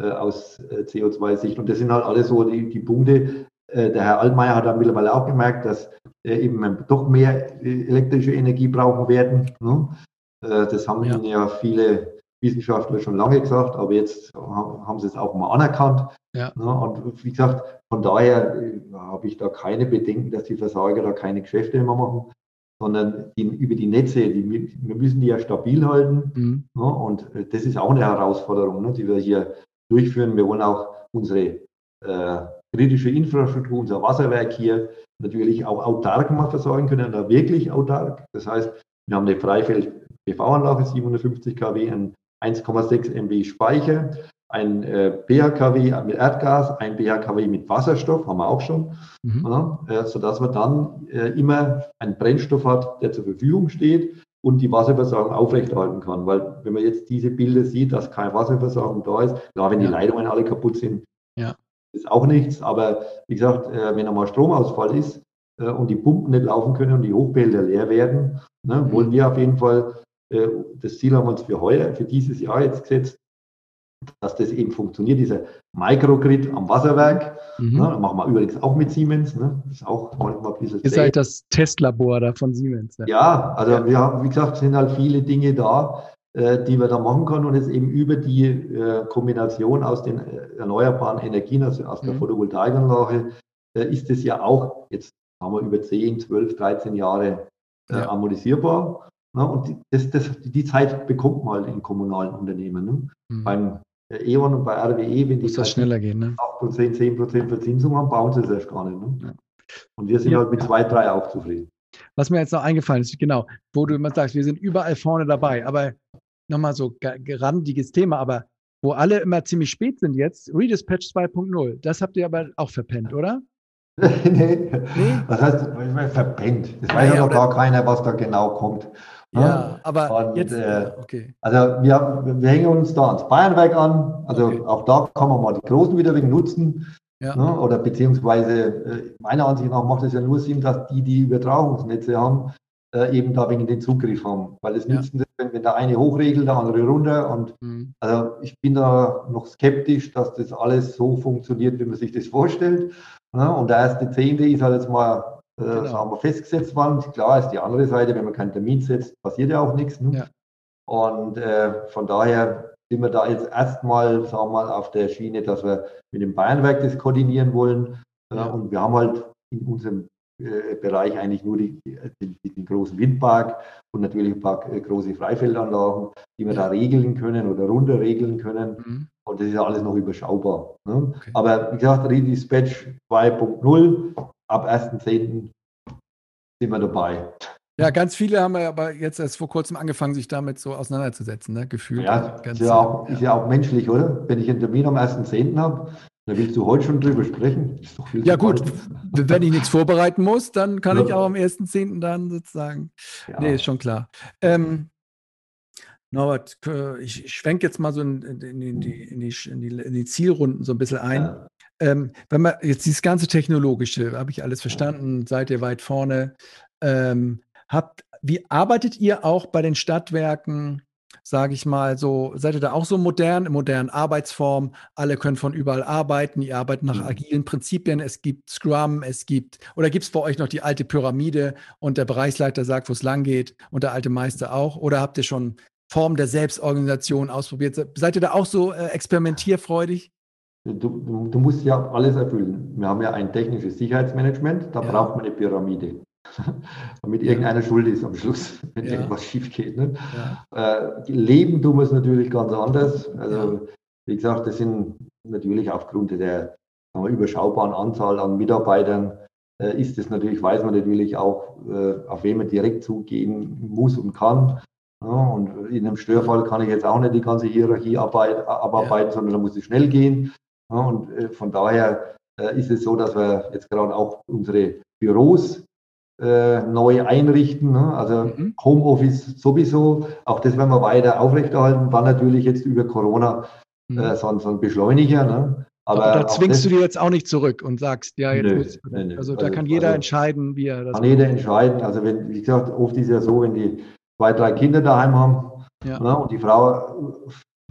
äh, aus äh, CO2-Sicht. Und das sind halt alles so die, die Punkte. Äh, der Herr Altmaier hat dann mittlerweile auch gemerkt, dass äh, eben doch mehr äh, elektrische Energie brauchen werden. Ne? Äh, das haben ja. ja viele Wissenschaftler schon lange gesagt, aber jetzt haben sie es auch mal anerkannt. Ja. Ne? Und wie gesagt, von daher habe ich da keine Bedenken, dass die Versorger da keine Geschäfte mehr machen, sondern die, über die Netze, die, wir müssen die ja stabil halten. Mhm. Ne? Und das ist auch eine Herausforderung, ne, die wir hier durchführen. Wir wollen auch unsere äh, kritische Infrastruktur, unser Wasserwerk hier natürlich auch autark mal versorgen können, da wirklich autark. Das heißt, wir haben eine Freifeld-PV-Anlage, 750 kW, ein 1,6 MW Speicher, ein äh, BHKW mit Erdgas, ein BHKW mit Wasserstoff, haben wir auch schon, mhm. ja, äh, sodass man dann äh, immer einen Brennstoff hat, der zur Verfügung steht und die Wasserversorgung aufrechterhalten kann. Weil wenn man jetzt diese Bilder sieht, dass keine Wasserversorgung da ist, klar, wenn ja. die Leitungen alle kaputt sind, ja. ist auch nichts. Aber wie gesagt, wenn einmal Stromausfall ist und die Pumpen nicht laufen können und die Hochbehälter leer werden, ne, mhm. wollen wir auf jeden Fall, das Ziel haben wir uns für heuer, für dieses Jahr jetzt gesetzt, dass das eben funktioniert, dieser Microgrid am Wasserwerk. Mhm. Ne, machen wir übrigens auch mit Siemens. Ne? Ist auch manchmal ein bisschen. Ihr seid das Testlabor da von Siemens. Ja, ja also ja. wir haben, wie gesagt, sind halt viele Dinge da, äh, die wir da machen können und jetzt eben über die äh, Kombination aus den äh, erneuerbaren Energien, also aus der mhm. Photovoltaikanlage, äh, ist es ja auch, jetzt haben wir über 10, 12, 13 Jahre äh, ja. amortisierbar. Ne? Und das, das, die Zeit bekommt man halt in kommunalen Unternehmen. Ne? Mhm. Beim E.ON und bei RWE, wenn die Muss das schneller gehen, ne? 8%, 10% Verzinsung haben, bauen sie es erst gar nicht. Ne? Ja. Und wir sind ja. halt mit zwei, drei auch zufrieden. Was mir jetzt noch eingefallen ist, genau, wo du immer sagst, wir sind überall vorne dabei, aber nochmal so gerandiges Thema, aber wo alle immer ziemlich spät sind jetzt, Redispatch 2.0, das habt ihr aber auch verpennt, oder? [LAUGHS] nee. nee. Was heißt verpennt? Es weiß ja, ja noch gar keiner, was da genau kommt. Ja, ja, aber und, jetzt, äh, okay. Also wir, wir hängen uns da ans Bayernwerk an. Also okay. auch da kann man mal die Großen wieder wegen nutzen. Ja. Ne? Oder beziehungsweise äh, meiner Ansicht nach macht es ja nur Sinn, dass die, die Übertragungsnetze haben, äh, eben da wegen den Zugriff haben. Weil es ja. nützt nicht, wenn, wenn der eine hochregelt, der andere runter. Und mhm. also ich bin da noch skeptisch, dass das alles so funktioniert, wie man sich das vorstellt. Ne? Und der erste Zehnte ist halt jetzt mal äh, genau. wir, festgesetzt worden. Klar ist die andere Seite, wenn man keinen Termin setzt, passiert ja auch nichts. Ne? Ja. Und äh, von daher sind wir da jetzt erstmal, sagen wir mal, auf der Schiene, dass wir mit dem Bayernwerk das koordinieren wollen. Ja. Und wir haben halt in unserem äh, Bereich eigentlich nur die, den, den, großen Windpark und natürlich ein paar äh, große Freifeldanlagen, die wir ja. da regeln können oder runter regeln können. Mhm. Und das ist ja alles noch überschaubar. Ne? Okay. Aber wie gesagt, Redispatch 2.0 ab 1.10. sind wir dabei. Ja, ganz viele haben ja aber jetzt erst vor kurzem angefangen, sich damit so auseinanderzusetzen, ne? gefühlt. Ja, ist ja, auch, ja. ist ja auch menschlich, oder? Wenn ich einen Termin am 1.10. habe, dann willst du heute schon drüber sprechen. ja, gut, wenn ich nichts vorbereiten muss, dann kann ja. ich auch am 1.10. dann sozusagen. Ja. Nee, ist schon klar. Ähm, Norbert, ich schwenke jetzt mal so in, in, in, die, die, in, die, Zielrunden so ein bisschen ein. Ja. Ähm, wenn man jetzt dieses ganze Technologische, habe ich alles verstanden, seid ihr weit vorne. Ähm, habt, wie arbeitet ihr auch bei den Stadtwerken, sage ich mal, so, seid ihr da auch so modern, in modernen Arbeitsformen? Alle können von überall arbeiten, ihr arbeitet nach mhm. agilen Prinzipien, es gibt Scrum, es gibt, oder gibt es bei euch noch die alte Pyramide und der Bereichsleiter sagt, wo es lang geht und der alte Meister auch? Oder habt ihr schon Formen der Selbstorganisation ausprobiert? Seid ihr da auch so äh, experimentierfreudig? Du, du, musst ja alles erfüllen. Wir haben ja ein technisches Sicherheitsmanagement, da ja. braucht man eine Pyramide. [LAUGHS] Damit irgendeiner schuld ist am Schluss, [LAUGHS] wenn ja. irgendwas schief geht. Ne? Ja. Äh, leben tun wir es natürlich ganz anders. Also, wie gesagt, das sind natürlich aufgrund der wir, überschaubaren Anzahl an Mitarbeitern, äh, ist es natürlich, weiß man natürlich auch, äh, auf wen man direkt zugehen muss und kann. Ja, und in einem Störfall kann ich jetzt auch nicht die ganze Hierarchie abarbeiten, sondern da muss es schnell gehen. Und äh, von daher äh, ist es so, dass wir jetzt gerade auch unsere Büros äh, neu einrichten. Ne? Also mhm. Homeoffice sowieso. Auch das werden wir weiter aufrechterhalten. War natürlich jetzt über Corona mhm. so, so, ein Beschleuniger. Ne? Aber, Aber da zwingst du dir jetzt auch nicht zurück und sagst, ja, jetzt nö, muss, nö, nö. Also da also, kann jeder also, entscheiden, wie er das Kann macht. jeder entscheiden. Also wenn, wie gesagt, oft ist es ja so, wenn die zwei, drei Kinder daheim haben ja. ne, und die Frau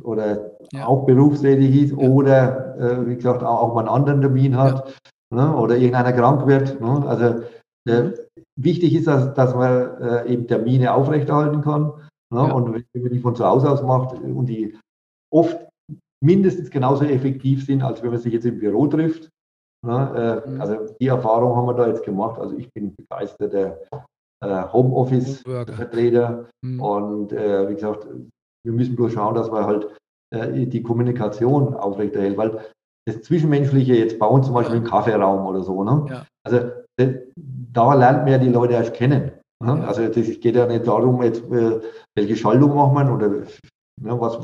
oder ja. auch berufstätig ist ja. oder, äh, wie gesagt, auch, auch mal einen anderen Termin hat ne, oder irgendeiner krank wird. Ne? Also äh, mhm. wichtig ist, dass, dass man äh, eben Termine aufrechterhalten kann. Ne? Und wenn man die von zu Hause aus macht und die oft mindestens genauso effektiv sind, als wenn man sich jetzt im Büro trifft. Ne? Äh, mhm. Also die Erfahrung haben wir da jetzt gemacht. Also ich bin begeisterter äh, Homeoffice-Vertreter. Mhm. Und äh, wie gesagt, wir müssen bloß schauen, dass wir halt äh, die Kommunikation aufrechterhält, weil das Zwischenmenschliche jetzt bei uns zum Beispiel im Kaffeeraum oder so, ne? Ja. Also da lernt man ja die Leute erst kennen. Ne? Ja. Also es geht ja nicht darum, jetzt, äh, welche Schaltung macht man oder ne, was,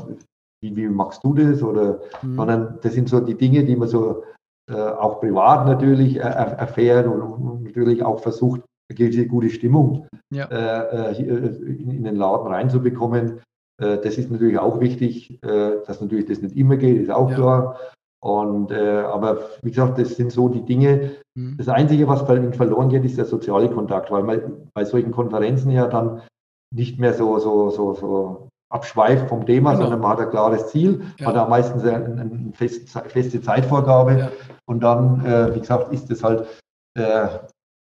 wie, wie machst du das oder, mhm. sondern das sind so die Dinge, die man so äh, auch privat natürlich er, erfährt und, und, natürlich auch versucht, eine gewisse gute Stimmung ja. äh, äh in, in den Laden reinzubekommen. Äh, das ist natürlich auch wichtig, äh, dass natürlich das nicht immer geht, ist auch ja. klar. Und, äh, aber wie gesagt, das sind so die Dinge. Mhm. Das Einzige, was verloren geht, ist der soziale Kontakt, weil man bei solchen Konferenzen ja dann nicht mehr so, so, so, so abschweift vom Thema, genau. sondern man hat ein klares Ziel, ja. hat auch meistens eine, eine feste, feste Zeitvorgabe. Ja. Und dann, äh, wie gesagt, ist es halt, äh,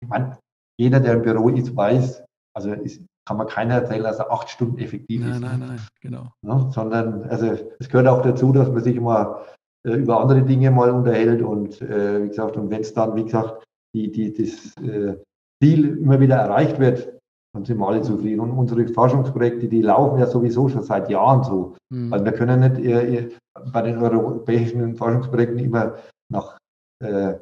ich meine, jeder, der im Büro ist, weiß, also ist, kann man keiner erzählen, dass er acht Stunden effektiv nein, ist. Nein, nein, nein, genau. Ja, sondern, also es gehört auch dazu, dass man sich immer äh, über andere Dinge mal unterhält und äh, wie gesagt, und wenn es dann, wie gesagt, die, die, das äh, Ziel immer wieder erreicht wird, dann sind wir alle zufrieden. Und unsere Forschungsprojekte, die laufen ja sowieso schon seit Jahren so. Mhm. Also wir können nicht äh, bei den europäischen Forschungsprojekten immer nach äh,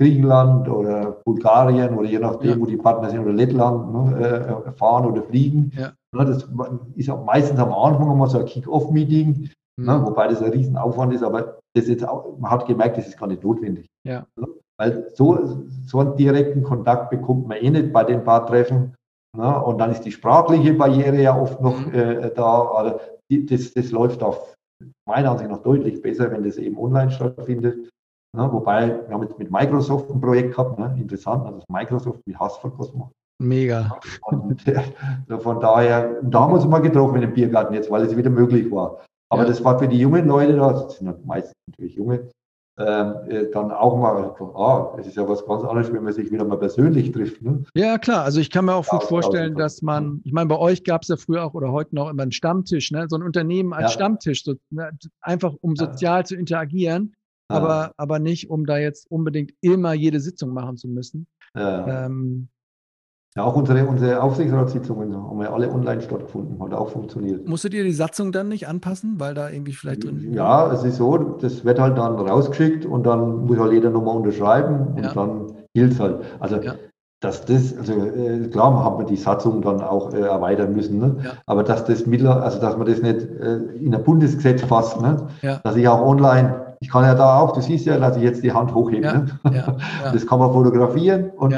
Griechenland oder Bulgarien oder je nachdem, ja. wo die Partner sind, oder Lettland ne, äh, fahren oder fliegen. Ja. Ne, das ist auch meistens am Anfang immer so ein Kick-Off-Meeting, mhm. ne, wobei das ein Riesenaufwand ist, aber das jetzt auch, man hat gemerkt, das ist gar nicht notwendig. Ja. Ne, weil so, so einen direkten Kontakt bekommt man eh nicht bei den paar Treffen. Ne, und dann ist die sprachliche Barriere ja oft noch mhm. äh, da. Also die, das, das läuft auf meiner Ansicht nach deutlich besser, wenn das eben online stattfindet. Ne, wobei, wir haben jetzt mit Microsoft ein Projekt gehabt, ne, interessant, also Microsoft mit Hassverkost macht. Mega. Und äh, von daher, da haben wir uns mal getroffen in dem Biergarten jetzt, weil es wieder möglich war. Aber ja. das war für die jungen Leute da, das sind meistens natürlich junge, ähm, äh, dann auch mal, ah, es ist ja was ganz anderes, wenn man sich wieder mal persönlich trifft. Ne? Ja, klar. Also ich kann mir auch gut vorstellen, dass man, ich meine, bei euch gab es ja früher auch oder heute noch immer einen Stammtisch, ne? so ein Unternehmen als ja. Stammtisch, so, ne? einfach um sozial ja. zu interagieren aber, aber nicht, um da jetzt unbedingt immer jede Sitzung machen zu müssen. Ja. Ähm, ja, auch unsere, unsere Aufsichtsratssitzungen haben ja alle online stattgefunden, hat auch funktioniert. Musstet ihr die Satzung dann nicht anpassen, weil da irgendwie vielleicht drin. Ja, es ist so, das wird halt dann rausgeschickt und dann muss halt jeder nochmal unterschreiben und ja. dann gilt es halt. Also ja. dass das, also äh, klar haben wir die Satzung dann auch äh, erweitern müssen, ne? Ja. aber dass das mittler, also dass man das nicht äh, in ein Bundesgesetz fasst, ne? dass ich auch online ich kann ja da auch, du siehst ja, dass ich jetzt die Hand hochhebe. Ja, ne? ja, ja. Das kann man fotografieren und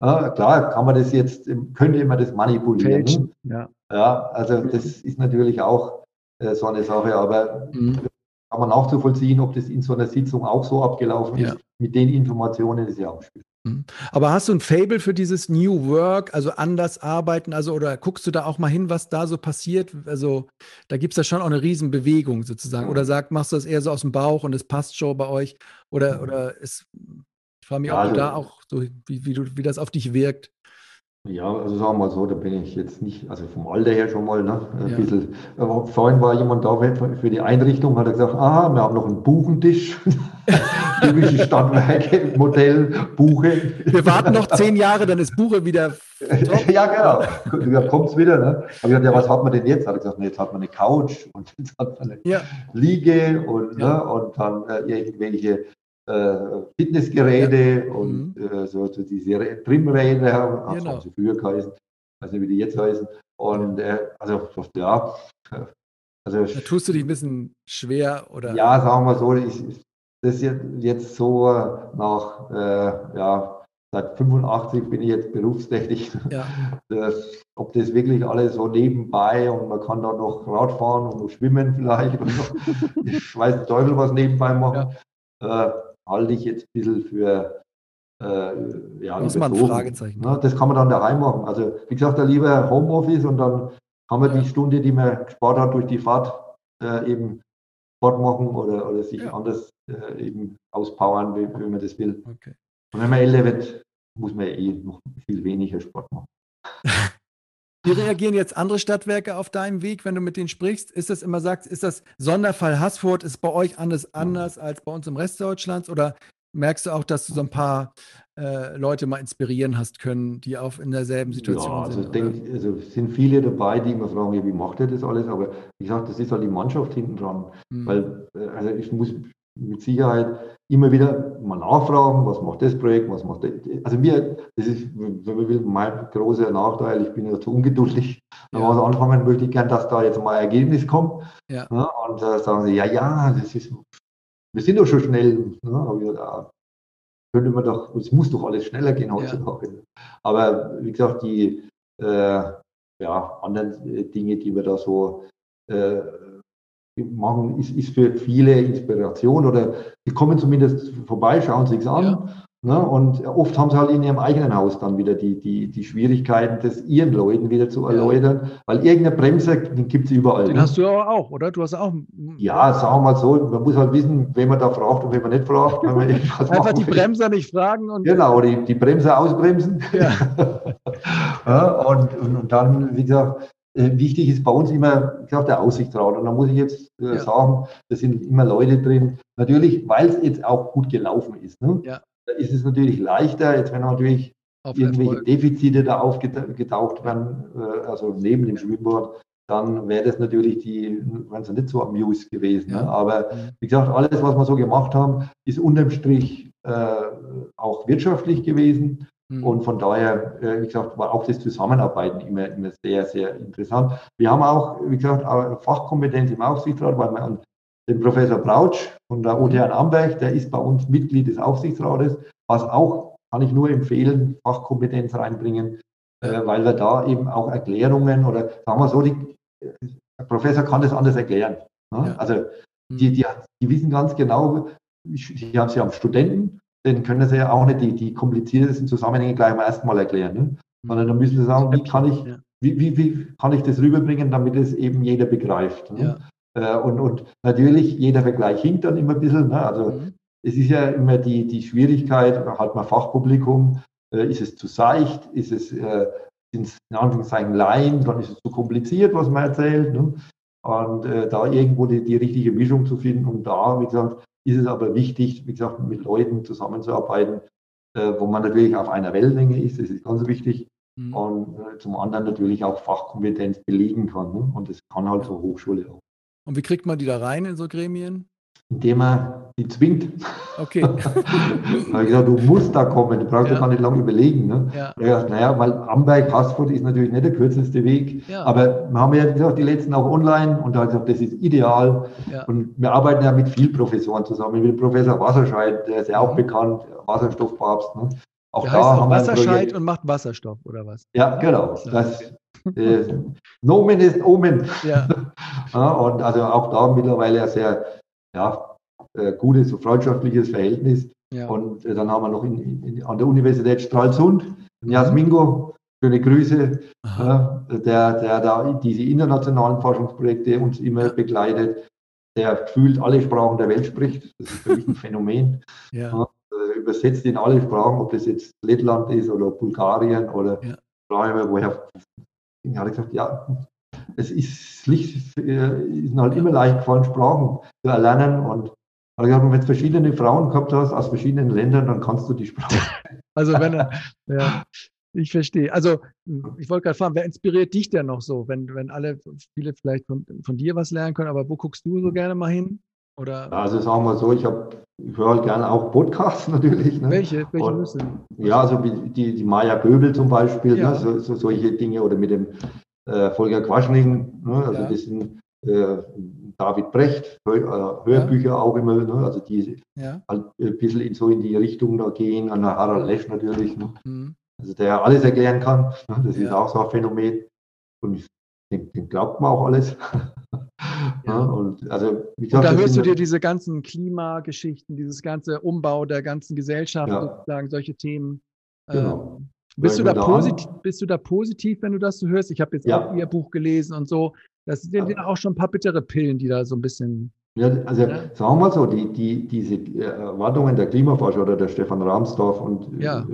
klar kann man das jetzt, könnte man das manipulieren. Ne? Ja. also das ist natürlich auch äh, so eine Sache, aber mhm. kann man nachzuvollziehen, ob das in so einer Sitzung auch so abgelaufen ist. Mit den Informationen auch schwierig. Mhm. Aber hast du ein Fable für dieses New Work, also anders arbeiten, also oder guckst du da auch mal hin, was da so passiert? Also da gibt es ja schon auch eine Riesenbewegung sozusagen. Oder sag, machst du das eher so aus dem Bauch und es passt schon bei euch? Oder, mhm. oder ist, ich frage mich, ja, ob du da auch so, wie, wie, du, wie das auf dich wirkt. Ja, also sagen wir mal so, da bin ich jetzt nicht, also vom Alter her schon mal, ne, ein ja. bisschen. Aber vorhin war jemand da für die Einrichtung, hat er gesagt, ah, wir haben noch einen Buchentisch. [LAUGHS] Typische Stadtwerke, Modell, Buche. Wir warten noch zehn Jahre, dann ist Buche wieder. ja, genau. Da kommt es wieder. Ne? Aber ich gesagt, ja, was hat man denn jetzt? Hat er gesagt, nee, jetzt hat man eine Couch und jetzt hat man eine ja. Liege und, ja. ne, und dann äh, irgendwelche Fitnessgeräte ja. und mhm. äh, so, so, diese Trimräder, genau. haben sie früher geheißen, nicht, wie die jetzt heißen. Und äh, also ja. Also, da tust du dich ein bisschen schwer oder? Ja, sagen wir so, ich, das jetzt so nach, äh, ja, seit 85 bin ich jetzt berufstätig. Ja. Das, ob das wirklich alles so nebenbei und man kann da noch Radfahren und noch schwimmen vielleicht [LAUGHS] ich weiß nicht Teufel was nebenbei machen, ja. äh, halte ich jetzt ein bisschen für äh, ja, Muss man Fragezeichen. Ja, das kann man dann daheim machen. Also wie gesagt, da lieber Homeoffice und dann kann man ja. die Stunde, die man gespart hat durch die Fahrt, äh, eben Sport machen oder, oder sich ja. anders äh, eben auspowern, wie, wie, man das will. Okay. Und wenn man älter wird, muss man eh noch viel weniger Sport machen. [LAUGHS] Wie reagieren jetzt andere Stadtwerke auf deinem Weg, wenn du mit denen sprichst? Ist das immer sagst, ist das Sonderfall Haßfurt, ist bei euch anders, anders als bei uns im Rest Deutschlands? Oder merkst du auch, dass du so ein paar äh, Leute mal inspirieren hast können, die auch in derselben Situation ja, also sind? Denk, also sind viele dabei, die immer fragen, ja, wie macht ihr das alles? Aber wie gesagt, das ist halt die Mannschaft hinten dran. Mhm. Weil äh, also ich muss mit Sicherheit immer wieder mal nachfragen, was macht das Projekt, was macht das. Also mir, das ist, wenn man will, mein großer Nachteil, ich bin ja zu ungeduldig. Ja. Wenn was anfangen möchte ich gern, dass da jetzt mal ein Ergebnis kommt. Ja. ja und äh, sagen sie, ja, ja, das ist, wir sind doch schon schnell. Ne? Aber ich, ja, könnte man doch, es muss doch alles schneller gehen heutzutage. Aber wie gesagt, die äh, ja, anderen Dinge, die wir da so äh, machen, ist, ist für viele Inspiration oder die kommen zumindest vorbei, schauen sich an. Ja. Ne? Und oft haben sie halt in ihrem eigenen Haus dann wieder die, die, die Schwierigkeiten, das ihren Leuten wieder zu erläutern, ja. weil irgendeine Bremse, den gibt es überall. Den ne? hast du aber auch, oder? Du hast auch. Ja, sagen wir mal so, man muss halt wissen, wen man da fragt und wen man nicht fragt. Man [LAUGHS] Einfach die Bremser nicht fragen. Und genau, die, die Bremser ausbremsen. Ja. [LAUGHS] ja und, und, und dann, wie gesagt, wichtig ist bei uns immer, ich glaube, der Aussichtsrat. Und da muss ich jetzt äh, ja. sagen, da sind immer Leute drin. Natürlich, weil es jetzt auch gut gelaufen ist. Ne? Ja da ist es natürlich leichter, jetzt wenn natürlich Auf irgendwelche Erfolg. Defizite da aufgetaucht werden, äh, also neben dem Schwimmbad, dann wäre das natürlich die, wenn sie nicht so amused gewesen. Ne? Ja. Ne? Aber wie gesagt, alles, was wir so gemacht haben, ist unterm Strich äh, auch wirtschaftlich gewesen. Mhm. Und von daher, äh, wie gesagt, war auch das Zusammenarbeiten immer, immer sehr, sehr interessant. Wir haben auch, wie gesagt, Fachkompetenz im Aufsichtsrat, weil wir an den Professor Brautsch von der OTH Amberg, der ist bei uns Mitglied des Aufsichtsrates, was auch, kann ich nur empfehlen, Fachkompetenz reinbringen, äh, weil wir da eben auch Erklärungen oder sagen wir so, die, der Professor kann das anders erklären. Ne? Ja. Also hm. die, die, die wissen ganz genau, sie haben, sie haben Studenten, denen können sie ja auch nicht die, die kompliziertesten Zusammenhänge gleich Mal erklären, ne? Hm. sondern dann müssen sie sagen, wie kann ich, wie, wie, wie kann ich das rüberbringen, damit es eben jeder begreift. Ne? Ja. Äh, und, und natürlich, jeder Vergleich hinkt dann immer ein bisschen. Ne? Also mhm. es ist ja immer die, die Schwierigkeit, halt mal Fachpublikum, äh, ist es zu seicht, ist es, äh, sind es in Anführungszeichen Laien, dann ist es zu kompliziert, was man erzählt. Ne? Und äh, da irgendwo die, die richtige Mischung zu finden. Und da, wie gesagt, ist es aber wichtig, wie gesagt, mit Leuten zusammenzuarbeiten, äh, wo man natürlich auf einer Wellenlänge ist, das ist ganz wichtig. Mhm. Und äh, zum anderen natürlich auch Fachkompetenz belegen kann. Ne? Und das kann halt so Hochschule auch. Und wie kriegt man die da rein in so Gremien? Indem man die zwingt. Okay. [LAUGHS] da habe ich gesagt, du musst da kommen, du brauchst ja. gar nicht lange überlegen. Ne? Ja. Da gesagt, naja, weil Amberg, Haßfurt ist natürlich nicht der kürzeste Weg, ja. aber wir haben ja gesagt, die letzten auch online und da habe ich gesagt, das ist ideal. Ja. Und wir arbeiten ja mit vielen Professoren zusammen, mit Professor Wasserscheid, der ist ja auch mhm. bekannt, Wasserstoffpapst. Ne? Auch der da heißt haben wir Wasserscheid und macht Wasserstoff, oder was? Ja, genau. Das, äh, Nomen ist Omen. Ja. [LAUGHS] ja. und also auch da mittlerweile sehr ja, äh, gutes, so freundschaftliches Verhältnis. Ja. Und äh, dann haben wir noch in, in, an der Universität Stralsund Jasmingo, schöne Grüße, äh, der, der da diese internationalen Forschungsprojekte uns immer begleitet, der gefühlt alle Sprachen der Welt spricht. Das ist für mich ein [LAUGHS] Phänomen. Ja. Äh, übersetzt in alle Sprachen, ob das jetzt Lettland ist oder Bulgarien oder ja. woher habe ich gesagt, ja, es ist, ist halt immer leicht gefallen, Sprachen zu erlernen. Und wenn du verschiedene Frauen gehabt hast aus verschiedenen Ländern, dann kannst du die Sprache. [LAUGHS] Also wenn er, ja, ich verstehe. Also ich wollte gerade fragen, wer inspiriert dich denn noch so, wenn, wenn alle, viele vielleicht von, von dir was lernen können, aber wo guckst du so gerne mal hin? Oder? Also sagen wir so, ich, ich höre halt gerne auch Podcasts [LAUGHS] natürlich. Ne? Welche? Welche und, müssen? Ja, also wie die, die Maya Böbel zum Beispiel, ja. ne? so, so, solche Dinge oder mit dem äh, Volker Quaschning, ne? also ja. das sind äh, David Brecht, Hör, äh, Hörbücher ja. auch immer, ne? also die ja. halt ein bisschen in, so in die Richtung da gehen, an der Harald Lesch natürlich, ne? mhm. also der alles erklären kann, ne? das ist auch so ein Phänomen und den, den glaubt man auch alles. [LAUGHS] Ja. und also, gesagt, und da hörst du dir diese ganzen Klimageschichten, dieses ganze Umbau der ganzen Gesellschaft, ja. sozusagen solche Themen. Genau. Ähm, bist, du da positiv, bist du da positiv, wenn du das so hörst? Ich habe jetzt ja. auch Ihr Buch gelesen und so. Das sind ja auch schon ein paar bittere Pillen, die da so ein bisschen. Ja, also ja. sagen wir mal so, die, die, diese Erwartungen der Klimaforscher oder der Stefan Rahmsdorf und ja.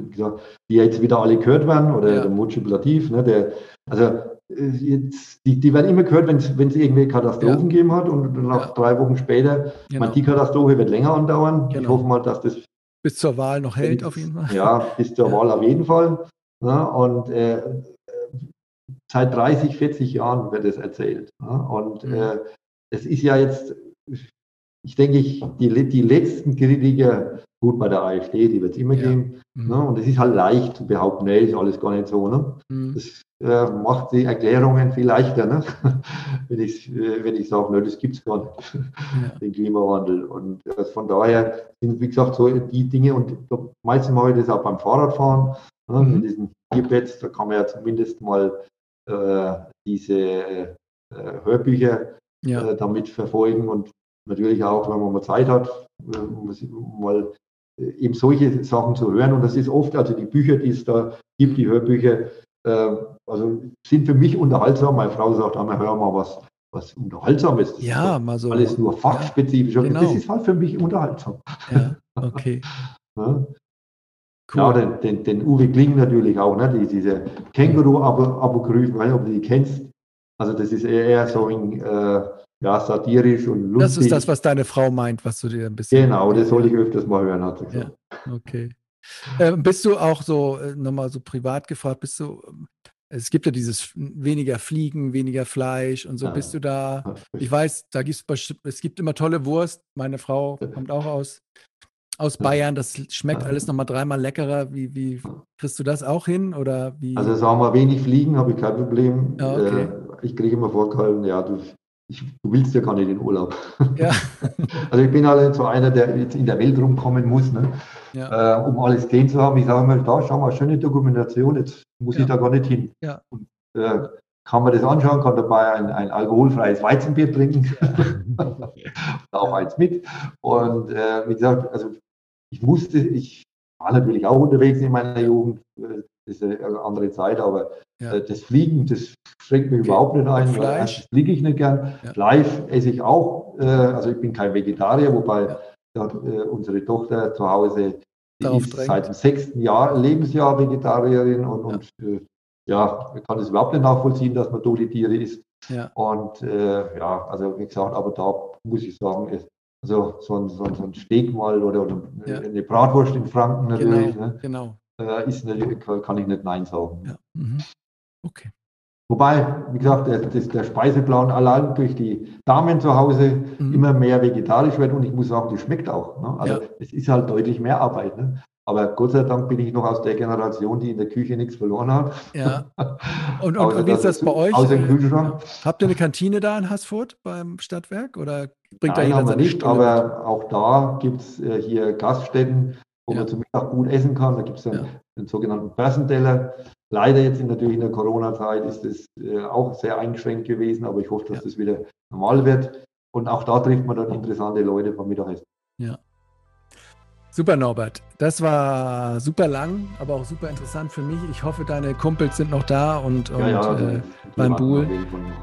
die jetzt wieder alle gehört werden, oder ja. der Multiplativ, ne, der, also äh, jetzt, die, die werden immer gehört, wenn es irgendwelche Katastrophen ja. gegeben hat und nach ja. drei Wochen später, genau. meine, die Katastrophe wird länger andauern. Genau. Ich hoffe mal, dass das bis zur Wahl noch hält, auf jeden Fall. Ja, bis zur Wahl auf jeden Fall. Ja, und äh, seit 30, 40 Jahren wird es erzählt. Ja, und mhm. äh, es ist ja jetzt, ich denke, ich, die, die letzten Kritiker Gut, bei der AfD, die wird es immer ja. geben. Mhm. Ne? Und es ist halt leicht zu behaupten, nee, ist alles gar nicht so. Ne? Mhm. Das äh, macht die Erklärungen viel leichter, ne? [LAUGHS] wenn ich, äh, wenn ich sage, ne, das gibt es gar nicht, ja. [LAUGHS] den Klimawandel. Und äh, von daher sind, wie gesagt, so die Dinge, und meistens mache ich das auch beim Fahrradfahren, ne? mhm. mit diesen Tierpads, da kann man ja zumindest mal äh, diese äh, Hörbücher ja. damit verfolgen und natürlich auch, wenn man mal Zeit hat, äh, mal äh, eben solche Sachen zu hören. Und das ist oft, also die Bücher, die es da gibt, die Hörbücher, äh, also sind für mich unterhaltsam. Meine Frau sagt einmal, hör mal was, was Unterhaltsames. Das ja, mal so. Alles nur fachspezifisch. Ja, genau. Das ist halt für mich unterhaltsam. Ja, [LAUGHS] okay. ja. Cool. Ja, den, den, den, Uwe Kling natürlich auch, ne? Die, diese Känguru-Apokryphen, weiß nicht, ob du die kennst. Also das ist eher so ein, äh, ja, satirisch und lustig. Das ist das, was deine Frau meint, was du dir ein bisschen. Genau, das soll ich öfters mal hören, hat sie gesagt. Ja, okay. Äh, bist du auch so, äh, nochmal so privat gefragt, bist du, es gibt ja dieses weniger Fliegen, weniger Fleisch und so, ja. bist du da, ich weiß, da gibt es, es gibt immer tolle Wurst, meine Frau kommt auch aus, aus Bayern, das schmeckt alles nochmal dreimal leckerer, wie, wie kriegst du das auch hin oder wie? Also sagen wir, wenig Fliegen habe ich kein Problem. Ja, okay. Äh, ich kriege immer vorgehalten, ja, du ich, du willst ja gar nicht in Urlaub. Ja. [LAUGHS] also ich bin halt so einer, der jetzt in der Welt rumkommen muss, ne? ja. äh, um alles gesehen zu haben. Ich sage mal, da schau mal, schöne Dokumentation, jetzt muss ja. ich da gar nicht hin. Und, äh, kann man das anschauen, kann dabei ein, ein alkoholfreies Weizenbier trinken, [LAUGHS] auch eins mit. Und äh, wie gesagt, also ich musste, ich war natürlich auch unterwegs in meiner Jugend, äh, das ist eine andere Zeit, aber ja. Äh, das Fliegen, das schränkt mich okay. überhaupt nicht ein. Fleisch fliege ich nicht gern. Ja. Fleisch esse ich auch. Äh, also ich bin kein Vegetarier, wobei ja. unsere Tochter zu Hause ist drängt. seit dem sechsten Jahr, Lebensjahr Vegetarierin und, und ja, kann es überhaupt nicht nachvollziehen, dass man tote Tiere isst. Ja. Und äh, ja, also wie gesagt, aber da muss ich sagen, ist, also so ein, so ein, so ein Steak mal oder, oder ja. eine Bratwurst in Franken natürlich. Genau, ne? genau äh, ist nicht, kann ich nicht Nein sagen. Ja. Mhm. Okay. Wobei, wie gesagt, der, der, Speiseplan allein durch die Damen zu Hause mhm. immer mehr vegetarisch wird und ich muss sagen, das schmeckt auch. Ne? Also ja. es ist halt deutlich mehr Arbeit. Ne? Aber Gott sei Dank bin ich noch aus der Generation, die in der Küche nichts verloren hat. Ja. [LAUGHS] Und, und, und wie ist das bei euch? Aus dem Kühlschrank. Habt ihr eine Kantine da in Haßfurt beim Stadtwerk oder bringt Nein, da jeder seine nicht, Stunde aber auch da gibt es äh, hier Gaststätten, wo ja. man zum Mittag gut essen kann. Da gibt es dann ja. den sogenannten Börsenteller. Leider jetzt in, natürlich in der Corona-Zeit ist das äh, auch sehr eingeschränkt gewesen, aber ich hoffe, dass ja. das wieder normal wird. Und auch da trifft man dann interessante Leute beim Mittagessen. Ja. Super, Norbert. Das war super lang, aber auch super interessant für mich. Ich hoffe, deine Kumpels sind noch da und, und ja, ja, äh, beim Buhl.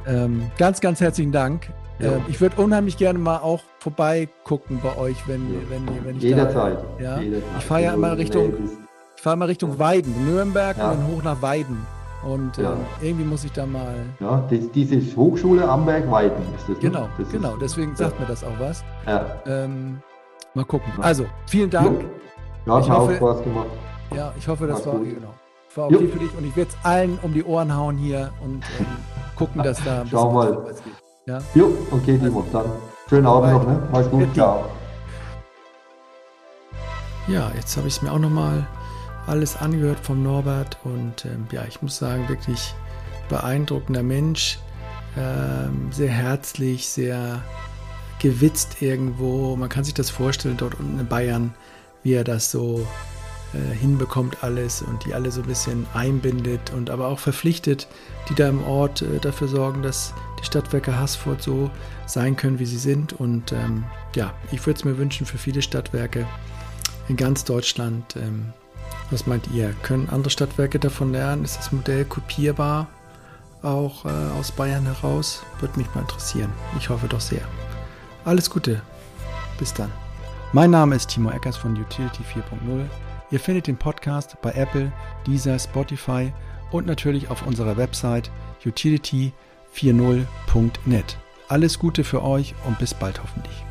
Ähm, ganz, ganz herzlichen Dank. Ja. Äh, ich würde unheimlich gerne mal auch vorbeigucken bei euch, wenn, ja. wenn, wenn ich Jederzeit. Da, ja? Jederzeit. Ich fahre ja immer Richtung, ich fahre mal Richtung Weiden, Nürnberg ja. und dann hoch nach Weiden. Und ja. äh, irgendwie muss ich da mal. Ja, das, diese Hochschule Amberg-Weiden ist das. Ne? Genau, das genau. Deswegen sagt mir das auch was. Ja. Ähm, mal gucken. Also, vielen Dank. Ja, hat auch Spaß gemacht. Ja, ich hoffe, das war, genau, war okay für dich. Und ich werde es allen um die Ohren hauen hier und ähm, gucken, dass da ein bisschen Schau mal. was geht. Ja? Jo, okay, Timo. Dann schönen Abend noch, ne? Mach's gut. Ciao. Ja, jetzt habe ich es mir auch nochmal alles angehört vom Norbert und ähm, ja, ich muss sagen, wirklich beeindruckender Mensch, ähm, sehr herzlich, sehr gewitzt irgendwo. Man kann sich das vorstellen, dort unten in Bayern, wie er das so äh, hinbekommt alles und die alle so ein bisschen einbindet und aber auch verpflichtet, die da im Ort äh, dafür sorgen, dass die Stadtwerke Haßfurt so sein können, wie sie sind. Und ähm, ja, ich würde es mir wünschen für viele Stadtwerke in ganz Deutschland. Ähm, was meint ihr? Können andere Stadtwerke davon lernen? Ist das Modell kopierbar auch äh, aus Bayern heraus? Würde mich mal interessieren. Ich hoffe doch sehr. Alles Gute. Bis dann. Mein Name ist Timo Eckers von Utility 4.0. Ihr findet den Podcast bei Apple, Deezer, Spotify und natürlich auf unserer Website utility.4.0.net. Alles Gute für euch und bis bald hoffentlich.